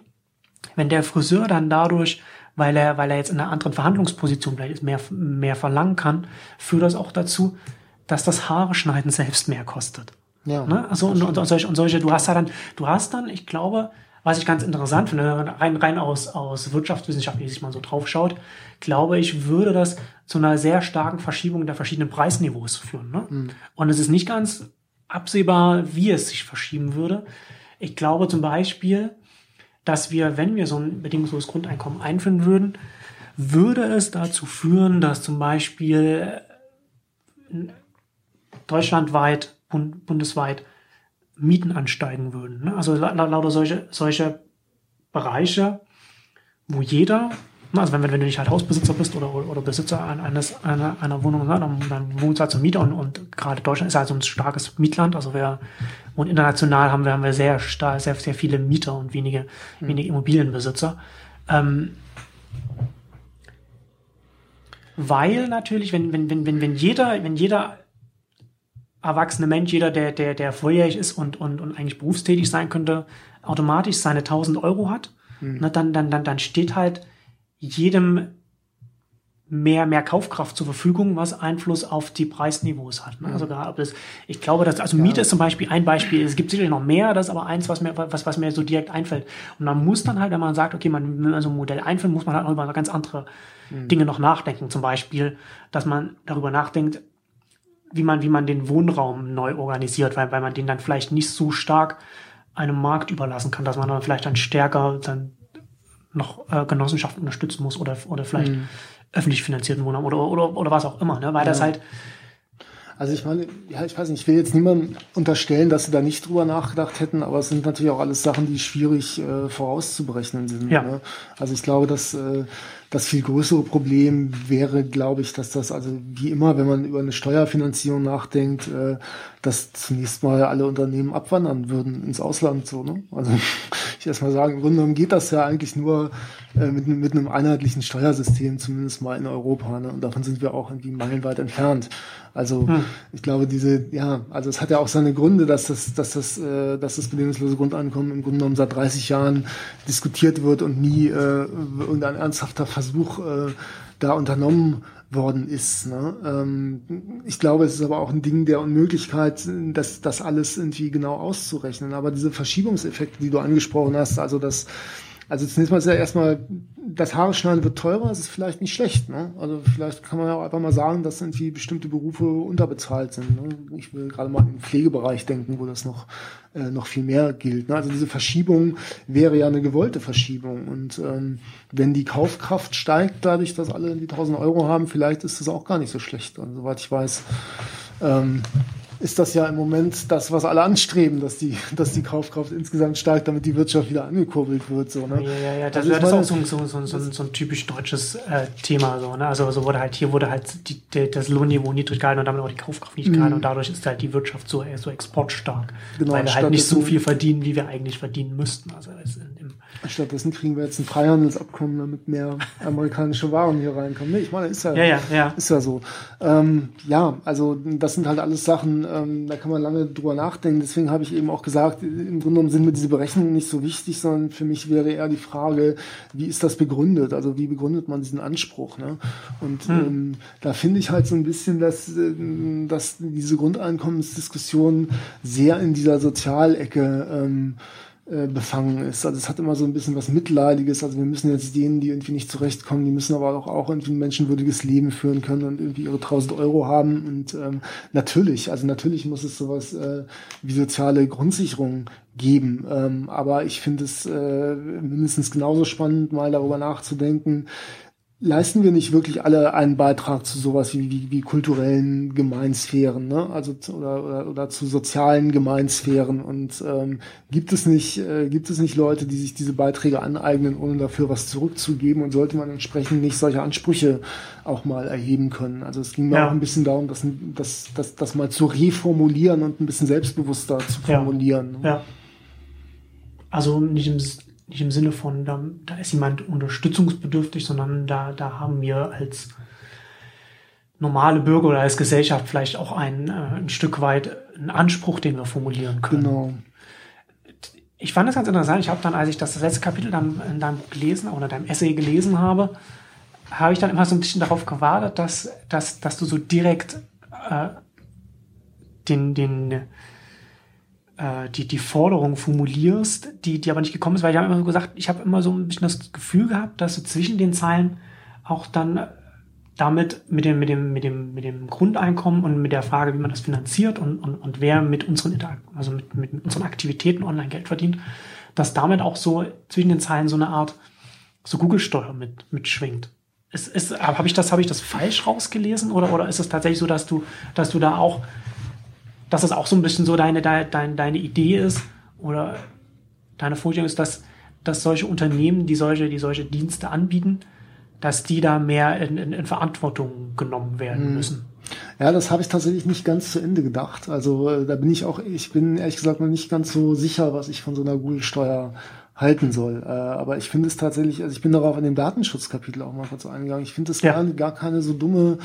wenn der Friseur dann dadurch, weil er, weil er jetzt in einer anderen Verhandlungsposition vielleicht ist, mehr, mehr verlangen kann, führt das auch dazu, dass das Haare schneiden selbst mehr kostet. Ja. Ne? Also und, und, und, solche, und solche, du hast ja dann, du hast dann, ich glaube, was ich ganz interessant finde, rein, rein aus, aus Wirtschaftswissenschaft, wie sich mal so drauf schaut, glaube ich, würde das zu einer sehr starken Verschiebung der verschiedenen Preisniveaus führen. Ne? Mhm. Und es ist nicht ganz absehbar, wie es sich verschieben würde. Ich glaube zum Beispiel, dass wir, wenn wir so ein bedingungsloses Grundeinkommen einführen würden, würde es dazu führen, dass zum Beispiel deutschlandweit, bund, bundesweit Mieten ansteigen würden. Ne? Also lauter solche, solche Bereiche, wo jeder, ne, also wenn, wenn du nicht halt Hausbesitzer bist oder, oder Besitzer eines, einer, einer Wohnung, ne, dann, dann wohnst du halt zur Miete und, und gerade Deutschland ist halt so ein starkes Mietland, also wir, und international haben wir, haben wir sehr, sehr, sehr viele Mieter und wenige, mhm. wenige Immobilienbesitzer. Ähm, weil natürlich, wenn, wenn, wenn, wenn, wenn jeder, wenn jeder erwachsene Mensch, jeder, der, der, der volljährig ist und, und, und eigentlich berufstätig sein könnte, automatisch seine 1000 Euro hat, mhm. ne, dann, dann, dann, dann steht halt jedem mehr, mehr Kaufkraft zur Verfügung, was Einfluss auf die Preisniveaus hat. Ne? Also gerade ob das, ich glaube, dass, also Miete ist zum Beispiel ein Beispiel. Es gibt sicherlich noch mehr, das ist aber eins, was mir, was, was mir so direkt einfällt. Und man muss dann halt, wenn man sagt, okay, man will so ein Modell einführen, muss man halt auch über ganz andere mhm. Dinge noch nachdenken. Zum Beispiel, dass man darüber nachdenkt, wie man, wie man den Wohnraum neu organisiert, weil, weil man den dann vielleicht nicht so stark einem Markt überlassen kann, dass man dann vielleicht dann stärker dann noch äh, Genossenschaften unterstützen muss oder, oder vielleicht mhm. öffentlich finanzierten Wohnraum oder, oder, oder was auch immer, ne? weil ja. das halt also ich meine, ja, ich weiß nicht, ich will jetzt niemandem unterstellen, dass sie da nicht drüber nachgedacht hätten, aber es sind natürlich auch alles Sachen, die schwierig äh, vorauszuberechnen sind. Ja. Ne? Also ich glaube, dass äh, das viel größere Problem wäre, glaube ich, dass das also wie immer, wenn man über eine Steuerfinanzierung nachdenkt, äh, dass zunächst mal alle Unternehmen abwandern würden ins Ausland. So, ne? Also ich erst mal sagen, im Grunde genommen geht das ja eigentlich nur äh, mit, mit einem einheitlichen Steuersystem, zumindest mal in Europa. Ne? Und davon sind wir auch irgendwie meilenweit entfernt. Also hm. ich glaube, diese, ja, also es hat ja auch seine Gründe, dass das, dass das, äh, dass das bedingungslose Grundeinkommen im Grunde genommen seit 30 Jahren diskutiert wird und nie äh, irgendein ernsthafter Versuch äh, da unternommen worden ist. Ne? Ähm, ich glaube, es ist aber auch ein Ding der Unmöglichkeit, das, das alles irgendwie genau auszurechnen. Aber diese Verschiebungseffekte, die du angesprochen hast, also das also zunächst mal ist ja erstmal, das Haare wird teurer, das ist vielleicht nicht schlecht. Ne? Also vielleicht kann man ja auch einfach mal sagen, dass irgendwie bestimmte Berufe unterbezahlt sind. Ne? Ich will gerade mal den Pflegebereich denken, wo das noch, äh, noch viel mehr gilt. Ne? Also diese Verschiebung wäre ja eine gewollte Verschiebung. Und ähm, wenn die Kaufkraft steigt, dadurch, dass alle die 1000 Euro haben, vielleicht ist das auch gar nicht so schlecht. Also, soweit ich weiß. Ähm, ist das ja im Moment das, was alle anstreben, dass die, dass die Kaufkraft insgesamt steigt, damit die Wirtschaft wieder angekurbelt wird. So, ne? Ja, ja, ja, das, also das ist auch so, so, so, so, so ein typisch deutsches äh, Thema. So, ne? Also so wurde halt, hier wurde halt die, die, das Lohnniveau niedrig gehalten und damit auch die Kaufkraft nicht gehalten mhm. und dadurch ist halt die Wirtschaft so, so exportstark. Genau, weil wir halt nicht so viel verdienen, wie wir eigentlich verdienen müssten. Also im, Stattdessen kriegen wir jetzt ein Freihandelsabkommen, damit mehr amerikanische Waren hier reinkommen. Nee, ich meine, ist ja, ja, ja, ja. Ist ja so. Ähm, ja, also das sind halt alles Sachen, ähm, da kann man lange drüber nachdenken. Deswegen habe ich eben auch gesagt, im Grunde genommen sind mir diese Berechnungen nicht so wichtig, sondern für mich wäre eher die Frage, wie ist das begründet? Also wie begründet man diesen Anspruch? Ne? Und hm. ähm, da finde ich halt so ein bisschen, dass, äh, dass diese Grundeinkommensdiskussion sehr in dieser Sozialecke ähm, äh, befangen ist. Also es hat immer so ein bisschen was Mitleidiges. Also wir müssen jetzt denen, die irgendwie nicht zurechtkommen, die müssen aber auch, auch irgendwie ein menschenwürdiges Leben führen können und irgendwie ihre 1000 Euro haben. Und ähm, natürlich, also natürlich muss es sowas äh, wie soziale Grundsicherung geben. Ähm, aber ich finde es äh, mindestens genauso spannend, mal darüber nachzudenken, leisten wir nicht wirklich alle einen Beitrag zu sowas wie, wie, wie kulturellen Gemeinsphären, ne? Also oder, oder, oder zu sozialen Gemeinsphären und ähm, gibt es nicht äh, gibt es nicht Leute, die sich diese Beiträge aneignen, ohne dafür was zurückzugeben und sollte man entsprechend nicht solche Ansprüche auch mal erheben können? Also es ging mir ja. auch ein bisschen darum, das, das, das, das mal zu reformulieren und ein bisschen selbstbewusster zu formulieren. Ja. Ne? ja. Also nicht im nicht im Sinne von, da, da ist jemand unterstützungsbedürftig, sondern da, da haben wir als normale Bürger oder als Gesellschaft vielleicht auch ein, äh, ein Stück weit einen Anspruch, den wir formulieren können. Genau. ich fand das ganz interessant. Ich habe dann, als ich das, das letzte Kapitel dann in deinem Buch gelesen oder deinem Essay gelesen habe, habe ich dann immer so ein bisschen darauf gewartet, dass, dass, dass du so direkt äh, den, den, äh, die, die Forderung formulierst, die, die aber nicht gekommen ist, weil ich habe immer gesagt, ich habe immer so ein bisschen das Gefühl gehabt, dass du zwischen den Zeilen auch dann damit mit dem, mit dem, mit dem, mit dem Grundeinkommen und mit der Frage, wie man das finanziert und, und, und wer mit unseren, also mit, mit unseren Aktivitäten online Geld verdient, dass damit auch so zwischen den Zeilen so eine Art so Google-Steuer mit, mitschwingt. Ist, ist, habe ich das, habe ich das falsch rausgelesen oder, oder ist es tatsächlich so, dass du, dass du da auch, dass das auch so ein bisschen so deine, deine, deine Idee ist oder deine Vorstellung ist, dass, dass solche Unternehmen, die solche, die solche Dienste anbieten, dass die da mehr in, in, in Verantwortung genommen werden hm. müssen. Ja, das habe ich tatsächlich nicht ganz zu Ende gedacht. Also äh, da bin ich auch, ich bin ehrlich gesagt noch nicht ganz so sicher, was ich von so einer Google-Steuer halten soll. Äh, aber ich finde es tatsächlich, also ich bin darauf in dem Datenschutzkapitel auch mal kurz eingegangen. Ich finde es ja. gar, gar keine so dumme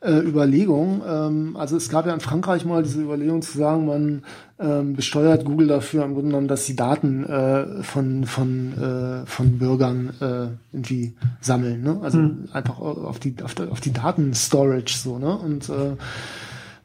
äh, Überlegung. Ähm, also es gab ja in Frankreich mal diese Überlegung zu sagen, man ähm, besteuert Google dafür im Grunde genommen, dass sie Daten äh, von von äh, von Bürgern äh, irgendwie sammeln. Ne? Also mhm. einfach auf die auf, die, auf die Datenstorage so. Ne? Und äh,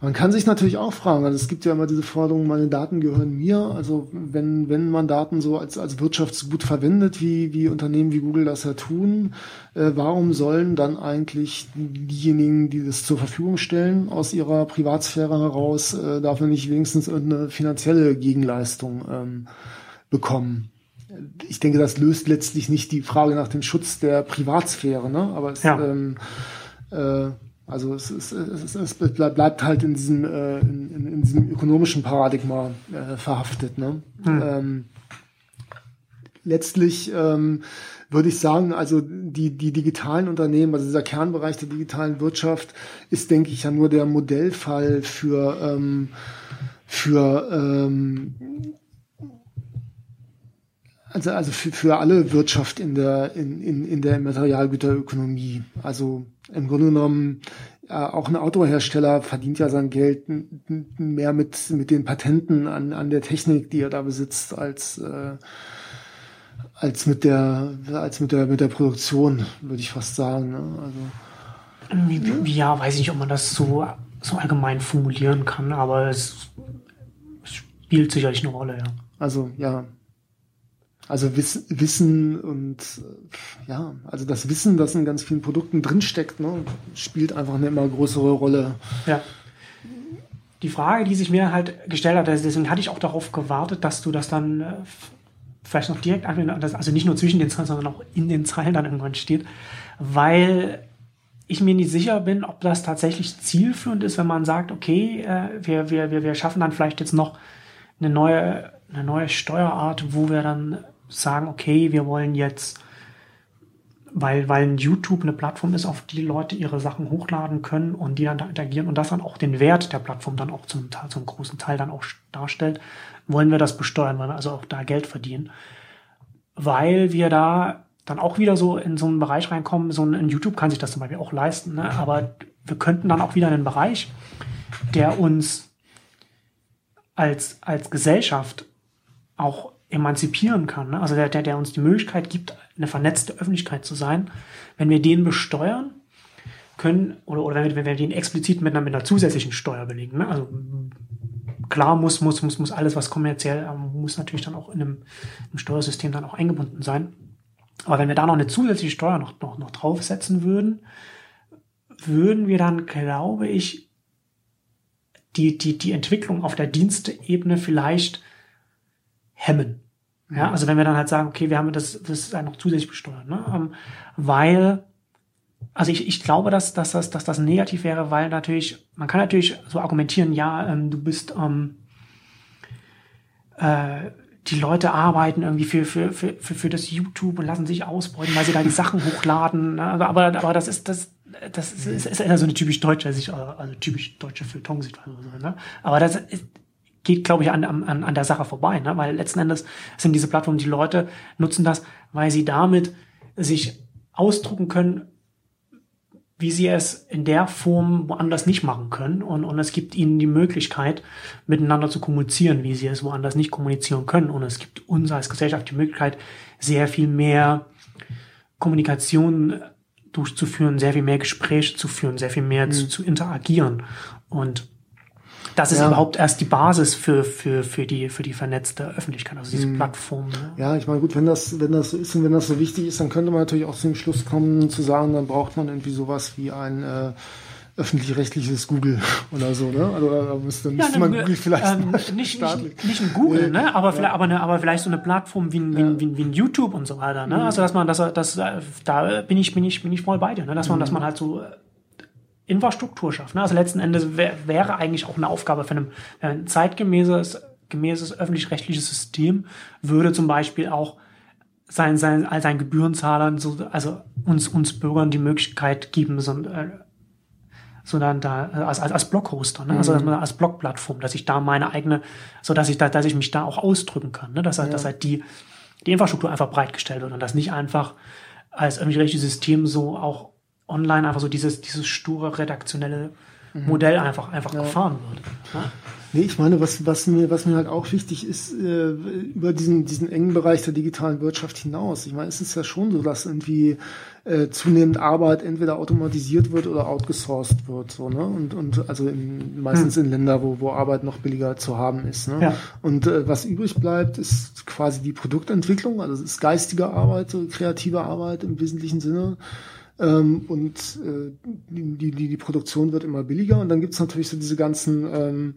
man kann sich natürlich auch fragen, also es gibt ja immer diese Forderung, meine Daten gehören mir. Also wenn, wenn man Daten so als, als Wirtschaftsgut verwendet, wie, wie Unternehmen wie Google das ja tun, äh, warum sollen dann eigentlich diejenigen, die das zur Verfügung stellen, aus ihrer Privatsphäre heraus, äh, dafür nicht wenigstens irgendeine finanzielle Gegenleistung ähm, bekommen? Ich denke, das löst letztlich nicht die Frage nach dem Schutz der Privatsphäre, ne? aber es, ja. ähm, äh, also es, ist, es, es bleibt halt in diesem, äh, in, in, diesem ökonomischen Paradigma äh, verhaftet. Ne? Hm. Ähm, letztlich ähm, würde ich sagen, also die, die digitalen Unternehmen, also dieser Kernbereich der digitalen Wirtschaft ist, denke ich, ja nur der Modellfall für, ähm, für ähm, also, also für, für alle Wirtschaft in der, in, in, in der Materialgüterökonomie. Also im Grunde genommen, äh, auch ein Autohersteller verdient ja sein Geld mehr mit, mit den Patenten an, an der Technik, die er da besitzt, als, äh, als mit der, als mit der, mit der Produktion, würde ich fast sagen. Ne? Also, ja, weiß ich nicht, ob man das so, so allgemein formulieren kann, aber es, es spielt sicherlich eine Rolle, ja. Also, ja, also Wiss, Wissen und äh, ja, also das Wissen, das in ganz vielen Produkten drinsteckt, ne, spielt einfach eine immer größere Rolle. Ja. Die Frage, die sich mir halt gestellt hat, also deswegen hatte ich auch darauf gewartet, dass du das dann äh, vielleicht noch direkt also nicht nur zwischen den Zeilen, sondern auch in den Zeilen dann irgendwann steht, weil ich mir nicht sicher bin, ob das tatsächlich zielführend ist, wenn man sagt, okay, äh, wir, wir, wir, wir schaffen dann vielleicht jetzt noch eine neue, eine neue Steuerart, wo wir dann sagen, okay, wir wollen jetzt, weil, weil YouTube eine Plattform ist, auf die Leute ihre Sachen hochladen können und die dann da interagieren und das dann auch den Wert der Plattform dann auch zum, Teil, zum großen Teil dann auch darstellt, wollen wir das besteuern, weil wir also auch da Geld verdienen. Weil wir da dann auch wieder so in so einen Bereich reinkommen, so ein YouTube kann sich das zum Beispiel auch leisten, ne? aber wir könnten dann auch wieder einen Bereich, der uns als, als Gesellschaft auch emanzipieren kann. Ne? Also der, der, der uns die Möglichkeit gibt, eine vernetzte Öffentlichkeit zu sein. Wenn wir den besteuern können, oder, oder wenn, wir, wenn wir den explizit mit einer, mit einer zusätzlichen Steuer belegen. Ne? Also klar muss, muss, muss, muss alles, was kommerziell, ähm, muss natürlich dann auch in einem, einem Steuersystem dann auch eingebunden sein. Aber wenn wir da noch eine zusätzliche Steuer noch, noch, noch draufsetzen würden, würden wir dann, glaube ich, die, die, die Entwicklung auf der Diensteebene vielleicht hemmen. Ja, also wenn wir dann halt sagen, okay, wir haben das, das ist noch zusätzlich besteuert, ne? Ähm, weil, also ich, ich glaube, dass, dass, das, dass das negativ wäre, weil natürlich, man kann natürlich so argumentieren, ja, ähm, du bist, ähm, äh, die Leute arbeiten irgendwie für, für, für, für, für das YouTube und lassen sich ausbeuten, weil sie da die Sachen hochladen. Ne? Aber, aber, aber das ist, das, das ist, ist, ist eher so eine typisch deutsche Sicht, also typisch deutsche Feuilleton-Sichtweise. Ne? Aber das ist, geht, glaube ich, an, an, an der Sache vorbei, ne? weil letzten Endes sind diese Plattformen, die Leute nutzen das, weil sie damit sich ausdrucken können, wie sie es in der Form woanders nicht machen können. Und, und es gibt ihnen die Möglichkeit, miteinander zu kommunizieren, wie sie es woanders nicht kommunizieren können. Und es gibt uns als Gesellschaft die Möglichkeit, sehr viel mehr Kommunikation durchzuführen, sehr viel mehr Gespräche zu führen, sehr viel mehr mhm. zu, zu interagieren. Und das ist ja. überhaupt erst die Basis für, für, für, die, für die vernetzte Öffentlichkeit, also diese mhm. Plattform. Ne? Ja, ich meine, gut, wenn das, wenn das so ist und wenn das so wichtig ist, dann könnte man natürlich auch zu dem Schluss kommen, zu sagen, dann braucht man irgendwie sowas wie ein äh, öffentlich-rechtliches Google oder so, ne? Also da müsste, müsste ja, ne, man Google vielleicht ähm, nicht, nicht, nicht ein Google, ne? Aber, ja. vielleicht, aber, eine, aber vielleicht so eine Plattform wie ein, wie, ein, wie, ein, wie ein YouTube und so weiter, ne? Mhm. Also dass man, dass, dass da bin ich, bin ich, bin ich voll bei dir, ne? Dass man, mhm. dass man halt so Infrastruktur schafft. Ne? Also letzten Endes wär, wäre eigentlich auch eine Aufgabe für, ein zeitgemäßes gemäßes öffentlich-rechtliches System, würde zum Beispiel auch sein, sein, all seinen Gebührenzahlern, so, also uns, uns Bürgern die Möglichkeit geben, so, äh, sondern da äh, als, als, als Bloghoster, ne? also mhm. als Blogplattform, dass ich da meine eigene, so dass ich da, dass ich mich da auch ausdrücken kann, ne? dass halt, ja. dass halt die, die Infrastruktur einfach bereitgestellt wird und das nicht einfach als öffentlich-rechtliches System so auch online einfach so dieses, dieses sture redaktionelle mhm. Modell einfach, einfach ja. gefahren wird. Ja? Nee, ich meine, was, was, mir, was mir halt auch wichtig ist, äh, über diesen, diesen engen Bereich der digitalen Wirtschaft hinaus. Ich meine, es ist ja schon so, dass irgendwie äh, zunehmend Arbeit entweder automatisiert wird oder outgesourced wird. So, ne? Und, und also in, meistens hm. in Länder, wo, wo Arbeit noch billiger zu haben ist. Ne? Ja. Und äh, was übrig bleibt, ist quasi die Produktentwicklung, also es ist geistige Arbeit, kreative Arbeit im wesentlichen Sinne. Ähm, und äh, die, die, die Produktion wird immer billiger. Und dann gibt's natürlich so diese ganzen, ähm,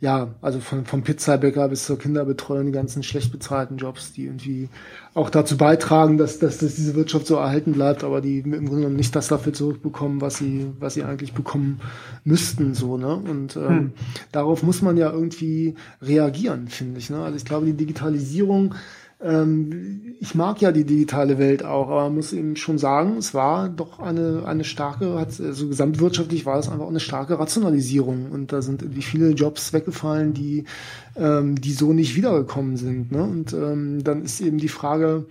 ja, also von, vom Pizzabäcker bis zur Kinderbetreuung, die ganzen schlecht bezahlten Jobs, die irgendwie auch dazu beitragen, dass, dass, dass diese Wirtschaft so erhalten bleibt, aber die im Grunde genommen nicht das dafür zurückbekommen, was sie, was sie eigentlich bekommen müssten, so, ne? Und ähm, hm. darauf muss man ja irgendwie reagieren, finde ich. Ne? Also ich glaube, die Digitalisierung ähm, ich mag ja die digitale Welt auch, aber muss eben schon sagen, es war doch eine, eine starke, also gesamtwirtschaftlich war es einfach eine starke Rationalisierung und da sind irgendwie viele Jobs weggefallen, die, ähm, die so nicht wiedergekommen sind. Ne? Und ähm, dann ist eben die Frage,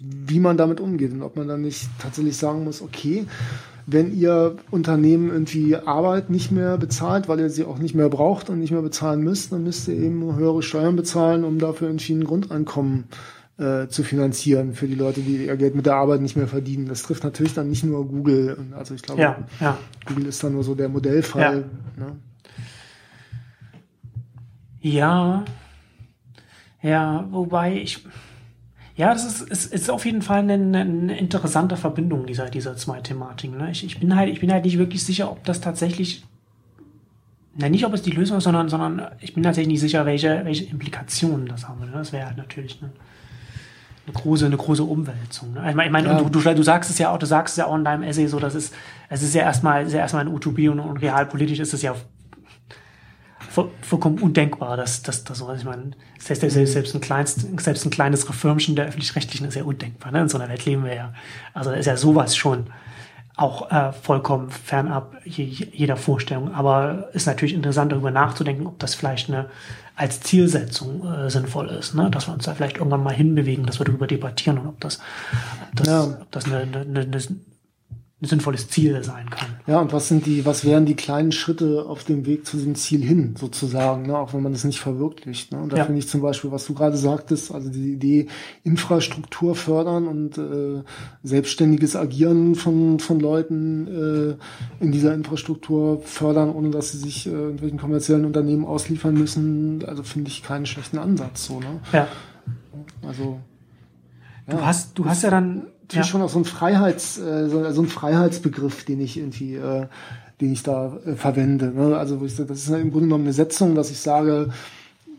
wie man damit umgeht und ob man dann nicht tatsächlich sagen muss, okay, wenn ihr Unternehmen irgendwie Arbeit nicht mehr bezahlt, weil ihr sie auch nicht mehr braucht und nicht mehr bezahlen müsst, dann müsst ihr eben höhere Steuern bezahlen, um dafür irgendwie ein Grundeinkommen äh, zu finanzieren für die Leute, die ihr Geld mit der Arbeit nicht mehr verdienen. Das trifft natürlich dann nicht nur Google. Also ich glaube, ja, ja. Google ist dann nur so der Modellfall. Ja, ne? ja. ja wobei ich ja, das ist, ist, ist auf jeden Fall eine, eine interessante Verbindung dieser, dieser zwei Thematiken. Ne? Ich, ich, bin halt, ich bin halt nicht wirklich sicher, ob das tatsächlich, na nicht, ob es die Lösung ist, sondern, sondern ich bin tatsächlich nicht sicher, welche, welche Implikationen das haben. Ne? Das wäre halt natürlich eine, eine große, eine große Umwälzung. Ne? Ich meine, ich mein, ja. du, du, du sagst es ja auch, du sagst es ja auch in deinem Essay so, dass es, es ist ja erstmal, ist ja erstmal eine Utopie und, und realpolitisch ist es ja vollkommen undenkbar, dass das so, also ich meine, selbst, selbst, ein kleinst, selbst ein kleines Reformchen der öffentlich-rechtlichen ist ja undenkbar. Ne? In so einer Welt leben wir ja. Also ist ja sowas schon auch äh, vollkommen fernab jeder Vorstellung. Aber ist natürlich interessant, darüber nachzudenken, ob das vielleicht eine als Zielsetzung äh, sinnvoll ist, ne? dass wir uns da vielleicht irgendwann mal hinbewegen, dass wir darüber debattieren und ob das, ob das, ja. ob das eine, eine, eine, ein sinnvolles Ziel sein kann. Ja, und was sind die, was wären die kleinen Schritte auf dem Weg zu dem Ziel hin, sozusagen, ne? auch wenn man das nicht verwirklicht. Ne? Und da ja. finde ich zum Beispiel, was du gerade sagtest, also die Idee, Infrastruktur fördern und äh, selbstständiges Agieren von, von Leuten äh, in dieser Infrastruktur fördern, ohne dass sie sich äh, irgendwelchen kommerziellen Unternehmen ausliefern müssen, also finde ich keinen schlechten Ansatz. So, ne? Ja. Also. Ja. Du hast, du hast ja dann ja. schon auch so ein Freiheits, äh, so, so ein Freiheitsbegriff, den ich irgendwie, äh, den ich da äh, verwende. Ne? Also wo ich, das ist im Grunde genommen eine Setzung, dass ich sage,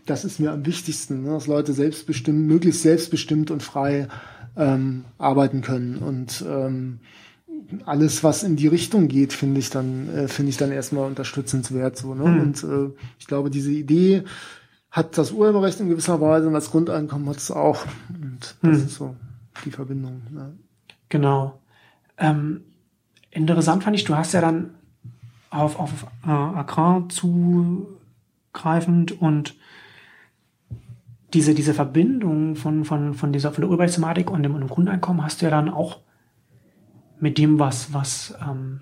das ist mir am wichtigsten, ne? dass Leute selbstbestimmt, möglichst selbstbestimmt und frei ähm, arbeiten können. Und ähm, alles, was in die Richtung geht, finde ich dann, äh, finde ich dann erstmal unterstützenswert. So, ne? Mhm. Und äh, ich glaube, diese Idee hat das Urheberrecht in gewisser Weise und das Grundeinkommen hat es auch. Und das mhm. ist so die Verbindung. Ja. Genau. Ähm, interessant fand ich, du hast ja dann auf, auf äh, Accra zugreifend und diese, diese Verbindung von, von, von dieser, von der Urheberrechtsthematik und dem, und dem Grundeinkommen hast du ja dann auch mit dem, was, was, ähm,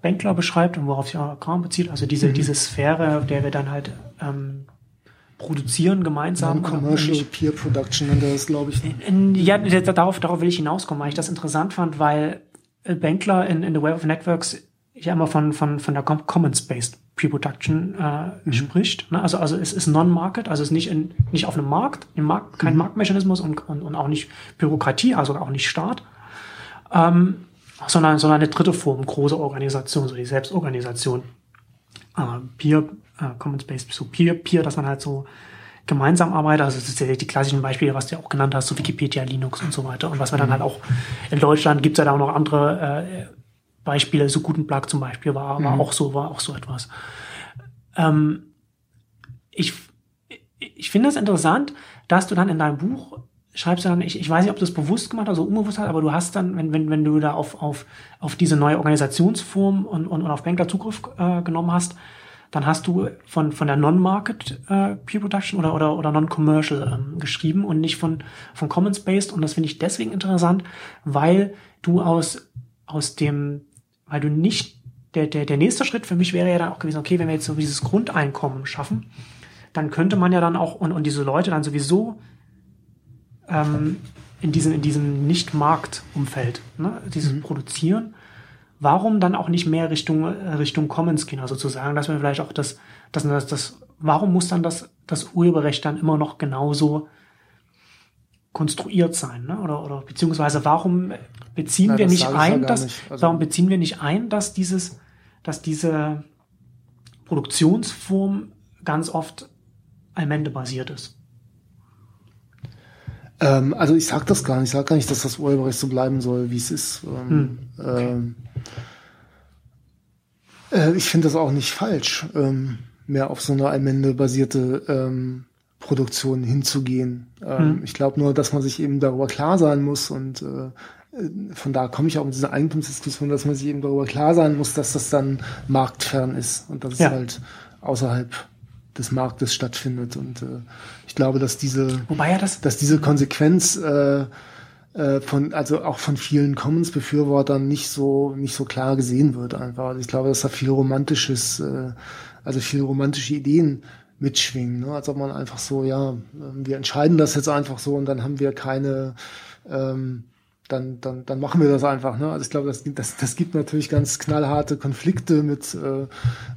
Benkler beschreibt und worauf sich auch Kram bezieht, also diese, mhm. diese Sphäre, der wir dann halt ähm, produzieren gemeinsam. Non-Commercial Peer Production nennt er das, glaube ich. Ja, darauf, darauf will ich hinauskommen, weil ich das interessant fand, weil Benkler in, in The Web of Networks ja immer von, von, von der Commons-Based Pre-Production äh, mhm. spricht. Ne? Also, also es ist Non-Market, also es ist nicht, in, nicht auf einem Markt, im Markt kein mhm. Marktmechanismus und, und, und auch nicht Bürokratie, also auch nicht Staat, ähm, sondern, sondern eine dritte Form, große Organisation, so die Selbstorganisation. Äh, Peer, äh, Commons-Based, so Peer, Peer, dass man halt so gemeinsam arbeitet. Also das ist ja die klassischen Beispiele, was du ja auch genannt hast, so Wikipedia, Linux und so weiter. Und was wir dann mhm. halt auch in Deutschland gibt es ja da auch noch andere äh, Beispiele, so guten Plug zum Beispiel war, war mhm. auch so, war auch so etwas. Ähm, ich ich finde es das interessant, dass du dann in deinem Buch schreibst du dann, ich, ich weiß nicht, ob du das bewusst gemacht hast oder unbewusst hast, aber du hast dann, wenn, wenn, wenn du da auf, auf, auf diese neue Organisationsform und, und, und auf Bankler Zugriff äh, genommen hast, dann hast du von, von der Non-Market äh, Peer Production oder, oder, oder Non-Commercial ähm, geschrieben und nicht von, von Commons-Based. Und das finde ich deswegen interessant, weil du aus, aus dem weil du nicht, der, der, der nächste Schritt für mich wäre ja dann auch gewesen, okay, wenn wir jetzt so dieses Grundeinkommen schaffen, dann könnte man ja dann auch, und, und diese Leute dann sowieso ähm, in diesem, in diesem Nicht-Markt-Umfeld, ne, dieses mhm. Produzieren, warum dann auch nicht mehr Richtung, äh, Richtung Commons gehen, also sozusagen, dass wir vielleicht auch das, das, das, das warum muss dann das, das Urheberrecht dann immer noch genauso konstruiert sein, ne? Oder, oder beziehungsweise warum beziehen Na, wir nicht ein, ja dass nicht. Also, warum beziehen wir nicht ein, dass dieses, dass diese Produktionsform ganz oft Allmende basiert ist? Ähm, also ich sag das gar nicht. Ich sag gar nicht, dass das Urheberrecht so bleiben soll, wie es ist. Ähm, hm. okay. ähm, äh, ich finde das auch nicht falsch, ähm, mehr auf so eine Allmende basierte ähm, Produktion hinzugehen. Ähm, hm. Ich glaube nur, dass man sich eben darüber klar sein muss und äh, von da komme ich auch mit dieser Eigentumsdiskussion, dass man sich eben darüber klar sein muss, dass das dann marktfern ist und dass ja. es halt außerhalb des Marktes stattfindet. Und äh, ich glaube, dass diese, Wobei ja das dass diese Konsequenz äh, äh, von, also auch von vielen Commons-Befürwortern nicht so, nicht so klar gesehen wird einfach. Also ich glaube, dass da viel romantisches, äh, also viel romantische Ideen mitschwingen. Ne? Als ob man einfach so, ja, ähm, wir entscheiden das jetzt einfach so und dann haben wir keine, ähm, dann, dann, dann machen wir das einfach. Ne? Also ich glaube, das, das, das gibt natürlich ganz knallharte Konflikte mit, äh,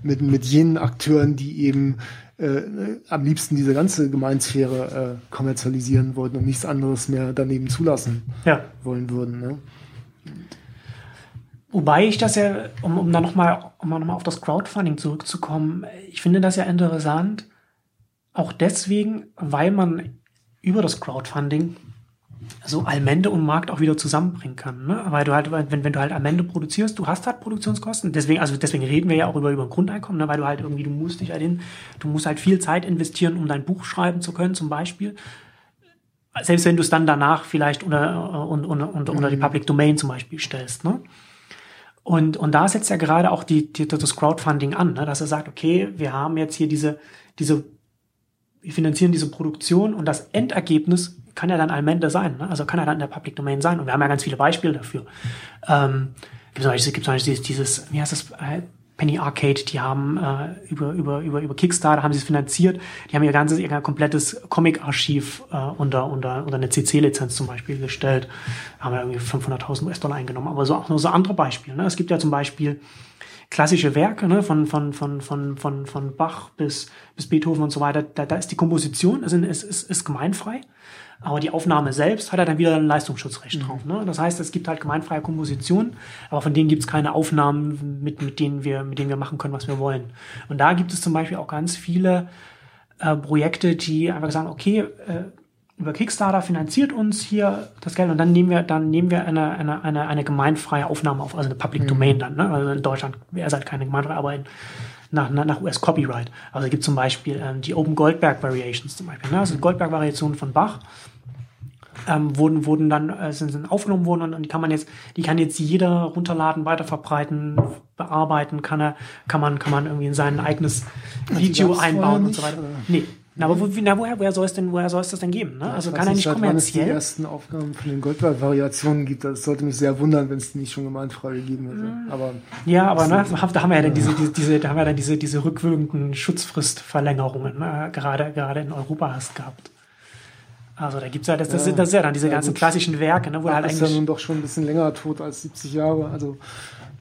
mit, mit jenen Akteuren, die eben äh, am liebsten diese ganze Gemeinsphäre äh, kommerzialisieren wollten und nichts anderes mehr daneben zulassen ja. wollen würden. Ne? Wobei ich das ja, um, um dann nochmal um noch mal auf das Crowdfunding zurückzukommen, ich finde das ja interessant, auch deswegen, weil man über das Crowdfunding so Allmende und Markt auch wieder zusammenbringen kann. Ne? Weil du halt, wenn, wenn du halt Allmende produzierst, du hast halt Produktionskosten. Deswegen, also deswegen reden wir ja auch über, über ein Grundeinkommen, ne? weil du halt irgendwie, du musst dich halt hin, du musst halt viel Zeit investieren, um dein Buch schreiben zu können, zum Beispiel. Selbst wenn du es dann danach vielleicht unter, unter, unter, unter die mhm. Public Domain zum Beispiel stellst. Ne? Und, und da setzt ja gerade auch die, die, das Crowdfunding an, ne? dass er sagt, okay, wir haben jetzt hier diese, diese, wir finanzieren diese Produktion und das Endergebnis kann ja dann Allmende sein, ne? also kann ja dann in der Public Domain sein. Und wir haben ja ganz viele Beispiele dafür. Ähm, gibt es gibt dieses, dieses, wie heißt das, äh, Penny Arcade, die haben äh, über, über, über, über Kickstarter haben sie es finanziert. Die haben ihr ganzes, ihr komplettes Comic-Archiv äh, unter, unter, unter eine CC-Lizenz zum Beispiel gestellt. Haben ja irgendwie 500.000 US-Dollar eingenommen. Aber so auch nur so andere Beispiele. Ne? Es gibt ja zum Beispiel klassische Werke, ne, von, von, von, von, von, von Bach bis, bis Beethoven und so weiter. Da, da ist die Komposition, ist, ist, ist, ist gemeinfrei. Aber die Aufnahme selbst hat er dann wieder ein Leistungsschutzrecht mhm. drauf. Ne? Das heißt, es gibt halt gemeinfreie Kompositionen, aber von denen gibt es keine Aufnahmen, mit, mit, denen wir, mit denen wir machen können, was wir wollen. Und da gibt es zum Beispiel auch ganz viele äh, Projekte, die einfach sagen, okay, äh, über Kickstarter finanziert uns hier das Geld und dann nehmen wir, dann nehmen wir eine, eine, eine, eine gemeinfreie Aufnahme auf, also eine Public mhm. Domain dann. Ne? Also in Deutschland wäre es halt keine gemeinfreie, aber in, nach, nach US Copyright. Also es gibt zum Beispiel ähm, die Open Goldberg Variations zum Beispiel. Ne? Also Goldberg Variationen von Bach ähm, wurden, wurden dann, äh, sind, sind aufgenommen worden und, und die kann man jetzt, die kann jetzt jeder runterladen, weiterverbreiten, bearbeiten, kann er, kann man, kann man irgendwie in sein eigenes Video einbauen und so weiter. Oder? Nee, Na, aber wo, na, woher, woher soll es denn, woher soll es das denn geben? Ne? Also Ich kann er nicht seit wann es die kommerziell. ersten Aufgaben von den Goldberg-Variationen gibt. Das sollte mich sehr wundern, wenn es die nicht schon gemeinfrei gegeben hätte. Mhm. Aber Ja, aber ne, da haben wir ja dann diese, diese, diese, da haben wir dann diese, diese rückwirkenden Schutzfristverlängerungen, ne, gerade, gerade in Europa hast gehabt. Also da gibt's ja, das, das, Ja. das ist ja dann diese Ja, ganzen gut. klassischen Werke, ne, wo Bach halt ist ja eigentlich. nun doch schon ein bisschen länger tot als 70 Jahre. Also,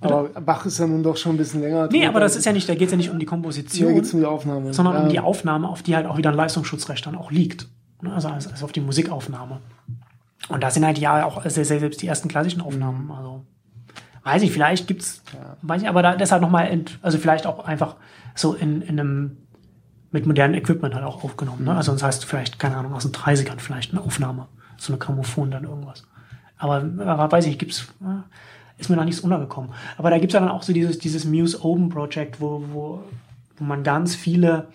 aber Bach ist ja nun doch schon ein bisschen länger. Nee, aber das ist ja nicht, da geht's ja nicht um die Komposition, geht's um die Aufnahme. sondern ja. um die Aufnahme, auf die halt auch wieder ein Leistungsschutzrecht dann auch liegt. Ne, Also, also also auf die Musikaufnahme. Und da sind halt ja auch sehr, sehr, selbst die ersten klassischen Aufnahmen. Also weiß ich, vielleicht gibt's, weiß ich, aber da deshalb nochmal, also vielleicht auch einfach so in, in einem mit modernem Equipment halt auch aufgenommen. Ne? Also das heißt vielleicht, keine Ahnung, aus den 30ern vielleicht eine Aufnahme, so eine Grammophon dann irgendwas. Aber, aber weiß ich, gibt's, ist mir noch nichts untergekommen. Aber da gibt's ja dann auch so dieses, dieses Muse Open Project, wo, wo, wo man ganz viele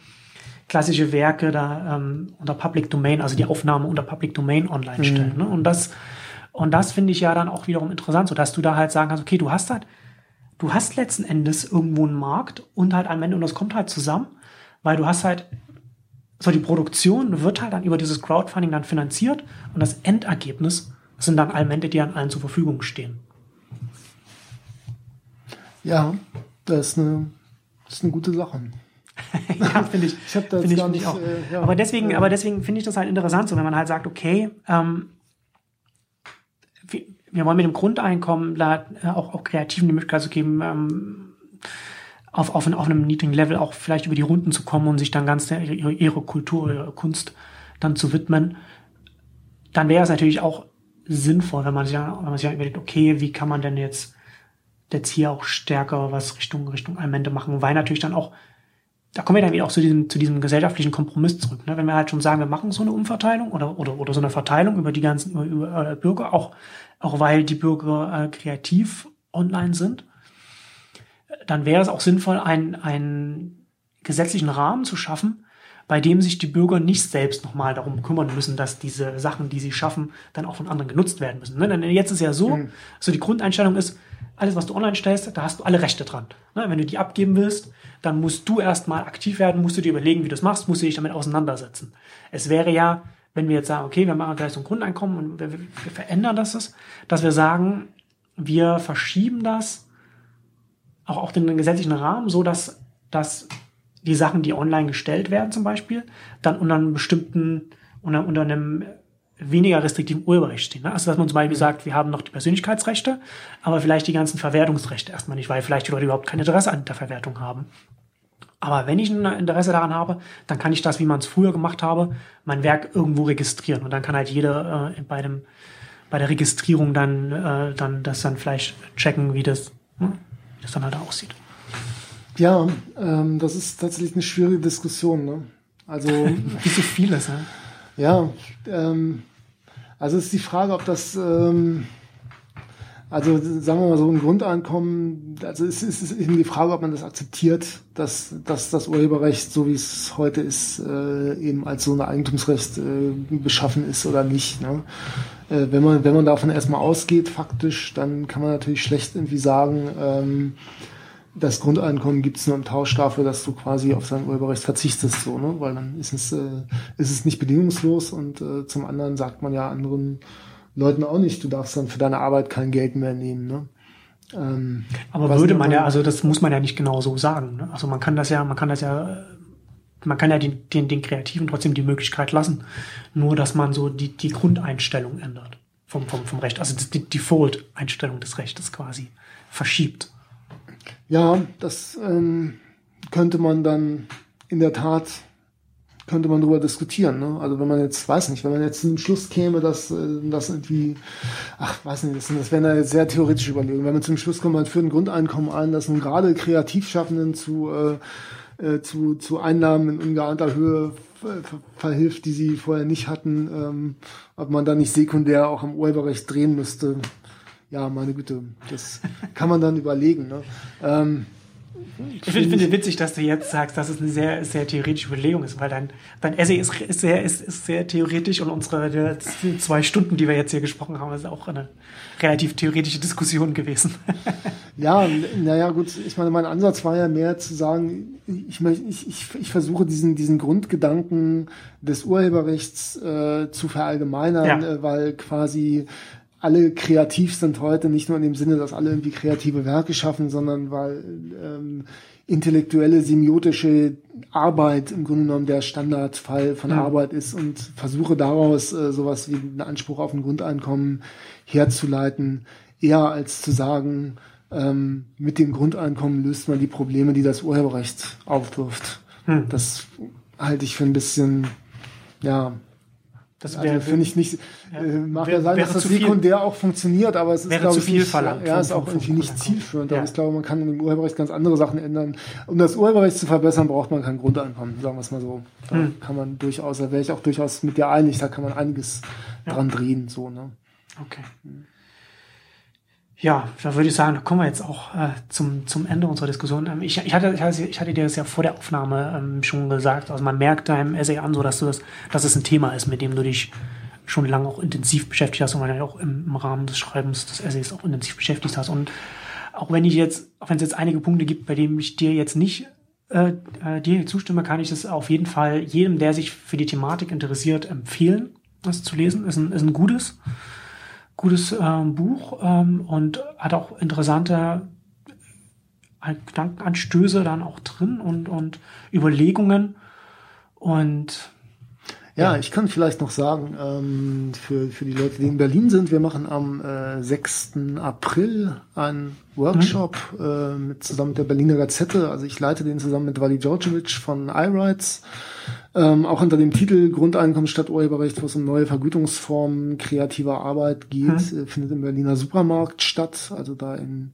klassische Werke da ähm, unter Public Domain, also die Aufnahme unter Public Domain online stellt. Ne? Und das, und das finde ich ja dann auch wiederum interessant, so dass du da halt sagen kannst, okay, du hast halt, du hast letzten Endes irgendwo einen Markt und halt am Ende, und das kommt halt zusammen, weil du hast halt, so die Produktion wird halt dann über dieses Crowdfunding dann finanziert und das Endergebnis sind dann Elemente, die an allen zur Verfügung stehen. Ja, das ist eine, das ist eine gute Sache. ja, finde ich. Ich hab da jetzt finde ich, finde ich nicht, auch. äh, ja. aber deswegen, aber deswegen finde ich das halt interessant, so wenn man halt sagt, okay, ähm, wir, wollen mit dem Grundeinkommen da äh, auch, auch Kreativen die Möglichkeit zu geben, ähm, auf, auf, auf einem niedrigen Level auch vielleicht über die Runden zu kommen und sich dann ganz ihre, ihre Kultur, ihre Kunst dann zu widmen, dann wäre es natürlich auch sinnvoll, wenn man sich, ja- wenn man sich ja überlegt, okay, wie kann man denn jetzt jetzt hier auch stärker was Richtung Richtung Allmende machen, weil natürlich dann auch da kommen wir dann wieder auch zu diesem, zu diesem gesellschaftlichen Kompromiss zurück. Ne? Wenn wir halt schon sagen, wir machen so eine Umverteilung oder, oder, oder so eine Verteilung über die ganzen über, über, äh, Bürger, auch, auch weil die Bürger äh, kreativ online sind, dann wäre es auch sinnvoll, einen, einen gesetzlichen Rahmen zu schaffen, bei dem sich die Bürger nicht selbst nochmal darum kümmern müssen, dass diese Sachen, die sie schaffen, dann auch von anderen genutzt werden müssen. Ne? Denn jetzt ist ja so, so die Grundeinstellung ist, alles, was du online stellst, da hast du alle Rechte dran. Ne? Wenn du die abgeben willst, dann musst du erstmal aktiv werden, musst du dir überlegen, wie du das machst, musst du dich damit auseinandersetzen. Es wäre ja, wenn wir jetzt sagen, okay, wir machen gleich so ein Grundeinkommen und wir, wir verändern das, dass wir sagen, wir verschieben das auch, auch den gesetzlichen Rahmen, so dass, dass die Sachen, die online gestellt werden zum Beispiel, dann unter einem bestimmten, unter, unter einem weniger restriktiven Urheberrecht stehen. Ne? Also dass man zum Beispiel sagt, wir haben noch die Persönlichkeitsrechte, aber vielleicht die ganzen Verwertungsrechte erstmal nicht, weil vielleicht die Leute überhaupt kein Interesse an der Verwertung haben. Aber wenn ich ein Interesse daran habe, dann kann ich das, wie man es früher gemacht habe, mein Werk irgendwo registrieren. Und dann kann halt jeder äh, bei, dem, bei der Registrierung dann, äh, dann das dann vielleicht checken, wie das, ne? wie das dann halt aussieht. Ja, ähm, das ist tatsächlich eine schwierige Diskussion. Ne? Also Wie so vieles, ne? Ja, ähm, also ist die Frage, ob das, ähm, also sagen wir mal so ein Grundeinkommen, also es ist, es ist eben die Frage, ob man das akzeptiert, dass, dass das Urheberrecht, so wie es heute ist, äh, eben als so ein Eigentumsrecht äh, beschaffen ist oder nicht. Ne? Äh, wenn man wenn man davon erstmal ausgeht, faktisch, dann kann man natürlich schlecht irgendwie sagen, ähm, das Grundeinkommen gibt es nur im Tausch dafür, dass du quasi auf dein Urheberrecht verzichtest, so, ne? Weil dann ist es, äh, ist es nicht bedingungslos und äh, zum anderen sagt man ja anderen Leuten auch nicht, du darfst dann für deine Arbeit kein Geld mehr nehmen, ne? Ähm, Aber würde man ja, also das muss man ja nicht genau so sagen. Ne? Also man kann das ja, man kann das ja, man kann ja den, den, den Kreativen trotzdem die Möglichkeit lassen. Nur, dass man so die, die Grundeinstellung ändert vom, vom, vom Recht. Also die Default-Einstellung des Rechtes quasi verschiebt. Ja, das ähm, könnte man dann in der Tat könnte man darüber diskutieren. Ne? Also wenn man jetzt, weiß nicht, wenn man jetzt zum Schluss käme, dass äh, das irgendwie, ach, weiß nicht, das, das wären da jetzt sehr theoretische Überlegungen. Wenn man zum Schluss kommt, man führt ein Grundeinkommen ein, das nun gerade Kreativschaffenden zu, äh, äh, zu, zu Einnahmen in ungeahnter Höhe ver ver verhilft, die sie vorher nicht hatten, ähm, ob man da nicht sekundär auch am Urheberrecht drehen müsste. Ja, meine Güte, das kann man dann überlegen. Ne? Ähm, Ich finde find witzig, dass du jetzt sagst, dass es eine sehr, sehr theoretische Überlegung ist, weil dein, dein Essay ist, ist, sehr, ist, ist sehr theoretisch und unsere zwei Stunden, die wir jetzt hier gesprochen haben, ist auch eine relativ theoretische Diskussion gewesen. ja, naja, gut, ich meine, mein Ansatz war ja mehr zu sagen, ich, ich, ich, ich versuche diesen, diesen Grundgedanken des Urheberrechts äh, zu verallgemeinern, ja. äh, weil quasi alle kreativ sind heute, nicht nur in dem Sinne, dass alle irgendwie kreative Werke schaffen, sondern weil ähm, intellektuelle, semiotische Arbeit im Grunde genommen der Standardfall von ja. Arbeit ist und versuche daraus äh, sowas wie einen Anspruch auf ein Grundeinkommen herzuleiten, eher als zu sagen, ähm, mit dem Grundeinkommen löst man die Probleme, die das Urheberrecht aufwirft. Hm. Das halte ich für ein bisschen, ja, das wäre, also finde ich nicht, ja, äh, mag wär, ja sein, dass das sekundär viel, auch funktioniert, aber es ist, glaube ich, nicht, verlangt ja, ist auch irgendwie nicht zielführend. Ja. Aber ich glaube, man kann im Urheberrecht ganz andere Sachen ändern. Um das Urheberrecht zu verbessern, braucht man kein Grundeinkommen, sagen wir es mal so. Da hm. kann man durchaus, da wäre ich auch durchaus mit dir einig, da kann man einiges ja. dran drehen, so, ne. Okay. Hm. Ja, da würde ich sagen, da kommen wir jetzt auch äh, zum, zum Ende unserer Diskussion. Ähm, ich, ich, hatte, ich hatte dir das ja vor der Aufnahme ähm, schon gesagt. Also man merkt deinem Essay an, so dass du das, dass es ein Thema ist, mit dem du dich schon lange auch intensiv beschäftigt hast und man ja auch im, im Rahmen des Schreibens des Essays auch intensiv beschäftigt hast. Und auch wenn ich jetzt, auch wenn es jetzt einige Punkte gibt, bei denen ich dir jetzt nicht äh, äh, dir zustimme, kann ich das auf jeden Fall jedem, der sich für die Thematik interessiert, empfehlen, das zu lesen. Ist ein, ist ein gutes gutes ähm, Buch ähm, und hat auch interessante äh, Gedankenanstöße dann auch drin und, und Überlegungen. Und ja, ich kann vielleicht noch sagen, ähm, für, für die Leute, die in Berlin sind, wir machen am äh, 6. April einen Workshop mhm. äh, mit, zusammen mit der Berliner Gazette. Also ich leite den zusammen mit Wally Djordjevic von iRights. Ähm, auch unter dem Titel Grundeinkommen statt Urheberrecht, wo es um neue Vergütungsformen kreativer Arbeit geht, mhm. äh, findet im Berliner Supermarkt statt, also da in,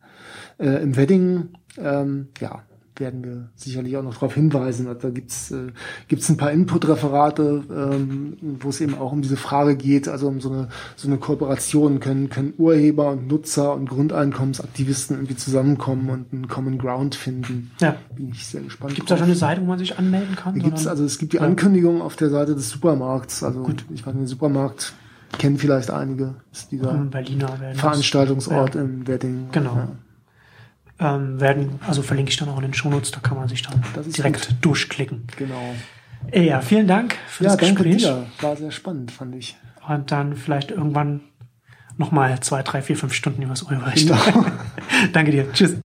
äh, im Wedding. Ähm, ja, werden wir sicherlich auch noch darauf hinweisen. Da gibt's äh, gibt's ein paar Input-Referate, ähm, wo es eben auch um diese Frage geht, also um so eine so eine Kooperation können können Urheber und Nutzer und Grundeinkommensaktivisten irgendwie zusammenkommen und einen Common Ground finden. Ja. Bin ich sehr gespannt. Gibt es da schon eine Seite, wo man sich anmelden kann? Da gibt's, also es gibt die Ankündigung auf der Seite des Supermarkts. Also Gut. ich weiß nicht, Supermarkt kennen vielleicht einige. ist dieser Berliner Veranstaltungsort ja. im Wedding. Genau. Ja ähm, werden, also verlinke ich dann auch in den Shownotes, da kann man sich dann direkt gut. durchklicken. Genau. Ja, vielen Dank für ja, das Gespräch. Dir. War sehr spannend, fand ich. Und dann vielleicht irgendwann nochmal zwei, drei, vier, fünf Stunden übers Urheberrecht. Genau. danke dir. Tschüss.